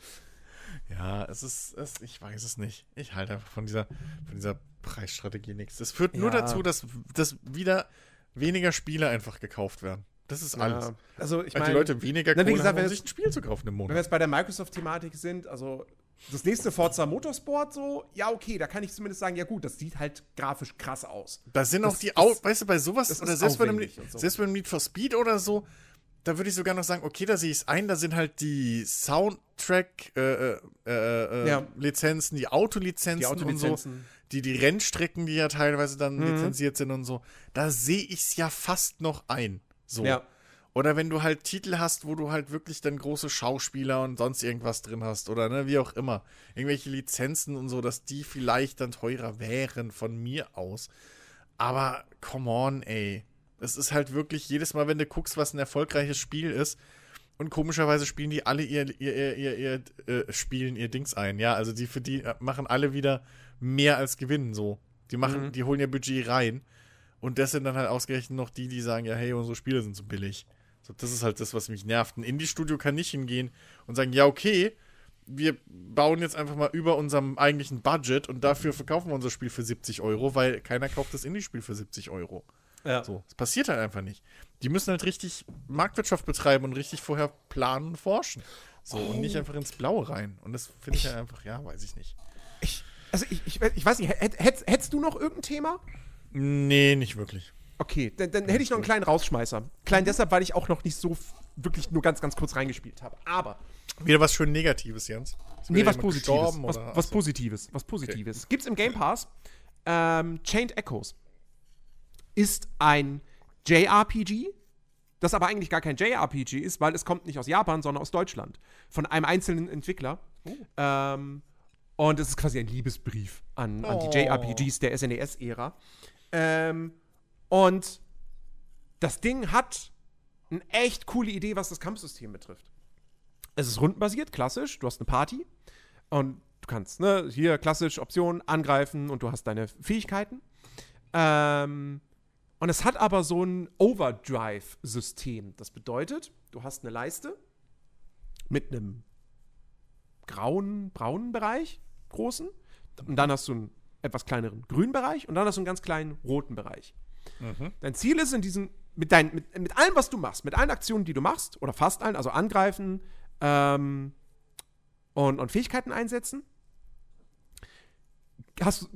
ja, es ist, es, ich weiß es nicht. Ich halte einfach von dieser, von dieser Preisstrategie nichts. Das führt ja. nur dazu, dass, dass wieder weniger Spiele einfach gekauft werden. Das ist alles. Ja, also ich meine, die Leute weniger Kohle gesagt, haben, um sich ein Spiel zu kaufen im Monat. Wenn wir jetzt bei der Microsoft-Thematik sind, also das nächste Forza Motorsport so, ja, okay, da kann ich zumindest sagen, ja gut, das sieht halt grafisch krass aus. Da sind das, auch die, das, weißt du, bei sowas, oder selbst bei, einem, so. selbst bei einem Need for Speed oder so, da würde ich sogar noch sagen, okay, da sehe ich es ein, da sind halt die Soundtrack-Lizenzen, äh, äh, äh, ja. die Autolizenzen, die Autolizenzen. und so, die, die Rennstrecken, die ja teilweise dann mhm. lizenziert sind und so. Da sehe ich es ja fast noch ein. So. Ja. Oder wenn du halt Titel hast, wo du halt wirklich dann große Schauspieler und sonst irgendwas drin hast oder ne, wie auch immer. Irgendwelche Lizenzen und so, dass die vielleicht dann teurer wären von mir aus. Aber come on, ey. Es ist halt wirklich jedes Mal, wenn du guckst, was ein erfolgreiches Spiel ist, und komischerweise spielen die alle ihr, ihr, ihr, ihr, ihr äh, spielen ihr Dings ein, ja. Also die für die äh, machen alle wieder mehr als gewinnen so. Die machen, mhm. die holen ihr Budget rein. Und das sind dann halt ausgerechnet noch die, die sagen, ja, hey, unsere Spiele sind so billig. So, das ist halt das, was mich nervt. Ein Indie-Studio kann nicht hingehen und sagen, ja, okay, wir bauen jetzt einfach mal über unserem eigentlichen Budget und dafür verkaufen wir unser Spiel für 70 Euro, weil keiner kauft das Indie-Spiel für 70 Euro. Ja. So, das passiert halt einfach nicht. Die müssen halt richtig Marktwirtschaft betreiben und richtig vorher planen und forschen. So, oh. und nicht einfach ins Blaue rein. Und das finde ich, ich halt einfach, ja, weiß ich nicht. Ich, also ich, ich, ich weiß nicht, hättest, hättest du noch irgendein Thema? Nee, nicht wirklich. Okay, dann, dann hätte ich noch einen kleinen Rausschmeißer. Klein deshalb, weil ich auch noch nicht so wirklich nur ganz, ganz kurz reingespielt habe. Aber. Wieder was schön Negatives, Jens. Nee, was Positives. Was, was Positives. Was Positives. Okay. Gibt's im Game Pass ähm, Chained Echoes. Ist ein JRPG, das aber eigentlich gar kein JRPG ist, weil es kommt nicht aus Japan, sondern aus Deutschland. Von einem einzelnen Entwickler. Oh. Ähm, und es ist quasi ein Liebesbrief an, an oh. die JRPGs der SNES-Ära. Ähm, und das Ding hat eine echt coole Idee, was das Kampfsystem betrifft. Es ist rundenbasiert, klassisch. Du hast eine Party und du kannst, ne, hier klassisch Optionen angreifen und du hast deine Fähigkeiten. Ähm, und es hat aber so ein Overdrive-System. Das bedeutet, du hast eine Leiste mit einem grauen, braunen Bereich, großen. Und dann hast du einen etwas kleineren grünen Bereich und dann hast du einen ganz kleinen roten Bereich. Mhm. Dein Ziel ist in diesem, mit, dein, mit, mit allem, was du machst, mit allen Aktionen, die du machst, oder fast allen, also angreifen ähm, und, und Fähigkeiten einsetzen, hast,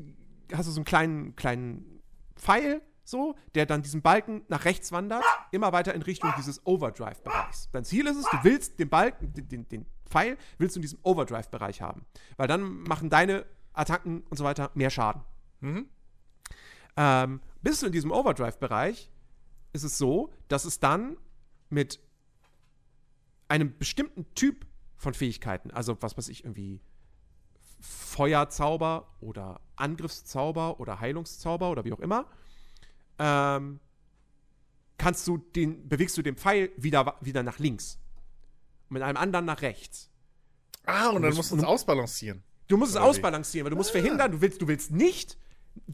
hast du so einen kleinen, kleinen Pfeil, so, der dann diesen Balken nach rechts wandert, immer weiter in Richtung dieses Overdrive-Bereichs. Dein Ziel ist es, du willst den Balken, den, den, den Pfeil, willst du in diesem Overdrive-Bereich haben. Weil dann machen deine Attacken und so weiter mehr Schaden. Mhm. Ähm, bist du in diesem Overdrive-Bereich, ist es so, dass es dann mit einem bestimmten Typ von Fähigkeiten, also was weiß ich, irgendwie Feuerzauber oder Angriffszauber oder Heilungszauber oder wie auch immer, ähm, kannst du den, bewegst du den Pfeil wieder, wieder nach links. Und mit einem anderen nach rechts. Ah, und, Und dann musst du es ausbalancieren. Du musst es wie? ausbalancieren, weil du musst verhindern, du willst, du willst nicht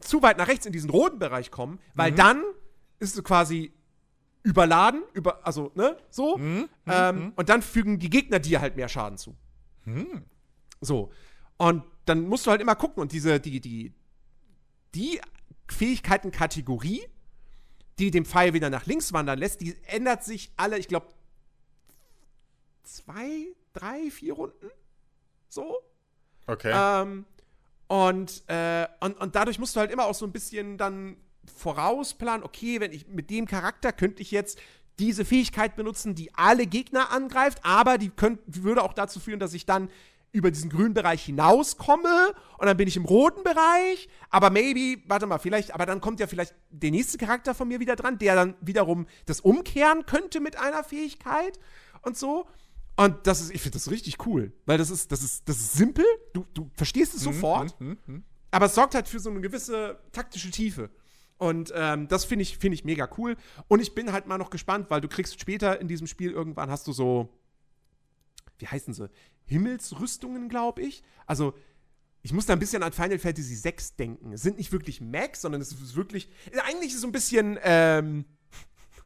zu weit nach rechts in diesen roten Bereich kommen, Mhm. weil dann ist du quasi überladen, über, also, ne, so. Mhm. Ähm, Und dann fügen die Gegner dir halt mehr Schaden zu. Hm. So. Und dann musst du halt immer gucken und diese, die, die, die Fähigkeitenkategorie, die den Pfeil wieder nach links wandern lässt, die ändert sich alle, ich glaube, zwei, drei, vier Runden. So. Okay. Ähm, und, äh, und, und dadurch musst du halt immer auch so ein bisschen dann vorausplanen, okay, wenn ich mit dem Charakter könnte ich jetzt diese Fähigkeit benutzen, die alle Gegner angreift, aber die könnt, würde auch dazu führen, dass ich dann über diesen grünen Bereich hinauskomme und dann bin ich im roten Bereich, aber maybe, warte mal, vielleicht, aber dann kommt ja vielleicht der nächste Charakter von mir wieder dran, der dann wiederum das umkehren könnte mit einer Fähigkeit und so. Und das ist, ich finde das richtig cool, weil das ist, das ist, das ist simpel, du, du verstehst es sofort, Hm, hm. aber es sorgt halt für so eine gewisse taktische Tiefe. Und ähm, das finde ich, finde ich mega cool. Und ich bin halt mal noch gespannt, weil du kriegst später in diesem Spiel irgendwann hast du so, wie heißen sie? Himmelsrüstungen, glaube ich. Also, ich muss da ein bisschen an Final Fantasy VI denken. Es sind nicht wirklich Max, sondern es ist wirklich. Eigentlich ist es so ein bisschen, ähm,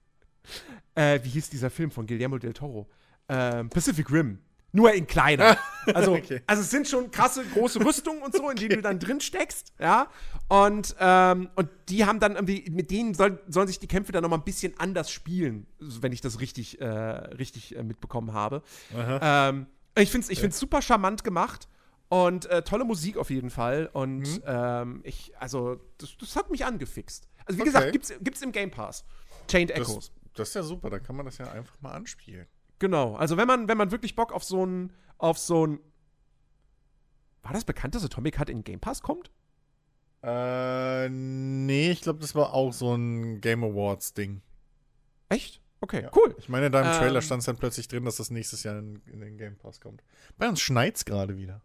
äh, wie hieß dieser Film von Guillermo del Toro? Ähm, Pacific Rim. Nur in kleiner. Also, Okay. also es sind schon krasse große Rüstungen und so, in denen du dann drin steckst, ja. Und, ähm, und die haben dann irgendwie, mit denen soll, sollen sich die Kämpfe dann nochmal ein bisschen anders spielen, wenn ich das richtig, äh, richtig äh, mitbekommen habe. Ähm, ich finde es ich find's super charmant gemacht und äh, tolle Musik auf jeden Fall. Und Mhm. ähm, ich, also, das, das hat mich angefixt. Also, wie Okay. gesagt, gibt's, gibt's im Game Pass. Chained Das, Echoes. das ist ja super, dann kann man das ja einfach mal anspielen. Genau. Also, wenn man, wenn man wirklich Bock auf so ein, auf so ein. War das bekannt, dass Atomic Heart in den Game Pass kommt? Äh, nee, ich glaube, das war auch so ein Game Awards Ding. Echt? Okay, Ja. cool. Ich meine, da im Trailer Ähm. stand es dann plötzlich drin, dass das nächstes Jahr in, in den Game Pass kommt. Bei uns schneit's gerade wieder.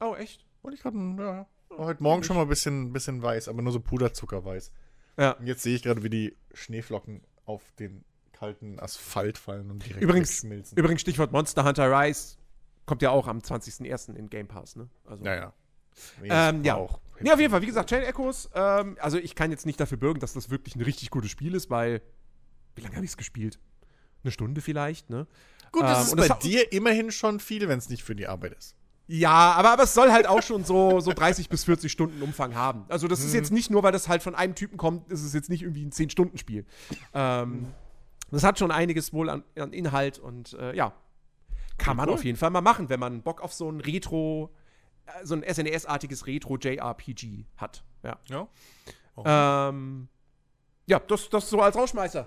Oh, echt? Und ich gerade, ja, heute Morgen schon mal ein bisschen, bisschen weiß, aber nur so Puderzuckerweiß. Ja. Und jetzt sehe ich gerade, wie die Schneeflocken auf den kalten Asphalt fallen und direkt Übrigens, wegschmilzen. übrigens, Stichwort Monster Hunter Rise kommt ja auch am 20.01. in Game Pass, ne? Also, Naja. Ähm, ja. Ja, auf jeden Fall, wie gesagt, Chain Echoes, ähm, also ich kann jetzt nicht dafür bürgen, dass das wirklich ein richtig gutes Spiel ist, weil, wie lange habe ich es gespielt? Eine Stunde vielleicht, ne? Gut, das Ähm, ist bei das dir immerhin schon viel, wenn es nicht für die Arbeit ist. Ja, aber, aber es soll halt auch schon so, so 30 bis 40 Stunden Umfang haben. Also das ist jetzt nicht nur, weil das halt von einem Typen kommt, ist es jetzt nicht irgendwie ein 10-Stunden-Spiel. Ähm, das hat schon einiges wohl an, an Inhalt und äh, ja, kann man cool. auf jeden Fall mal machen, wenn man Bock auf so ein Retro, äh, so ein SNES-artiges Retro-JRPG hat. Ja. Ja. Ähm, ja, das, das so als Rausschmeißer.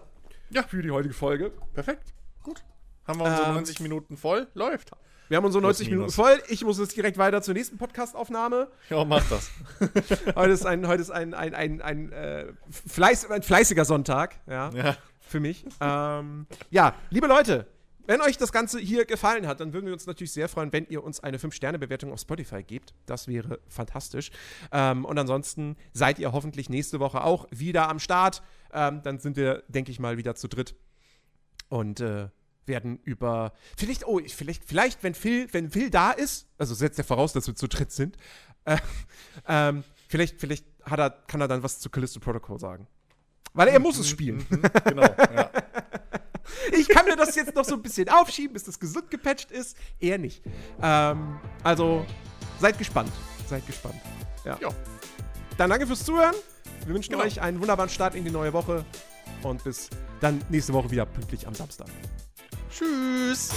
Ja. Für die heutige Folge. Perfekt. Gut. Haben wir unsere Ähm, 90 Minuten voll? Läuft. Wir haben unsere 90 Minuten voll. Ich muss jetzt direkt weiter zur nächsten Podcast-Aufnahme. Ja, mach das. Heute ist ein, heute ist ein, ein, ein, ein, äh, Fleiß, ein fleißiger Sonntag, ja, ja. Für mich. ähm, ja, liebe Leute, wenn euch das Ganze hier gefallen hat, dann würden wir uns natürlich sehr freuen, wenn ihr uns eine 5-Sterne-Bewertung auf Spotify gebt. Das wäre fantastisch. Ähm, und ansonsten seid ihr hoffentlich nächste Woche auch wieder am Start. Ähm, dann sind wir, denke ich mal, wieder zu dritt. Und äh, werden über. Vielleicht, oh, ich- vielleicht, vielleicht, wenn Phil, wenn Phil da ist, also setzt er voraus, dass wir zu dritt sind, äh, ähm, vielleicht, vielleicht er, kann er dann was zu Callisto Protocol sagen. Weil er muss es spielen. Mhm, genau. Ja. Ich kann mir das jetzt noch so ein bisschen aufschieben, bis das gesund gepatcht ist. Er nicht. Ähm, also, seid gespannt. Seid gespannt. Ja. Ja. Dann danke fürs Zuhören. Wir wünschen Genau. euch einen wunderbaren Start in die neue Woche. Und bis dann nächste Woche wieder pünktlich am Samstag. Tschüss.